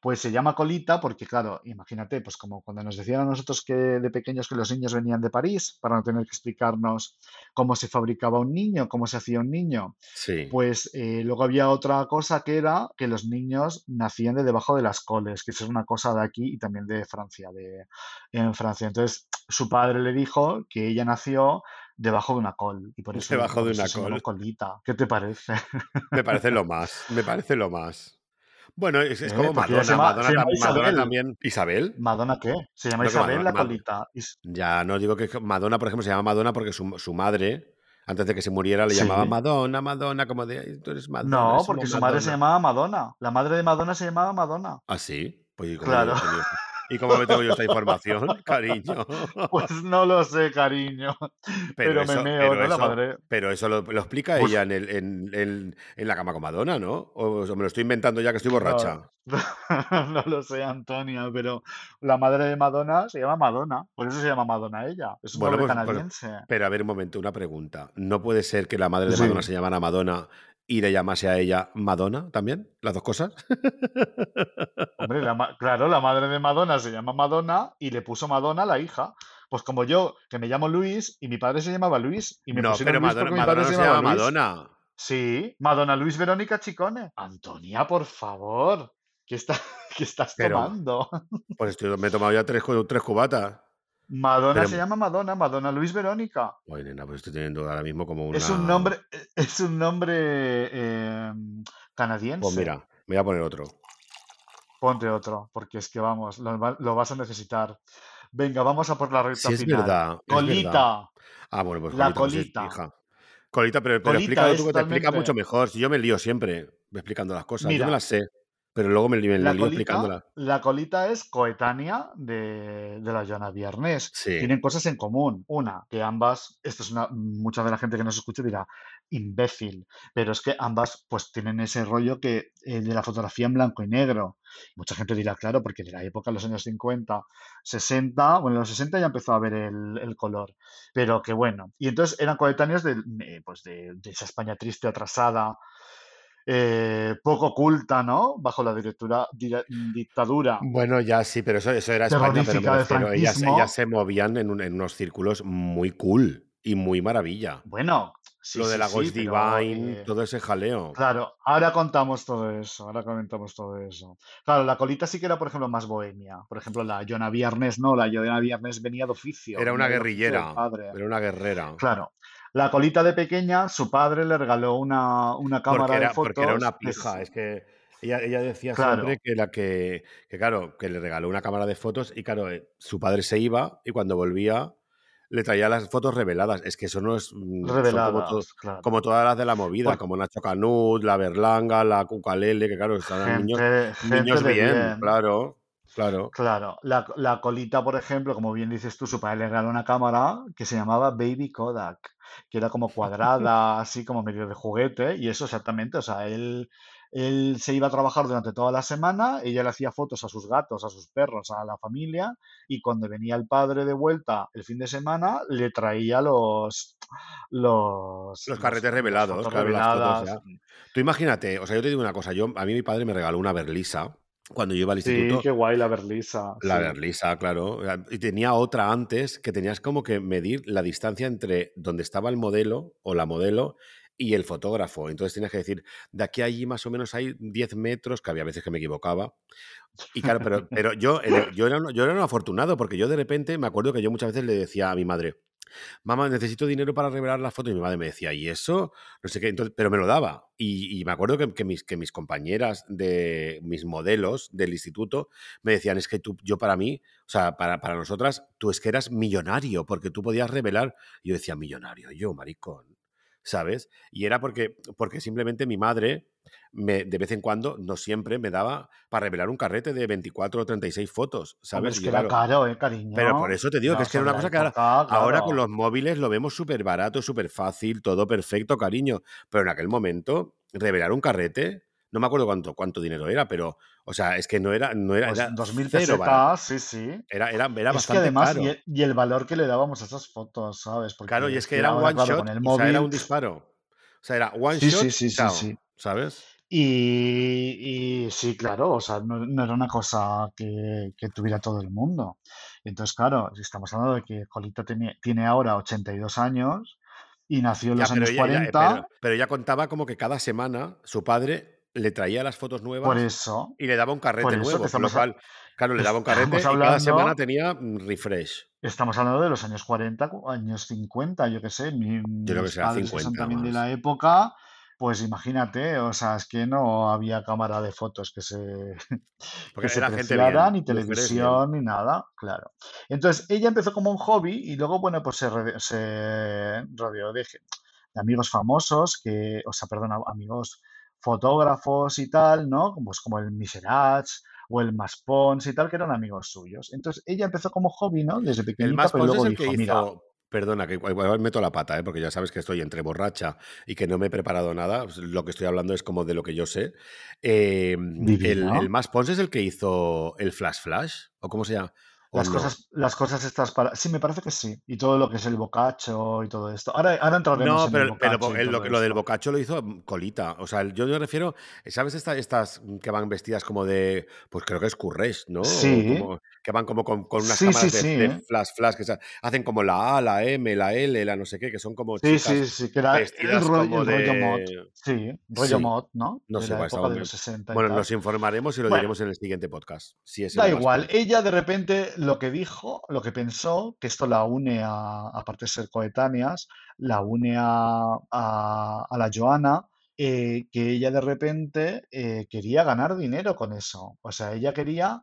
Pues se llama colita porque, claro, imagínate, pues como cuando nos decían a nosotros que de pequeños que los niños venían de París para no tener que explicarnos cómo se fabricaba un niño, cómo se hacía un niño. Sí. Pues eh, luego había otra cosa que era que los niños nacían de debajo de las coles, que eso es una cosa de aquí y también de Francia, de, en Francia. Entonces, su padre le dijo que ella nació debajo de una col y por eso, Debajo de una col. colita. ¿Qué te parece? Me parece lo más, me parece lo más. Bueno, es, es ¿Eh? como Madonna, se llama, Madonna, se llama tam- Madonna Isabel. también. ¿Isabel? ¿Madonna qué? Se llama No, Isabel Madonna, la colita. Ya no digo que Madonna, por ejemplo, se llama Madonna porque su, su madre, antes de que se muriera, le llamaba. Madonna, Madonna, como de, "Ay, tú eres Madonna, No, porque su madre se Madonna". llamaba Madonna. La madre de Madonna se llamaba Madonna. ¿Ah, sí? Pues, ¿y cómo, Claro. ¿Y cómo me tengo yo esta información, cariño? Pues no lo sé, cariño. Pero, me eso, meo, pero ¿no? La madre. pero eso lo, lo explica ella en, el, en, en- en la cama con Madonna, ¿no? O, o me lo estoy inventando ya que estoy borracha. No lo sé, Antonia, pero la madre de Madonna se llama Madonna. Por eso se llama Madonna ella. Es un Bueno, pues, canadiense. Pero a ver un momento, una pregunta. ¿No puede ser que la madre de Sí. Madonna se llamara Madonna y le llamase a ella Madonna también? ¿Las dos cosas? Hombre, la claro, la madre de Madonna se llama Madonna y le puso Madonna a la hija. Pues como yo, que me llamo Luis y mi padre se llamaba Luis y me no, pusieron pero Luis Madonna, mi Madonna padre no se se llamaba llama Luis. Madonna. Sí, Madonna Luis Verónica Chicone. Antonia, por favor, ¿qué, está, qué estás Pero- tomando? Pues estoy- me he tomado ya tres, tres cubatas. Madonna pero- se llama Madonna, Madonna Luis Verónica. Oye, nena, pues estoy teniendo ahora mismo como una... Es un nombre, es un nombre eh, canadiense. Pues mira, me voy a poner otro. Ponte otro, porque es que vamos, lo, va- lo vas a necesitar. Venga, vamos a por la recta Sí, es final. verdad, es Colita. verdad. Ah, bueno, pues La colita, pues es colita. hija. Colita, pero, pero Colita explícalo es tú que te explica mucho mejor. Si yo me lío siempre explicando las cosas. Mira. yo me las sé, pero luego me, me La colita, explicándolas. la colita es coetánea de, de la Joana Viernes. Sí. Tienen cosas en común. Una, que ambas, esto es una, mucha de la gente que nos escucha dirá imbécil, pero es que ambas pues tienen ese rollo que eh, de la fotografía en blanco y negro. Mucha gente dirá, claro, porque de la época de los años 50, 60, bueno, en los 60 ya empezó a ver el, el color, pero que bueno. Y entonces eran coetáneos de, eh, pues de, de esa España triste, atrasada, eh, poco culta, ¿no? Bajo la directura, dire- dictadura Bueno, ya sí, pero eso, eso era España, pero refiero, ellas, ellas se movían en, un- en unos círculos muy cool y muy maravilla. Bueno, sí, Lo de sí, la sí, Ghost pero, Divine, eh, todo ese jaleo. Claro, ahora contamos todo eso, ahora comentamos todo eso. Claro, la colita sí que era, por ejemplo, más bohemia. Por ejemplo, la Joana Viernes no, la Joana Viernes venía de oficio, Era una guerrillera, padre. era una guerrera. Claro, la colita de pequeña, su padre le regaló una, una Porque cámara de era, porque era fotos. una pija, es que ella, ella decía Claro, siempre que la que, que, claro, que le regaló una cámara de fotos y claro, eh, su padre se iba y cuando volvía le traía las fotos reveladas. Es que eso no es, mm, son como, to- reveladas, claro. como todas las de la movida, como Nacho Canut, la Berlanga, la Cucalele, que claro, estaban niños, niños bien, bien. claro, claro. Claro, la, la colita, por ejemplo, como bien dices tú, su padre le regaló una cámara que se llamaba Baby Kodak, que era como cuadrada, así como medio de juguete, y eso exactamente, o sea, él, él se iba a trabajar durante toda la semana, ella le hacía fotos a sus gatos, a sus perros, a la familia, y cuando venía el padre de vuelta el fin de semana, le traía los, los, Los carretes revelados, claro, las fotos. Tú imagínate, o sea, yo te digo una cosa, yo, a mí mi padre me regaló una berlisa cuando yo iba al Sí, instituto. qué guay la berlisa, La sí. berlisa, claro. Y tenía otra antes que tenías como que medir la distancia entre donde estaba el modelo o la modelo y el fotógrafo. Entonces tenías que decir, de aquí a allí más o menos hay 10 metros, que había veces que me equivocaba. Y claro, pero, pero yo, yo, era, yo era un afortunado porque yo de repente me acuerdo que yo muchas veces le decía a mi madre, mamá, necesito dinero para revelar las fotos. Y mi madre me decía, ¿y eso? No sé qué, entonces, pero me lo daba. Y, me acuerdo que, que mis, que mis compañeras de mis modelos del instituto me decían, es que tú, yo para mí, o sea, para, para nosotras, tú es que eras millonario, porque tú podías revelar. Y yo decía, millonario, yo, maricón, ¿sabes? Y era porque, porque simplemente mi madre, me, de vez en cuando, no siempre, me daba para revelar un carrete de 24 o 36 fotos, ¿sabes? es que era caro, ¿eh, cariño? pero por eso te digo que es que era una cosa que ahora, ahora con los móviles lo vemos súper barato, súper fácil, todo perfecto, cariño. Pero en aquel momento, revelar un carrete, no me acuerdo cuánto, cuánto dinero era, pero, o sea, es que no era, no era, Pues era 2.000 cero barato. pesetas, sí, sí. Era, era, era Es que bastante además, caro. y el, y el valor que le dábamos a esas fotos, ¿sabes? Claro, Porque y es que que era ahora, one claro, shot, el o sea, era móvil. un disparo. O sea, era one Sí, shot, sí, sí, sí, chao, sí. ¿sabes? Y, y sí, claro, o sea, no, no era una cosa que, que tuviera todo el mundo. Entonces, claro, si estamos hablando de que Jolita tiene, tiene ahora 82 años y nació en Ya, los años ella, ella- 40, pero, pero ella contaba como que cada semana su padre le traía las fotos por nuevas eso, y le daba un carrete nuevo, con lo cual, claro, le daba un carrete estamos y cada semana hablando, tenía mm, refresh. estamos hablando de los años 40, cu- años 50, yo qué sé, mi- Yo creo que mis será padres que son 50 también de la época, pues imagínate, o sea, es que no había cámara de fotos que se, Porque que se preciara, ni televisión, ni nada, claro. Entonces, ella empezó como un hobby y luego, bueno, pues se, rode- se rodeó de, de amigos famosos, que, o sea, perdón, amigos fotógrafos y tal, ¿no? Pues como el Miserats o el Maspons y tal, que eran amigos suyos. Entonces, ella empezó como hobby, ¿no? Desde El pequeñita, más pero Pons es luego el que mira, hizo. Perdona, que igual meto la pata, ¿eh? porque ya sabes que estoy entre borracha y que no me he preparado nada. Lo que estoy hablando es como de lo que yo sé. Eh, el, el más Pons es el que hizo el Flash Flash, ¿o cómo se llama? ¿O Las cosas, las cosas estas para... Sí, me parece que sí. Y todo lo que es el bocacho y todo esto. Ahora, ahora entraremos No, en el pero, pero el- lo, lo del bocacho lo hizo mm, Colita. O sea, yo me refiero, ¿sabes esta- estas que van vestidas como de, pues creo que es Curresh, ¿no? Sí, como, que van como con, con unas sí, sí, cámaras de, sí. de flash, flash, que se- hacen como la A, la M, la L, la no sé qué, que son como Sí, sí, sí, que era el, vestidas ro- como el rollo mod. de... Sí, rollo Sí, mod, ¿no? no De sé de los 60 y Bueno, nos informaremos y lo Bueno, diremos en el siguiente podcast, si es da de igual. Ella de repente lo que dijo, lo que pensó, que esto la une a, aparte de ser coetáneas, la une a, a, la Joana, eh, que ella de repente eh, quería ganar dinero con eso. O sea, ella quería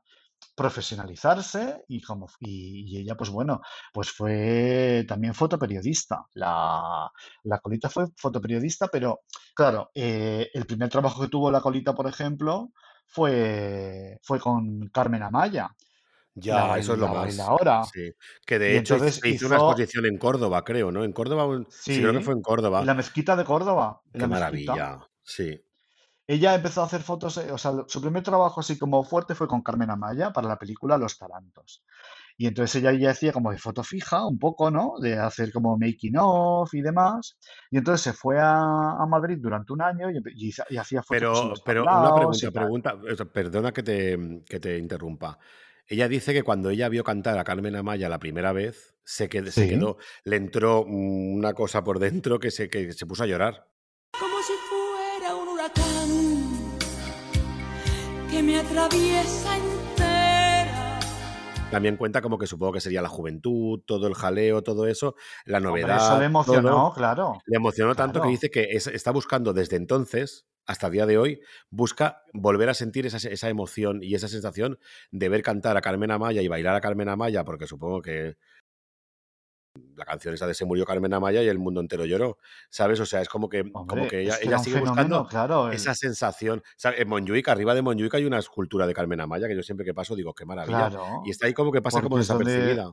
profesionalizarse y como y ella pues bueno pues fue también fotoperiodista la, la colita fue fotoperiodista pero claro eh, el primer trabajo que tuvo la colita por ejemplo fue fue con Carmen Amaya la, Ya, eso es lo más. Sí. Que de y hecho hizo una exposición en Córdoba, creo, ¿no? En Córdoba, sí, creo que fue en Córdoba. en la mezquita de Córdoba Qué la maravilla. Sí. Ella empezó a hacer fotos, eh, o sea, su primer trabajo así como fuerte fue con Carmen Amaya para la película Los Tarantos. Y entonces ella ya hacía como de foto fija, un poco, ¿no? De hacer como making of y demás. Y entonces se fue a, a Madrid durante un año y, hacía fotos Pero, pero una pregunta, perdona que te, que te interrumpa. Ella dice que cuando ella vio cantar a Carmen Amaya la primera vez, se quedó, se quedó le entró una cosa por dentro que se, que se puso a llorar. como si fuera un huracán que me atraviesa. También cuenta como que supongo que sería la juventud, todo el jaleo, todo eso, la Hombre, novedad. eso le emocionó, todo. claro. Le emocionó tanto que dice que es- está buscando desde entonces hasta el día de hoy, busca volver a sentir esa, esa emoción y esa sensación de ver cantar a Carmen Amaya y bailar a Carmen Amaya, porque supongo que la canción esa de Se murió Carmen Amaya y el mundo entero lloró, ¿sabes? O sea, es como que, como que ella, sigue fenómeno, buscando claro. el- esa sensación. En Montjuic, arriba de Montjuic hay una escultura de Carmen Amaya que yo siempre que paso digo, qué maravilla. Claro. Y está ahí como que pasa como desapercibida.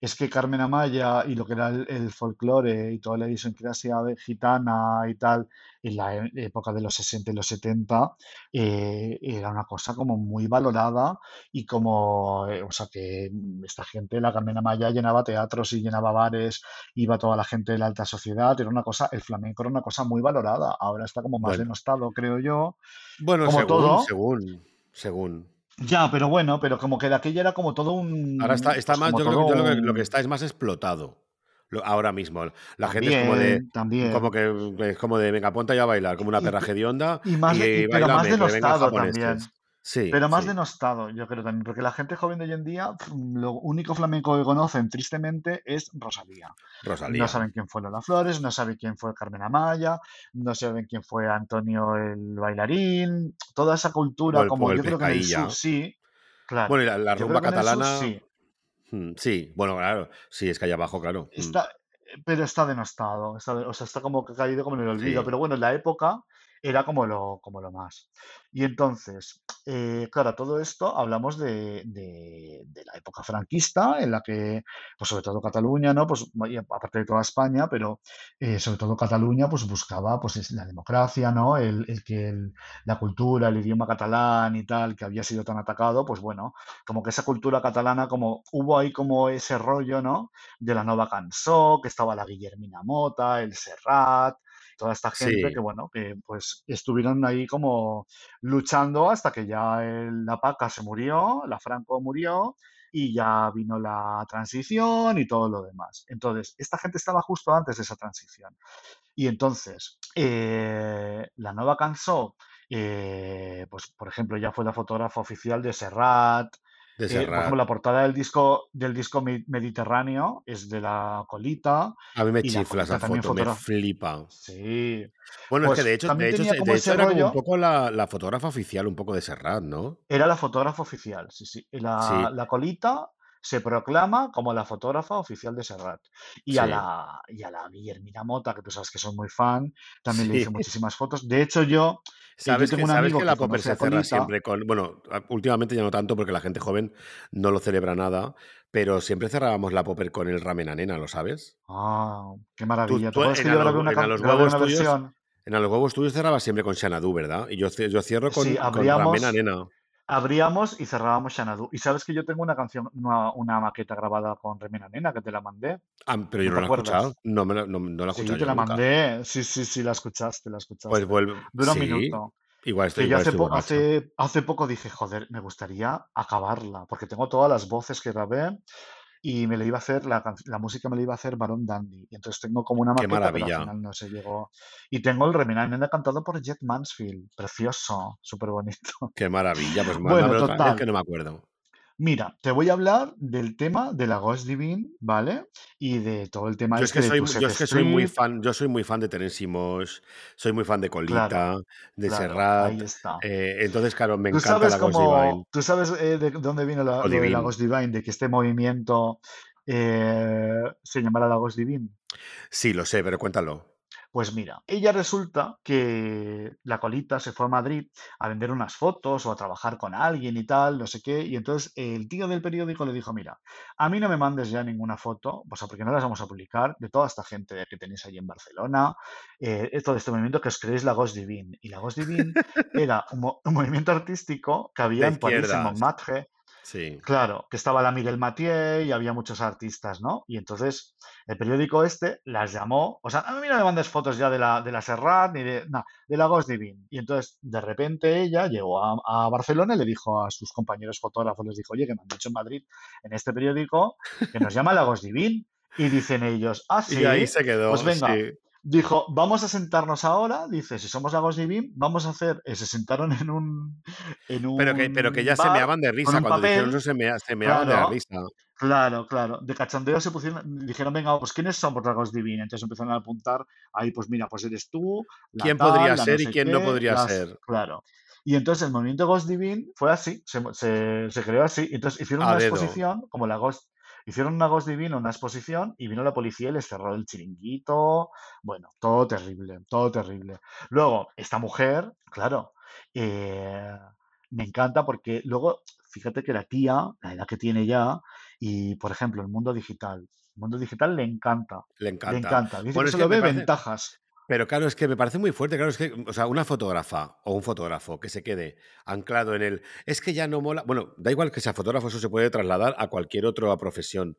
Es que Carmen Amaya y lo que era el, el folclore y toda la idiosincrasia de gitana y tal, en la época de los 60 y los 70, eh, era una cosa como muy valorada y como, eh, o sea, que esta gente, la Carmen Amaya llenaba teatros y llenaba bares, iba toda la gente de la alta sociedad, era una cosa, el flamenco era una cosa muy valorada, ahora está como más Bueno. denostado, creo yo. Bueno, Como según, todo. según, según. Ya, pero bueno, pero como que de aquella era como todo un... Ahora está, está pues más, yo creo que yo lo, que lo que está es más explotado. Lo- ahora mismo. La gente es como de. También. Como que es como de venga, ponte ya a bailar, como una Y- perra hedionda. y más de- y- pero bailame, más denostado también. Sí. Pero más sí. denostado, yo creo también, porque la gente joven de hoy en día, pf, lo único flamenco que conocen, tristemente, es Rosalía. Rosalía. No saben quién fue Lola Flores, no saben quién fue Carmen Amaya, no saben quién fue Antonio el bailarín, toda esa cultura, el- como yo creo que en el sur sí, claro. Bueno, y la, rumba sur catalana. sí. mm, Sí, bueno, claro. Sí, es que allá abajo, claro. mm. Está, pero está denostado, está o sea, está como caído como en el olvido. Sí. Pero bueno, en la época era como lo, como lo más. Y entonces, eh, claro, todo esto hablamos de, de- la época franquista, en la que, pues sobre todo Cataluña, ¿no? Pues aparte de toda España, pero eh, sobre todo Cataluña, pues buscaba pues es la democracia, ¿no? El, el que la cultura, el idioma catalán y tal, que había sido tan atacado, pues bueno, como que esa cultura catalana, como hubo ahí como ese rollo, ¿no? de la Nova Cançó, que estaba la Guillermina Mota, el Serrat, toda esta gente Sí. que, bueno, que pues estuvieron ahí como luchando hasta que ya el- la Paca se murió, la Franco murió y ya vino la transición y todo lo demás. Entonces, esta gente estaba justo antes de esa transición. Y entonces, eh, la Nova Cançó, eh, pues por ejemplo, ya fue la fotógrafa oficial de Serrat, De eh, por ejemplo, la portada del disco, del disco Me- Mediterráneo es de la Colita. A mí me chifla esa foto, me flipa. Sí. Bueno, es Pues que de hecho, de hecho, de hecho era como un poco la, la fotógrafa oficial, un poco de Serrat, ¿no? Era la fotógrafa oficial, sí, sí. La, Sí. la Colita se proclama como la fotógrafa oficial de Serrat. Y a la, y a la Guillermina Mota, que tú sabes que soy muy fan, también le hice muchísimas fotos. De hecho, yo, que yo Sabes que, un amigo que que la Popper conoce se cerra siempre con. Bueno, últimamente ya no tanto porque la gente joven no lo celebra nada, pero siempre cerrábamos la Popper con el ramen a nena, ¿lo sabes? Ah, qué Tú, maravilla. ¿Te tú acuerdas que en, a una, en a los huevos tuyos, en a los huevos tuyos cerrabas siempre con Xanadu, ¿verdad? Y yo, yo cierro con, Sí, con ramen a abríamos, nena. Abríamos y cerrábamos Xanadu. Y sabes que yo tengo una canción, una, una maqueta grabada con Remena Nena, que te la mandé. Ah, pero yo ¿No te la he escuchado. No, me la, no, no la he Sí, escuchado te yo la nunca. mandé. Sí, sí, sí, la escuchaste, la Pues escuchaste. vuelve. Dura un Sí, minuto. igual estoy, igual hace, estoy po- borracho. hace, hace poco dije, joder, me gustaría acabarla, porque tengo todas las voces que grabé y me le iba a hacer, la, la música me la iba a hacer Barón Dandy. Y entonces tengo como una maqueta, pero al maravilla. final no se llegó. Y tengo el Remena Nena cantado por Jet Mansfield. Precioso, súper bonito. Qué maravilla. Pues Bueno, otra vez que total. no me acuerdo. Mira, te voy a hablar del tema de la Ghost Divine, ¿vale? Y de todo el tema Yo es que este de soy, yo es que soy muy fan, yo soy muy fan de Terence Mosh, soy muy fan de Claro, Colita, de claro, Serrat. ahí está. eh, entonces, claro, me encanta sabes la Ghost Divine. tú sabes eh, de dónde vino la- lo de la. Ghost Divine, de que este movimiento eh, se llamara la Ghost Divine. Sí, lo sé, pero cuéntalo. Pues mira, ella resulta que la colita se fue a Madrid a vender unas fotos o a trabajar con alguien y tal, no sé qué, y entonces el tío del periódico le dijo, mira, a mí no me mandes ya ninguna foto, o sea, porque no las vamos a publicar, de toda esta gente que tenéis ahí en Barcelona, eh, todo este movimiento que os creéis la Ghost Divine. Y la Ghost Divine era un, mo- un movimiento artístico que había en París, en. Montmartre, Sí. Claro, que estaba la Miguel Mathieu y había muchos artistas, ¿no? Y entonces el periódico este las llamó, o sea, a mí no me mandes fotos ya de la, de la Serrat ni de, no, de la. Y entonces de repente ella llegó a, a Barcelona y le dijo a sus compañeros fotógrafos, les dijo, oye, que me han dicho en Madrid, en este periódico, que nos llama la Ghost Divine. Y dicen ellos, ah, sí, Y ahí se quedó. pues venga, sí. Dijo, vamos a sentarnos ahora, dice, si somos la Ghost Divine, vamos a hacer, eh, se sentaron en un, en un Pero que, pero que ya se meaban de risa. Cuando dijeron eso, se, mea- se meaban de risa. claro, claro, de cachondeo se pusieron, dijeron, venga, pues ¿quiénes son por la Ghost Divine? Entonces empezaron a apuntar ahí, pues mira, pues eres tú, la ¿Quién tal, podría la no ser y quién no podría las- ser? claro. Y entonces el movimiento Ghost Divine fue así, se, se, se creó así, entonces hicieron A una dedo. exposición, como la Ghost, hicieron una Ghost Divine, una exposición, y vino la policía y les cerró el chiringuito, bueno, todo terrible, todo terrible. Luego, esta mujer, claro, eh, me encanta porque luego, fíjate que la tía, la edad que tiene ya, y por ejemplo, el mundo digital, el mundo digital le encanta, Le le encanta. encanta, dice Bueno, que se lo ve parece, ventajas. Pero claro, es que me parece muy fuerte. Claro, es que, o sea, una fotógrafa o un fotógrafo que se quede anclado en el. Es que ya no mola. Bueno, da igual que sea fotógrafo, eso se puede trasladar a cualquier otra profesión.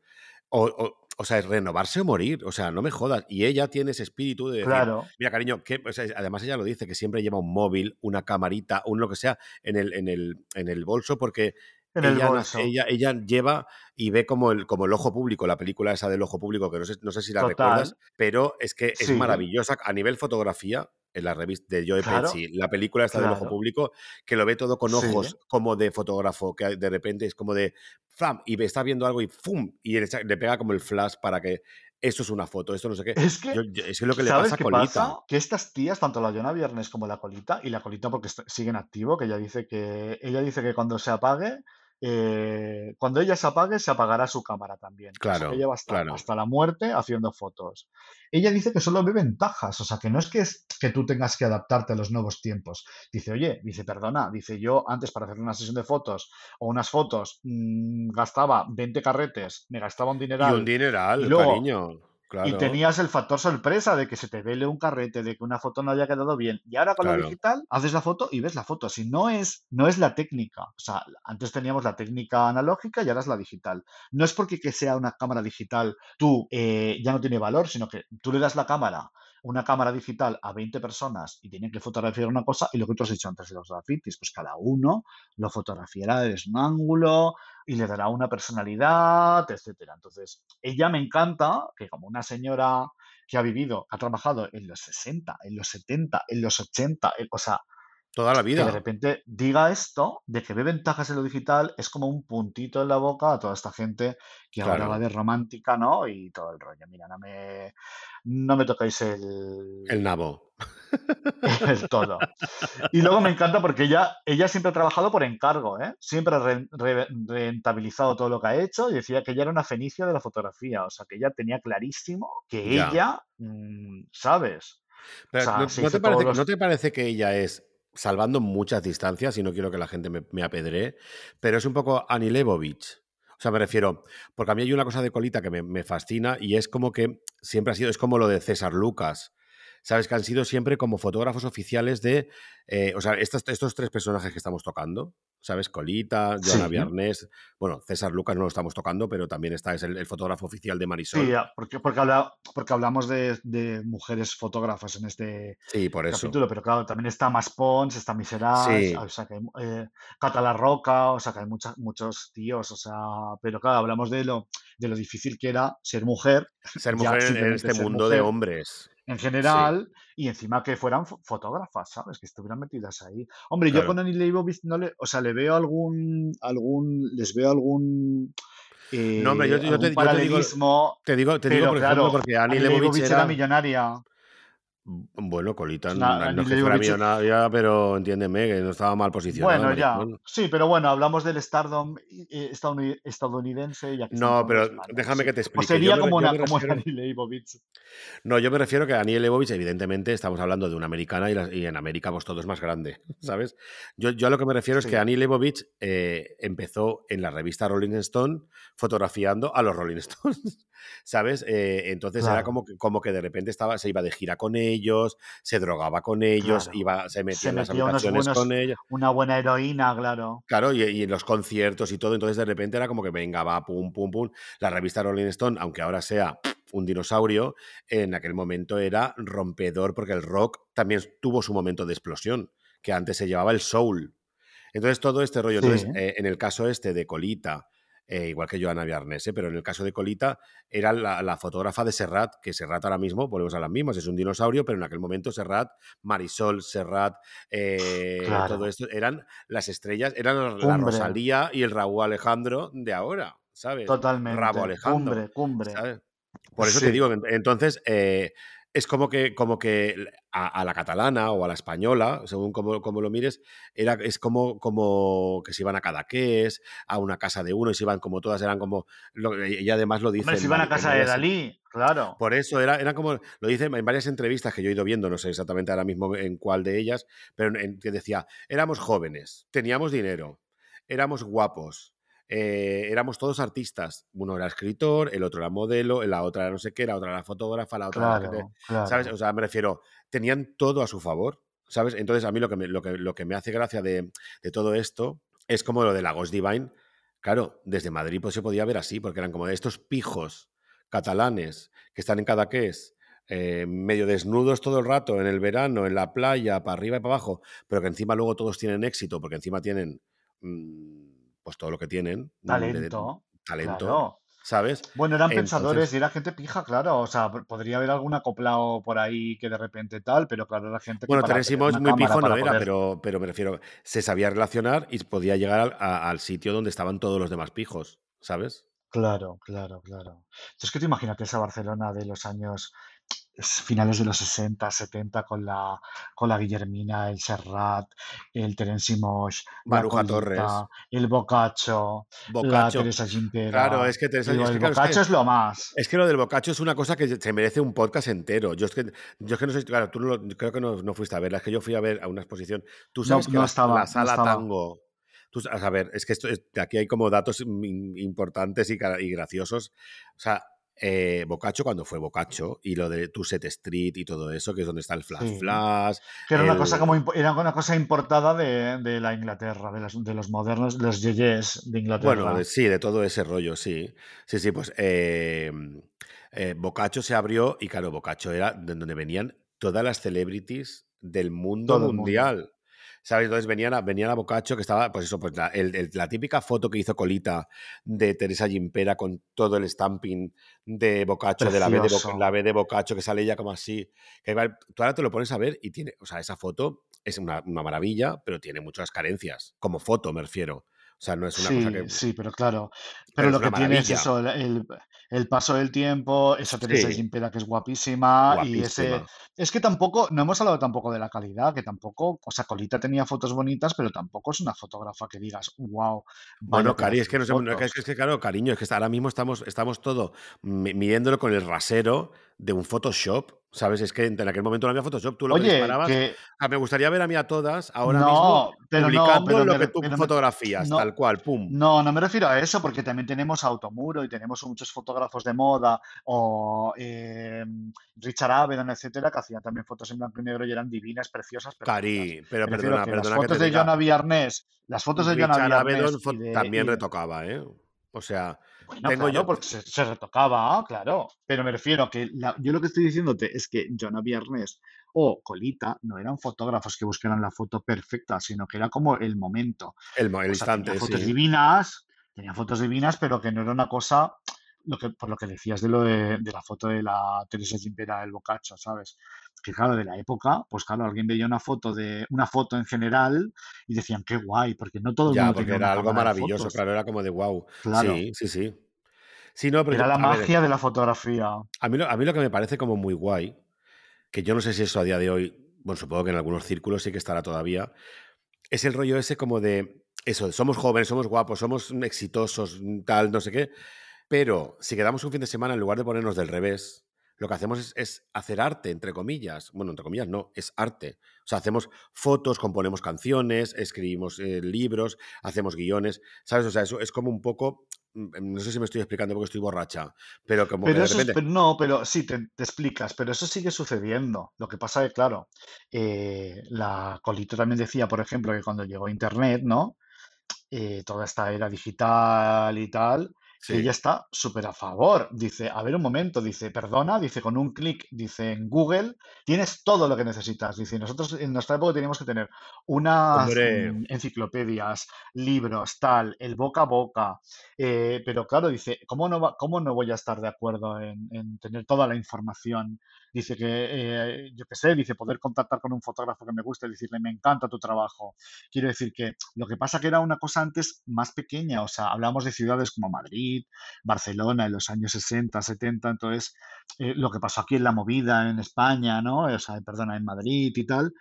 O, o, o sea, es renovarse o morir. O sea, no me jodas. Y ella tiene ese espíritu de decir, Claro, mira, cariño, que, o sea, además ella lo dice, que siempre lleva un móvil, una camarita, un lo que sea, en el, en el, en el bolso, porque en ella, bolso, ella, ella lleva y ve como el, como el ojo público, la película esa del ojo público, que no sé, no sé si la recuerdas, pero es que es sí, maravillosa a nivel fotografía. En la revista de Joe claro, Pesci, la película esta del ojo público, que lo ve todo con sí. ojos como de fotógrafo, que de repente es como de ¡flam! y está viendo algo y ¡fum! y le, pega como el flash para que esto es una foto, esto no sé qué. Es que, Yo, yo- es que lo que le ¿sabes pasa a Colita. pasa? Que estas tías, tanto la Yona Viernes como la Colita, y la Colita porque est- sigue en activo, que ella dice que ella dice que cuando se apague, eh, cuando ella se apague, se apagará su cámara también. O sea, Claro, ella va a estar claro. hasta la muerte haciendo fotos. Ella dice que solo ve ventajas, o sea, que no es que, es que tú tengas que adaptarte a los nuevos tiempos. Dice, oye, dice, perdona, dice, yo antes para hacer una sesión de fotos o unas fotos mm, gastaba 20 carretes, me gastaba un Y un dineral y dineral, luego cariño. Y tenías el factor sorpresa de que se te vele un carrete, de que una foto no haya quedado bien. Y ahora con lo claro. digital haces la foto y ves la foto. Si no es, no es la técnica. O sea, antes teníamos la técnica analógica y ahora es la digital. No es porque que sea una cámara digital tú eh, ya no tiene valor, sino que tú le das la cámara, una cámara digital a 20 personas y tienen que fotografiar una cosa y lo que tú has dicho antes de los grafitis, pues cada uno lo fotografiará desde un ángulo y le dará una personalidad, etcétera. Entonces, ella me encanta que como una señora que ha vivido, ha trabajado en los 60, en los 70, en los 80, en- o sea, Toda la que de vida. repente diga esto, de que ve ventajas en lo digital, es como un puntito en la boca a toda esta gente que ahora va Claro. de romántica, ¿no? Y todo el rollo. Mira, no me, no me tocáis el, El nabo. el todo. Y luego me encanta porque ella, ella siempre ha trabajado por encargo, ¿eh? Siempre ha re- re- rentabilizado todo lo que ha hecho y decía que ella era una fenicia de la fotografía, o sea, que ella tenía clarísimo que Ya. ella, mm, ¿sabes? O Pero sea, ¿no, te parece, los... ¿no te parece que ella es, salvando muchas distancias, y no quiero que la gente me, apedree, pero es un poco Annie Leibovitz? O sea, me refiero, porque a mí hay una cosa de colita que me, me fascina y es como que siempre ha sido, es como lo de César Lucas. Sabes que han sido siempre como fotógrafos oficiales de, eh, o sea, estos, estos tres personajes que estamos tocando, ¿sabes? Colita, Joana Sí, Viernes, bueno, César Lucas no lo estamos tocando, pero también está, es el, el fotógrafo oficial de sí, Marisol. ya, porque, porque, habla- porque hablamos de, de mujeres fotógrafas en este Sí, por eso. capítulo, pero claro, también está Mas Pons, está Miseras, Sí, o sea, que hay, eh, Roca, o sea, que hay mucha- muchos tíos, o sea, pero claro, hablamos de lo, de lo difícil que era ser mujer, ser mujer en- este mundo de hombres. En Sí, general y encima que fueran fo- fotógrafas, ¿sabes? Que estuvieran metidas ahí. Hombre, yo claro. con Annie Leibovitz no le, o sea, le veo algún, algún, les veo algún, No, hombre, yo, eh, yo te, yo digo, te digo, te digo, por ejemplo, claro, porque Annie Annie Leibovitz Leibovitz era era, millonaria. Bueno, Colita, no es que fuera millonaria, pero entiéndeme que no estaba mal posicionada, bueno, ya, sí, pero bueno, hablamos del stardom eh, estadouni- estadounidense y aquí estamos No, pero déjame sí. que te explique. Sería me, como una, me como refiero, Annie Leibovitz. no, yo me refiero que Annie Leibovitz, evidentemente, estamos hablando de una americana y, en América pues todo es más grande, ¿sabes? Yo, yo a lo que me refiero es que Annie Leibovitz eh, empezó en la revista Rolling Stone fotografiando a los Rolling Stones. ¿Sabes? Eh, entonces era como que, como que de repente estaba, se iba de gira con ellos, se drogaba con ellos, Claro. iba, se metía Se en las habitaciones buenos, con ellos. una buena heroína, claro. Claro, y, y en los conciertos y todo, entonces de repente era como que venga, va, pum, pum, pum. La revista Rolling Stone, aunque ahora sea un dinosaurio, en aquel momento era rompedor porque el rock también tuvo su momento de explosión, que antes se llevaba el soul. Entonces todo este rollo, entonces eh, en el caso este de Colita, eh, igual que Joana Viarnes, ¿eh? pero en el caso de Colita era la, la fotógrafa de Serrat, que Serrat ahora mismo, volvemos a las mismas, es un dinosaurio, pero en aquel momento Serrat, Marisol, Serrat, eh, Claro. todo esto, eran las estrellas, eran la. Rosalía y el Raúl Alejandro de ahora, ¿sabes? Totalmente. Rabo Alejandro. Cumbre, cumbre. ¿sabes? Por eso Sí. te digo, en- entonces eh, es como que, como que a, a la catalana o a la española, según como, como lo mires, era, es como, como que se iban a Cadaqués, a una casa de uno y se iban como todas, eran como, lo- y además lo dice. Hombre, si en iban a casa de Dalí, claro. por eso era, era como, lo dice en varias entrevistas que yo he ido viendo, no sé exactamente ahora mismo en cuál de ellas, pero en, en que decía, éramos jóvenes, teníamos dinero, éramos guapos, eh, éramos todos artistas. Uno era escritor, el otro era modelo, la otra era no sé qué, la otra era fotógrafa, la otra era... la que te- Claro, claro. ¿Sabes? O sea, me refiero, tenían todo a su favor, ¿sabes? Entonces, a mí lo que me, lo que, lo que me hace gracia de, de todo esto es como lo de la Ghost Divine. Claro, desde Madrid pues se podía ver así, porque eran como estos pijos catalanes que están en Cadaqués, eh, medio desnudos todo el rato, en el verano, en la playa, para arriba y para abajo, pero que encima luego todos tienen éxito, porque encima tienen mm, pues todo lo que tienen. de- Talento. talento, Claro. ¿sabes? Bueno, eran Entonces- pensadores y era gente pija, claro. O sea, podría haber algún acoplado por ahí que de repente tal, pero claro, era gente que Bueno, Terence muy pijo no era, poder- pero, pero me refiero, se sabía relacionar y podía llegar al, a- al sitio donde estaban todos los demás pijos, ¿sabes? Claro, claro, claro. Entonces, ¿qué te imagínate esa Barcelona de los años finales de los 60, 70 con la, con la Guillermina, el Serrat, el Terence la Maruja Torres. El Bocaccio, la. Teresa Gimpera. Claro, es que Teresa- Digo, es que el claro, es que- es lo más. Es que lo del bocacho es una cosa que se merece un podcast entero. Yo es que, yo es que no sé, claro, tú no creo que no, no fuiste a verla, es que yo fui a ver a una exposición. Tú No, sabes que no la, estaba, la sala tango. Tú, a ver, es que esto, es- aquí hay como datos im- importantes y, y graciosos. O sea, eh, Boccaccio cuando fue Boccaccio y lo de Tu Set Street y todo eso, que es donde está el Flash Sí. Flash. Que era una cosa como era una cosa importada de, de la Inglaterra, de, las- de los modernos, de los yeyes de Inglaterra. Bueno, de- sí, de todo ese rollo, sí. Sí, sí, pues eh, eh, Boccaccio se abrió y claro, Boccaccio era de donde venían todas las celebrities del mundo Todo el mundo. mundial. ¿Sabes? Entonces venían a, venían a Boccaccio, que estaba, pues eso, pues la, el- el- la típica foto que hizo Colita de Teresa Gimpera con todo el stamping de Boccaccio, de la B de, Bo- Precioso. la B de Boccaccio, que sale ella como así. Que igual, tú ahora te lo pones a ver y tiene, o sea, esa foto es una, una maravilla, pero tiene muchas carencias. Como foto, me refiero. O sea, no es una sí, cosa que. sí, pero claro. Pero lo que tiene es eso, el, el- el paso del tiempo, esa Teresa Sí. Gimpera que es guapísima, y ese... Es que tampoco, no hemos hablado tampoco de la calidad, que tampoco, o sea, Colita tenía fotos bonitas, pero tampoco es una fotógrafa que digas, wow, Bueno, Cari, es que, de no sé, no, que- es que claro, cariño, es que ahora mismo estamos, estamos todo mi- midiéndolo con el rasero de un Photoshop, ¿sabes? Es que en aquel momento no había Photoshop, tú lo que Oye, disparabas. que Ah, me gustaría ver a mí a todas ahora no, mismo pero no, publicando pero lo me que tú pero fotografías, no, tal cual, pum. No, no me refiero a eso, porque también tenemos Automuro y tenemos muchos fotógrafos de moda, o eh, Richard Avedon, etcétera, que hacían también fotos en blanco y negro y eran divinas, preciosas, perfectas. Cari, pero Me perdona, las perdona que fotos te de. Joana Villarnés, las fotos de Richard Avedon fo- y de, también y retocaba, ¿eh? O sea, Bueno, tengo claro, yo. porque se, se retocaba, claro. Pero me refiero a que la- yo lo que estoy diciéndote es que Joana Viernes o Colita no eran fotógrafos que buscaran la foto perfecta, sino que era como el momento. El, el O sea, tenía instante, fotos sí. divinas, tenía fotos divinas, pero que no era una cosa, lo que, por lo que decías de lo de, de la foto de la Teresa Gimpera del Boccaccio, ¿sabes? Que claro, de la época, pues claro, alguien veía una foto de, una foto en general y decían, qué guay, porque no todo el Ya, mundo porque tenía era algo maravilloso, claro, era como de wow. Claro. Sí, sí, sí. Sí, no, pero Era yo- la ver, magia de la fotografía. A mí, lo, a mí lo que me parece como muy guay, que yo no sé si eso a día de hoy, bueno, supongo que en algunos círculos sí que estará todavía, es el rollo ese como de, eso, somos jóvenes, somos guapos, somos exitosos, tal, no sé qué, pero si quedamos un fin de semana, en lugar de ponernos del revés, lo que hacemos es, es hacer arte, entre comillas. Bueno, entre comillas, no, es arte. O sea, hacemos fotos, componemos canciones, escribimos eh, libros, hacemos guiones, ¿sabes? O sea, eso es como un poco mm, no sé si me estoy explicando porque estoy borracha, pero como que Pero de eso es, repente. pero no, pero sí, te, te explicas, pero eso sigue sucediendo. Lo que pasa es que, claro, eh, la Colito también decía, por ejemplo, que cuando llegó Internet, ¿no? eh, toda esta era digital y tal, ella está súper a favor. Dice, a ver un momento, dice, perdona, dice, con un clic, dice, en Google tienes todo lo que necesitas. Dice, nosotros en nuestra época teníamos que tener unas Hombre, mm, enciclopedias, libros, tal, el boca a boca. eh, pero claro, dice, ¿cómo no va- cómo no voy a estar de acuerdo en, en tener toda la información? Dice que, eh, yo qué sé, dice, poder contactar con un fotógrafo que me guste, decirle, me encanta tu trabajo. Quiero decir que lo que pasa que era una cosa antes más pequeña, o sea, hablamos de ciudades como Madrid, Barcelona en los años 60, 70, entonces eh, lo que pasó aquí en la movida en España, ¿no? O sea, perdona, en Madrid y tal,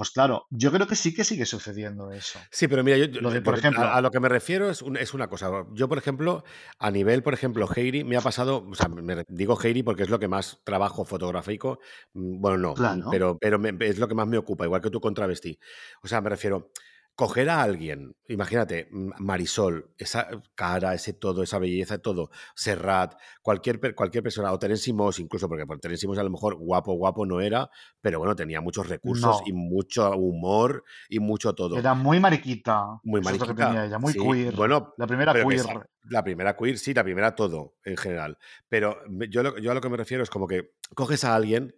pues claro, yo creo que sí que sigue sucediendo eso. Sí, pero mira, yo, Lo de, por que- a, a ejemplo, lo que me refiero es, un- es una cosa. Yo, por ejemplo, a nivel, por ejemplo, Heiri, me ha pasado, o sea, me digo Heiri porque es lo que más trabajo fotográfico, mm, bueno, no, claro, pero, pero me- es lo que más me ocupa, igual que tú con Travesti. O sea, me refiero, coger a alguien, imagínate, Marisol, esa cara, ese todo, esa belleza, todo, Serrat, cualquier, cualquier persona, o Terence incluso, porque por Terence a lo mejor guapo, guapo no era, pero bueno, tenía muchos recursos y mucho humor y mucho todo. era muy mariquita, Muy eso es lo que mariquita, tenía ella, muy sí. queer, Bueno, la primera esa, queer, la primera queer, sí, la primera todo, en general. Pero yo, yo a lo que me refiero es como que coges a alguien,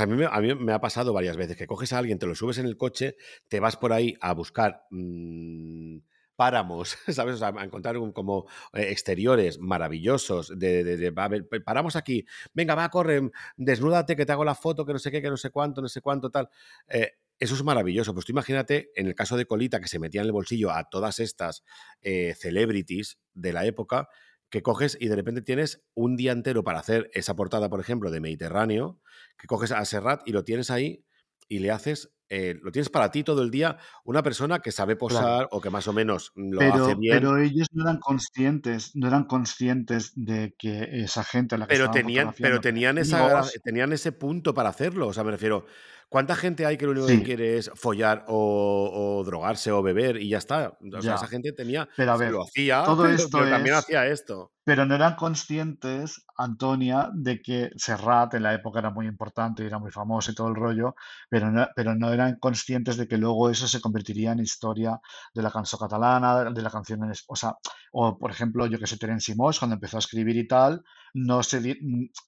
a mí, me, a mí me ha pasado varias veces que coges a alguien, te lo subes en el coche, te vas por ahí a buscar mm, páramos, ¿sabes? O sea, a encontrar como eh, exteriores maravillosos, de, de- de, paramos aquí, venga, va, corre, desnúdate, que te hago la foto, que no sé qué, que no sé cuánto, no sé cuánto, tal. Eh, eso es maravilloso. Pues tú imagínate, en el caso de Colita, que se metía en el bolsillo a todas estas eh, celebrities de la época, que coges y de repente tienes un día entero para hacer esa portada, por ejemplo, de Mediterráneo, que coges a Serrat y lo tienes ahí y le haces, eh, lo tienes para ti todo el día, una persona que sabe claro. posar o que más o menos lo hace Pero, bien, pero ellos no eran conscientes, no eran conscientes de que esa gente a la que pero tenían, pero tenían, esa, tenían ese punto para hacerlo. O sea, me refiero, ¿cuánta gente hay que lo único que quiere es follar o, o drogarse o beber y ya está? O sea, esa gente tenía, Pero a se ver, lo hacía, todo pero, esto pero también es hacía esto. Pero no eran conscientes, Antonia, de que Serrat en la época era muy importante y era muy famoso y todo el rollo, pero no, pero no eran conscientes de que luego eso se convertiría en historia de la canción catalana, de la canción en o sea, o por ejemplo, yo que sé, Terence Simós, cuando empezó a escribir y tal, no se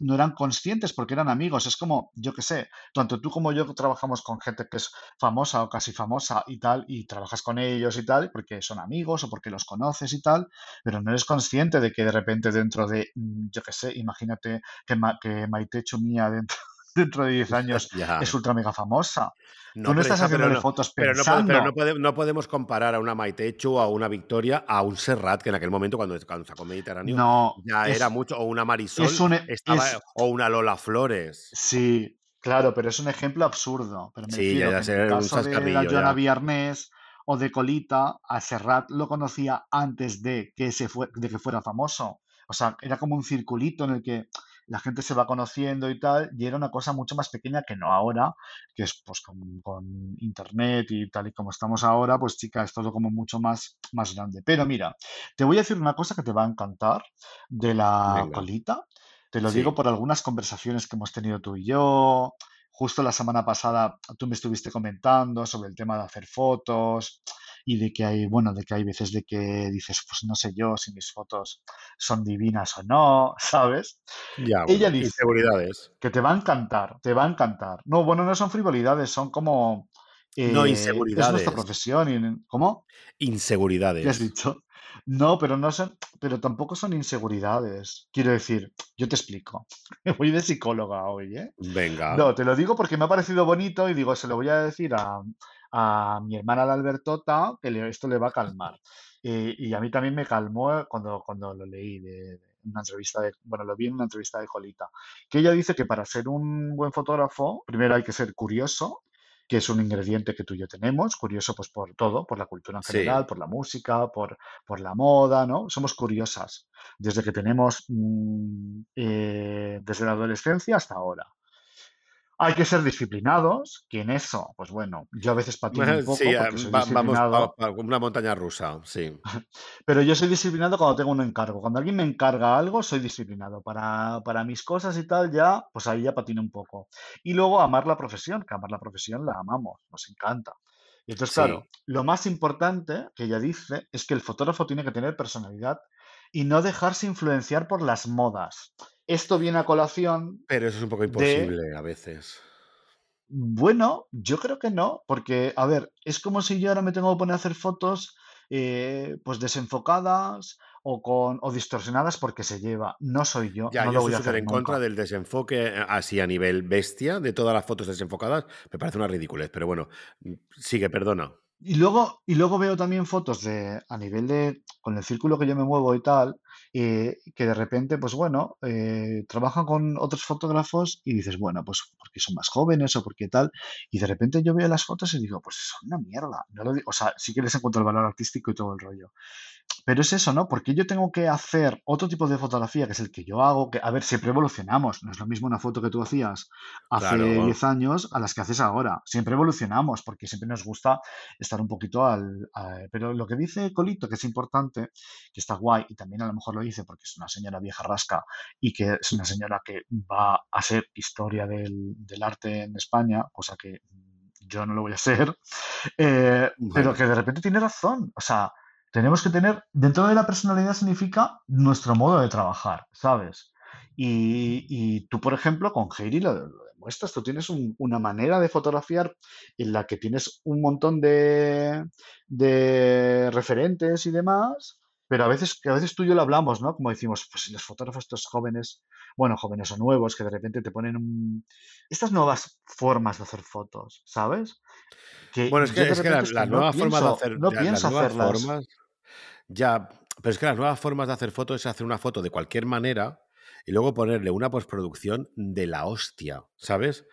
no eran conscientes porque eran amigos. Es como, yo que sé, tanto tú como yo trabajamos con gente que es famosa o casi famosa y tal, y trabajas con ellos y tal, porque son amigos o porque los conoces y tal pero no eres consciente de que de repente dentro de, mm, yo qué sé, imagínate que, Ma- que Maite Chumía dentro, dentro de 10 años Ya. es ultra mega famosa. Tú No, no pero estás no, fotos pero no, pode- pero no, pensando. pode- no podemos comparar a una Maitechu o a una Victoria a un Serrat, que en aquel momento, cuando, cuando sacó Mediterráneo, No, ya era mucho, o una Marisol, es un, e- estaba, es, o una Lola Flores. sí, claro, pero es un ejemplo absurdo. Pero me Sí, ya, refiero ya sé, en el caso de la Joana ya. Viernes o de Colita, a Serrat lo conocía antes de que, se fue, de que fuera famoso. O sea, era como un circulito en el que la gente se va conociendo y tal, y era una cosa mucho más pequeña que no ahora, que es pues con, con internet y tal y como estamos ahora, pues chica, es todo como mucho más, más grande. Pero mira, te voy a decir una cosa que te va a encantar de la Venga, colita. Te lo digo por algunas conversaciones que hemos tenido tú y yo. Justo la semana pasada tú me estuviste comentando sobre el tema de hacer fotos y de que hay, bueno, de que hay veces de que dices, pues no sé yo si mis fotos son divinas o no, ¿sabes? ya, Ella bueno, dice inseguridades. que te va a encantar, te va a encantar. No, bueno, no son frivolidades, son como, No, eh, es nuestra inseguridades. profesión. Y, ¿Cómo? ¿Qué has Inseguridades. dicho? No, pero no son, pero tampoco son inseguridades. Quiero decir, yo te explico. Voy de psicóloga hoy, ¿eh? Venga. No, te lo digo porque me ha parecido bonito y digo, se lo voy a decir a, a mi hermana la Albertota, que le- esto le va a calmar. Y, y a mí también me calmó cuando, cuando lo leí de, de una entrevista de, bueno, lo vi en una entrevista de Colita, que ella dice que para ser un buen fotógrafo, primero hay que ser curioso, que es un ingrediente que tú y yo tenemos, curioso pues por todo, por la cultura en Sí, general, por la música, por, por la moda, ¿no? Somos curiosas. desde que tenemos, mm, eh, desde la adolescencia hasta ahora. Hay que ser disciplinados, que en eso, pues bueno, yo a veces patino un poco Sí, porque soy va- vamos disciplinado, a, a una montaña rusa, sí. pero yo soy disciplinado cuando tengo un encargo. Cuando alguien me encarga algo, soy disciplinado. Para, para mis cosas y tal, ya, pues ahí ya patino un poco. Y luego amar la profesión, que amar la profesión la amamos, nos encanta. Y entonces, claro, Sí, lo más importante que ella dice es que el fotógrafo tiene que tener personalidad y no dejarse influenciar por las modas. Esto viene a colación pero eso es un poco de imposible a veces. bueno, yo creo que no, porque, a ver, es como si yo ahora me tengo que poner a hacer fotos eh, pues desenfocadas o con o distorsionadas porque se lleva. No soy yo, Ya, no yo lo estoy voy a hacer en contra del desenfoque eh, así a nivel bestia de todas las fotos desenfocadas. Me parece una ridiculez, pero bueno, mm, sigue, perdona. Y luego, y luego veo también fotos de, a nivel de, con el círculo que yo me muevo y tal, eh, que de repente, pues bueno, eh, trabajan con otros fotógrafos y dices, bueno, pues porque son más jóvenes o porque tal, y de repente yo veo las fotos y digo, pues son una mierda. No lo digo, o sea, sí que les encuentro el valor artístico y todo el rollo. Pero es eso, ¿no? Porque yo tengo que hacer otro tipo de fotografía, que es el que yo hago, que, a ver, siempre evolucionamos. No es lo mismo una foto que tú hacías hace Claro. 10 años a las que haces ahora. Siempre evolucionamos, porque siempre nos gusta estar un poquito al... a- pero lo que dice Colito, que es importante, que está guay, y también a lo mejor lo dice porque es una señora vieja rasca y que es una señora que va a ser historia del, del arte en España, cosa que yo no lo voy a ser, eh, pero Bueno, que de repente tiene razón. O sea, tenemos que tener, dentro de la personalidad significa nuestro modo de trabajar, ¿sabes? Y, y tú, por ejemplo, con Heidi lo, lo demuestras, tú tienes un- una manera de fotografiar en la que tienes un montón de, de referentes y demás, pero a veces, que a veces tú y yo lo hablamos, ¿no? Como decimos, pues si los fotógrafos estos jóvenes, bueno, jóvenes o nuevos, que de repente te ponen un- estas nuevas formas de hacer fotos, ¿sabes? Que bueno, es que, es que la- es que las no nuevas formas de hacer, no ya, las pienso nuevas formas, ya, pero es que las nuevas formas de hacer fotos es hacer una foto de cualquier manera y luego ponerle una postproducción de la hostia, ¿sabes?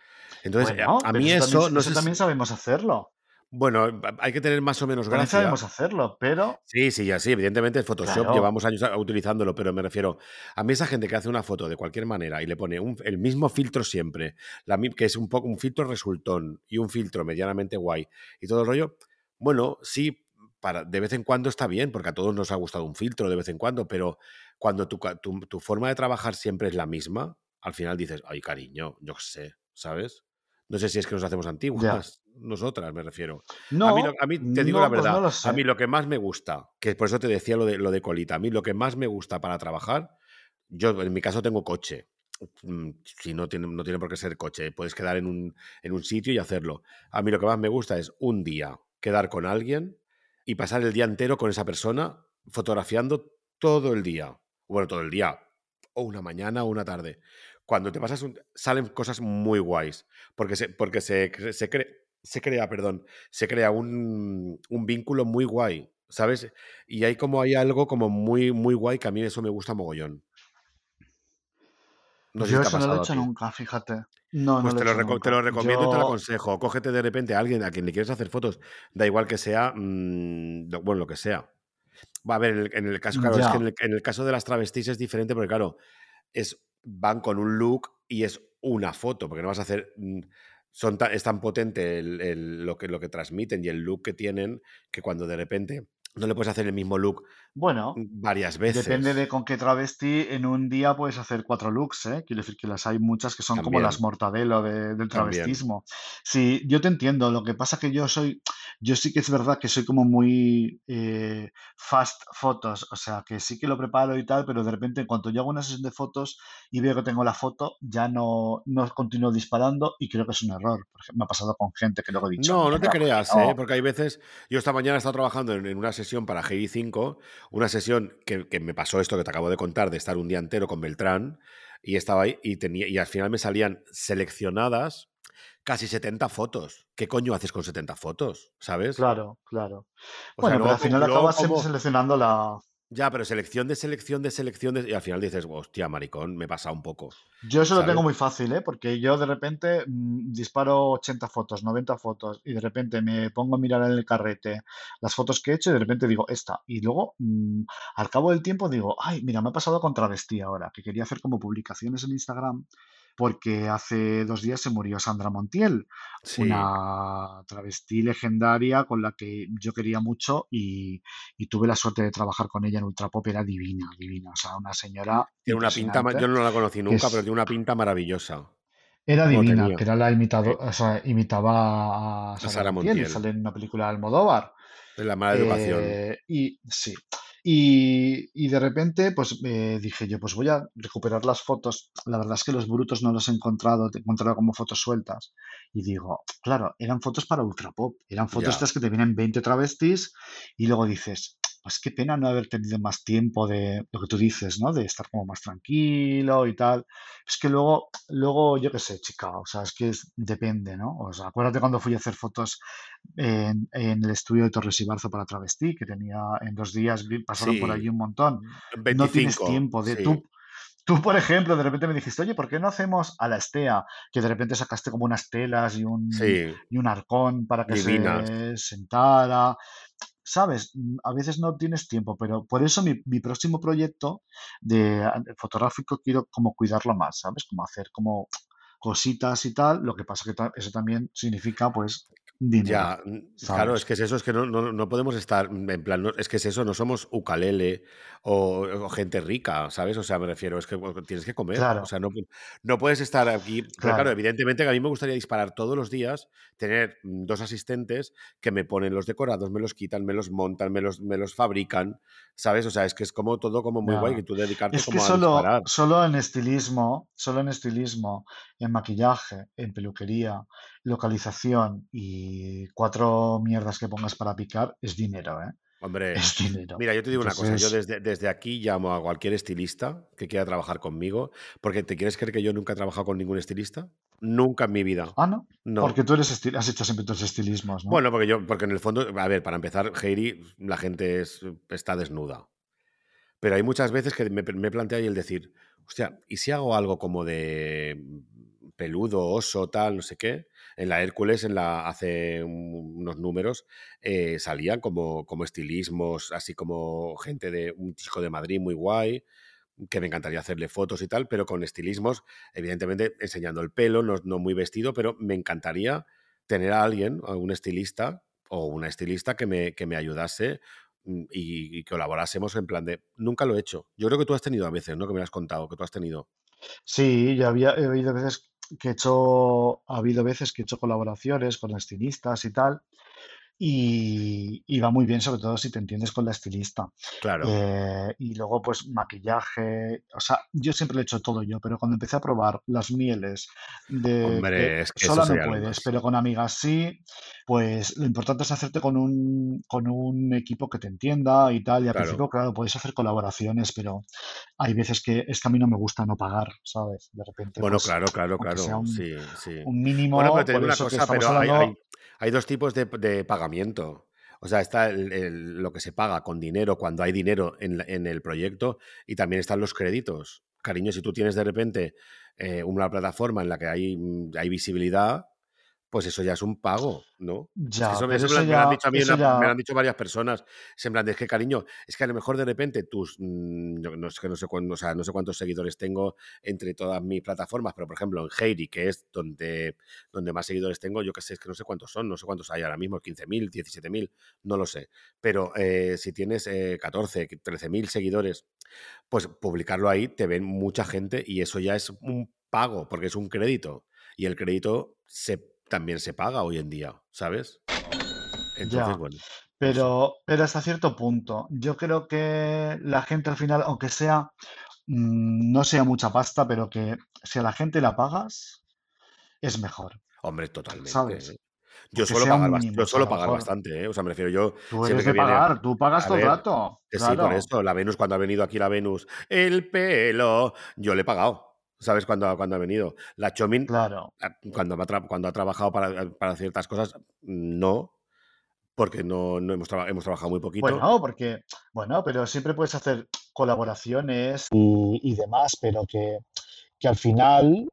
Entonces, a, Bueno, a pero mí eso también, eso, no eso sé si, también sabemos hacerlo. Bueno, hay que tener más o menos gracia, sabemos hacerlo, pero Sí, sí, ya sí, evidentemente el Photoshop claro, llevamos años a- utilizándolo, pero me refiero a mí esa gente que hace una foto de cualquier manera y le pone un- el mismo filtro siempre, la que es un poco un filtro resultón y un filtro medianamente guay y todo el rollo, bueno, sí, para, de vez en cuando está bien, porque a todos nos ha gustado un filtro de vez en cuando, pero cuando tu, tu, tu forma de trabajar siempre es la misma, al final dices, ay, cariño, yo qué sé, ¿sabes? No sé si es que nos hacemos ya. antiguas, nosotras me refiero. A mí, No, a mí te digo la no, pues no verdad, a mí lo que más me gusta, que por eso te decía lo de, lo de colita, a mí lo que más me gusta para trabajar, yo en mi caso tengo coche. Mm, Si no tiene, no tiene por qué ser coche, puedes quedar en un, en un sitio y hacerlo. A mí lo que más me gusta es un día quedar con alguien y pasar el día entero con esa persona fotografiando todo el día. Bueno, todo el día, o una mañana o una tarde. Cuando te pasas, un- salen cosas muy guays, porque se, porque se, se, cre- se crea, perdón, se crea un, un vínculo muy guay, ¿sabes? Y hay como hay algo como muy, muy guay que a mí eso me gusta mogollón. No sé Yo si eso no lo he hecho nunca, fíjate. No, no Pues lo he te lo, hecho te lo recomiendo y te lo aconsejo. Cógete de repente a alguien a quien le quieres hacer fotos, da igual que sea, mm, bueno, lo que sea. Va a ver, en el, en el caso, claro, es que ya, en el, en el caso de las travestis es diferente porque, claro, es, van con un look y es una foto, porque no vas a hacer. mm, Son tan- es tan potente el- lo, que, lo que transmiten y el look que tienen que cuando de repente no le puedes hacer el mismo look bueno, varias depende de veces. con qué travesti en un día puedes hacer cuatro looks, ¿eh? Quiero decir que las hay muchas que son como las mortadelo de- del también. travestismo. Sí, yo te entiendo. Lo que pasa que yo soy, yo sí que es verdad que soy como muy eh, fast fotos, o sea, que sí que lo preparo y tal, pero de repente en cuanto yo hago una sesión de fotos y veo que tengo la foto, ya no, no continúo disparando y creo que es un error. Me ha pasado con gente que luego he dicho, No, no te mierda, ¿por qué creas, ¿eh? Porque hay veces. Yo esta mañana he estado trabajando en, en una sesión para Heidi 5, una sesión que, que me pasó esto que te acabo de contar, de estar un día entero con Beltrán, y estaba ahí y, tenía, y al final me salían seleccionadas casi 70 fotos. ¿Qué coño haces con 70 fotos? ¿Sabes? Claro, claro. O sea, Bueno, pero luego, al final acabas siempre seleccionando la, Ya, pero selección de selección de selección de- y al final dices, hostia, maricón, me pasa un poco. Yo eso lo tengo muy fácil, ¿eh? Porque yo de repente mm, disparo 80 fotos, 90 fotos y de repente me pongo a mirar en el carrete las fotos que he hecho y de repente digo, esta. Y luego, mm, al cabo del tiempo digo, ay, mira, me ha pasado con Travestí ahora, que quería hacer como publicaciones en Instagram porque hace dos días se murió Sandra Montiel, Sí. una travestí legendaria con la que yo quería mucho y, y tuve la suerte de trabajar con ella en Ultrapop, era divina, divina, o sea, una señora Tiene una pinta, yo no la conocí nunca, es- pero tiene una pinta maravillosa. era divina, que era la imitado, Sí. o sea, imitaba a Sara Montiel sale en una película de Almodóvar. Es la mala educación. Eh, y sí. Y, y de repente, pues eh, dije yo, pues voy a recuperar las fotos. La verdad es que los brutos no los he encontrado, te he encontrado como fotos sueltas. Y digo, claro, eran fotos para Ultrapop, eran fotos Ya. estas que te vienen 20 travestis y luego dices, pues qué pena no haber tenido más tiempo de lo que tú dices, ¿no? De estar como más tranquilo y tal. Es que luego, luego, yo qué sé, chica, o sea, es que es- depende, ¿no? O sea, acuérdate cuando fui a hacer fotos en, en el estudio de Torres y Barzo para Travestí, que tenía en dos días, pasaron por allí un montón. No tienes 25, tiempo de sí. tú. Tú, por ejemplo, de repente me dijiste, oye, ¿por qué no hacemos a la Estea? Que de repente sacaste como unas telas y un, Sí, y un arcón para que se sentara. ¿Sabes? Mm, A veces no tienes tiempo, pero por eso mi, mi próximo proyecto de a- fotográfico quiero como cuidarlo más, ¿sabes? Como hacer como cositas y tal. Lo que pasa que eso también significa, pues, dinero, Ya, claro, es que es eso, es que no, no, no podemos estar mm, en plan, no- es que es eso, no somos ukalele o, o gente rica, ¿sabes? O sea, me refiero, es que tienes que comer, o Claro, sea, no, no puedes estar aquí, pero claro, claro, evidentemente que a mí me gustaría disparar todos los días, tener mm, dos asistentes que me ponen los decorados, me los quitan, me los montan, me los, me los fabrican, ¿sabes? O sea, es que es como todo como muy guay, que tú dedicarte Es que como a solo, disparar. solo en estilismo, solo en estilismo, en maquillaje, en peluquería, localización y cuatro mierdas que pongas para picar, es dinero, ¿eh? Hombre, Es dinero. mira, yo te digo una cosa, yo desde, desde aquí llamo a cualquier estilista que quiera trabajar conmigo, porque ¿te quieres creer que yo nunca he trabajado con ningún estilista? Nunca en mi vida. ah, no, No. porque tú eres esti- has hecho siempre tus estilismos, ¿no? Bueno, porque yo, porque en el fondo, a ver, para empezar, Heidi, la gente es- está desnuda. Pero hay muchas veces que me, me he planteado y el decir, hostia, ¿y si hago algo como de peludo, oso, tal, no sé qué? En la Hércules, en la, hace un- unos números, eh, salían como, como estilismos, así como gente de un chico de Madrid muy guay, que me encantaría hacerle fotos y tal, pero con estilismos, evidentemente enseñando el pelo, no, no muy vestido, pero me encantaría tener a alguien, a un estilista o una estilista que me, que me ayudase mm, y, y colaborásemos en plan de, nunca lo he hecho. Yo creo que tú has tenido a veces, ¿no? Que me has contado, que tú has tenido. Sí, yo había he habido veces que he hecho, ha habido veces que he hecho colaboraciones con estilistas y tal, y, y va muy bien, sobre todo si te entiendes con la estilista. Claro, Eh, y luego, pues, maquillaje. O sea, yo siempre lo he hecho todo yo, pero cuando empecé a probar las mieles de que hombre, es que sola no puedes, más. pero con amigas sí, pues lo importante es hacerte con un, con un equipo que te entienda y tal. Y al Claro. principio, claro, puedes hacer colaboraciones, pero hay veces que es que a mí no me gusta no pagar, ¿sabes? De repente, Bueno, pues, claro, claro, claro. un, Sí, sí. un Bueno, pero mínimo, te digo una cosa, pero hay, hay, hablando, hay dos tipos de, de pagamiento. O sea, está el- lo que se paga con dinero cuando hay dinero en, en el proyecto y también están los créditos. Cariño, si tú tienes de repente eh, una plataforma en la que hay, mm, hay visibilidad, pues eso ya es un pago, ¿no? Es que ya, eso, me- eso eso han dicho a mí, una- me lo han dicho varias personas. Es en plan de, es que cariño, es que a lo mejor de repente tus, mm, yo no, sé, que no, sé cuán- o sea, no sé cuántos seguidores tengo entre todas mis plataformas, pero por ejemplo en Heidi, que es donde, donde más seguidores tengo, yo que sé, es que no sé cuántos son, no sé cuántos hay ahora mismo, 15.000, 17.000, no lo sé. Pero eh, si tienes eh, 14, 13.000 seguidores, pues publicarlo ahí te ven mucha gente y eso ya es un pago, porque es un crédito. Y el crédito se, también se paga hoy en día, ¿sabes? Entonces, ya. bueno. Pero, pero hasta cierto punto. Yo creo que la gente al final, aunque sea, mm, no sea mucha pasta, pero que si a la gente la pagas, es mejor, Hombre, totalmente. ¿sabes? ¿eh? Yo suelo pagar, mínimo, yo suelo lo pagar bastante, ¿eh? O sea, me refiero yo, tú eres que de viene, pagar, tú pagas todo el rato, que sí, por claro. esto, la Venus, cuando ha venido aquí la Venus, el pelo, yo le he pagado, ¿sabes? Cuando, cuando ha venido. La Chomin, Claro, ah, cuando, ha tra- cuando ha trabajado para, para ciertas cosas, no, porque no, no hemos, traba- hemos trabajado muy poquito. Bueno, porque, bueno, pero siempre puedes hacer colaboraciones y, y demás, pero que, que al final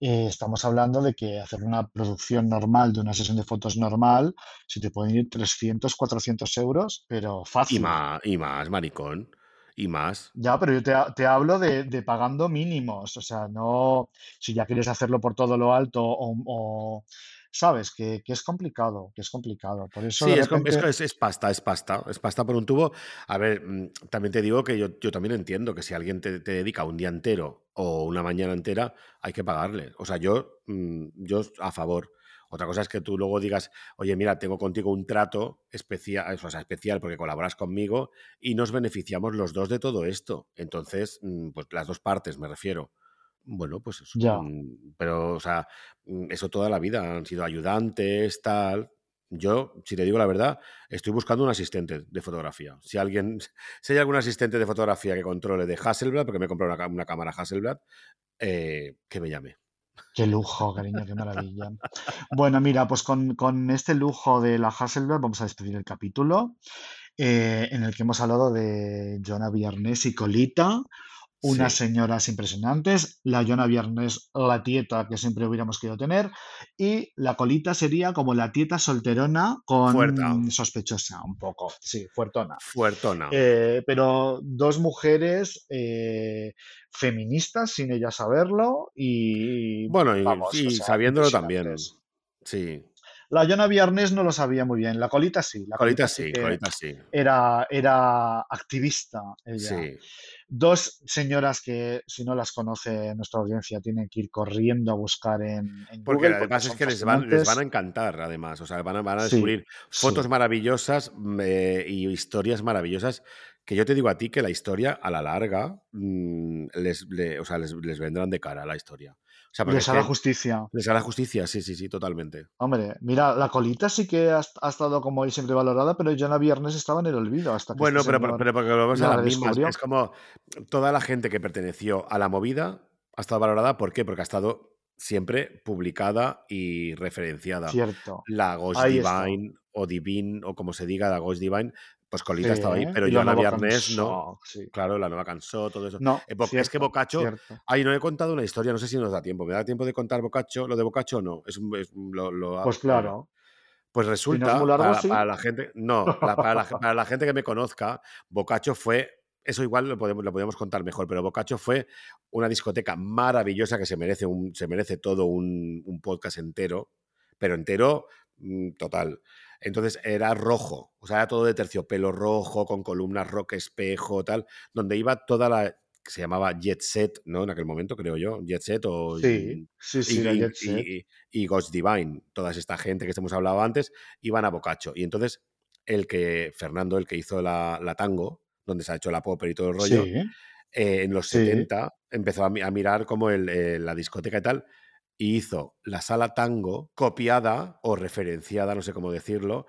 eh, estamos hablando de que hacer una producción normal de una sesión de fotos normal, si te pueden ir 300, 400 euros, pero y fácil. más, y más, maricón. Y más. Ya, pero yo te, te hablo de, de pagando mínimos, o sea, no, si ya quieres hacerlo por todo lo alto o, o- sabes, que, que es complicado, que es complicado. Por eso Sí, de es, es- es pasta, es pasta. Es pasta por un tubo. A ver, mm, también te digo que yo, yo también entiendo que si alguien te, te dedica un día entero o una mañana entera, hay que pagarle. O sea, yo, mm, yo a favor. Otra cosa es que tú luego digas, oye, mira, tengo contigo un trato especial, o sea, especial porque colaboras conmigo y nos beneficiamos los dos de todo esto. Entonces, mm, pues las dos partes, me refiero. Bueno, pues eso. ya, Pero, o sea, mm, eso toda la vida. Han sido ayudantes, tal. Yo, si te digo la verdad, estoy buscando un asistente de fotografía. Si alguien, si hay algún asistente de fotografía que controle de Hasselblad, porque me he comprado una cámara Hasselblad, eh, que me llame. Qué lujo, cariño, qué maravilla. Bueno, mira, pues con, con este lujo de la Hasselblad vamos a despedir el capítulo eh, en el que hemos hablado de Joana Viernes y Colita, unas Sí, señoras impresionantes, la Joana Viernes, la tieta que siempre hubiéramos querido tener, y la Colita sería como la tieta solterona fuerta, con sospechosa, un poco, sí, fuertona. fuertona. Eh, pero dos mujeres eh, feministas sin ellas saberlo y Bueno, y, vamos, o y sea, sabiéndolo también. Sí, La Joana Viernes no lo sabía muy bien, la Colita sí, la Colita Colita sí Colita sí. era, era activista ella. Sí. Dos señoras que, si no las conoce nuestra audiencia, tienen que ir corriendo a buscar en, en Porque Google porque además es que les van, les van a encantar, además. O sea, van a, van a Sí, descubrir fotos sí, maravillosas mm, eh, y historias maravillosas. Que yo te digo a ti que la historia, a la larga, mm, les, le- o sea, les, les vendrán de cara la historia. Sea, les hará que justicia. les hará justicia, sí, sí, sí, totalmente. Hombre, mira, la colita sí que ha, ha estado como hoy siempre valorada, pero Joana Viernes estaba en el olvido hasta que este Bueno, pero, pero, señor pero porque volvemos a la redescubrió. Es como toda la gente que perteneció a la movida ha estado valorada. ¿Por qué? Porque ha estado siempre publicada y referenciada. Cierto, La Ghost ahí está. Divine o Divine o como se diga, la Ghost Divine, pues Sí, Colita estaba ahí, pero y la Viernes no. sí. Claro, la nueva cansó, todo eso. No, Eh, Bo- es que cierto, Bocacho, cierto. ay, no he contado una historia, no sé si nos da tiempo. ¿Me da tiempo de contar Bocacho? ¿Lo de Bocacho o no? Es, es lo, lo- Pues claro, pues si no resulta, muy largo, para, sí. para la gente, no, la- para, la, para la gente que me conozca, Bocacho fue, eso igual lo podemos, lo podemos contar mejor, pero Bocacho fue una discoteca maravillosa que se merece, un, se merece todo un, un podcast entero, pero entero mm, total. Entonces era rojo, o sea, era todo de terciopelo rojo, con columnas rock espejo, tal, donde iba toda la que se llamaba Jet Set, ¿no? En aquel momento, creo yo, Jet Set o Sí, sí, y, sí, la y- Jet Set. y- y Ghost Divine, toda esta gente que hemos hablado antes, iban a Bocacho. Y entonces el que, Fernando, el que hizo la, la tango, donde se ha hecho la popper y todo el rollo, Sí, eh, en los sí, 70 empezó a mirar como el, eh, la discoteca y tal, y hizo la sala tango copiada o referenciada, no sé cómo decirlo,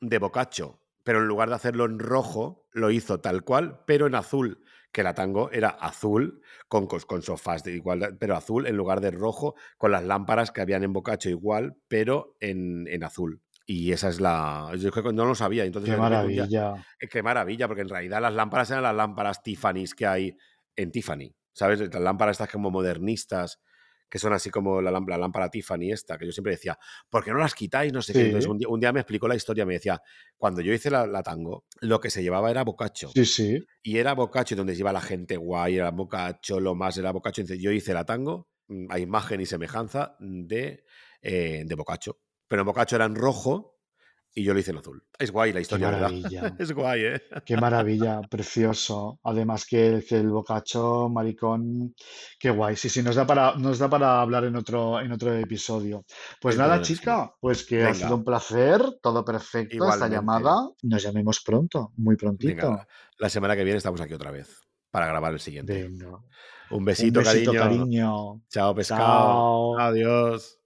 de Boccaccio, pero en lugar de hacerlo en rojo, lo hizo tal cual, pero en azul, que la tango era azul, con, con sofás de igual, pero azul en lugar de rojo, con las lámparas que habían en Boccaccio igual, pero en, en azul. Y esa es la... Yo no lo sabía, entonces qué día... maravilla. eh, Qué maravilla, porque en realidad las lámparas eran las lámparas Tiffany's que hay en Tiffany. ¿Sabes? Las lámparas estas como modernistas, que son así como la, lám- la lámpara Tiffany esta, que yo siempre decía, ¿por qué no las quitáis? No sé qué. Entonces un día, un día me explicó la historia, me decía, cuando yo hice la, la tango, lo que se llevaba era bocacho. sí, sí. Y era bocacho donde se iba la gente guay, era bocacho, lo más era bocacho. Entonces yo hice la tango mm, a imagen y semejanza de, eh, de bocacho. Pero en bocacho era en rojo y yo lo hice en azul. Es guay la Qué historia, es guay, ¿eh? Qué maravilla, precioso. Además que, que el bocacho, maricón, qué guay. Sí, sí, nos da para, nos da para hablar en otro, en otro episodio. Pues Es nada, verdad que sí. chica, pues que ha sido un placer, todo perfecto, esta llamada. Nos llamemos pronto, muy prontito. la, la semana que viene estamos aquí otra vez para grabar el siguiente. Venga. Un Un besito, besito, cariño. cariño. Chao, pescado. Chao. Adiós.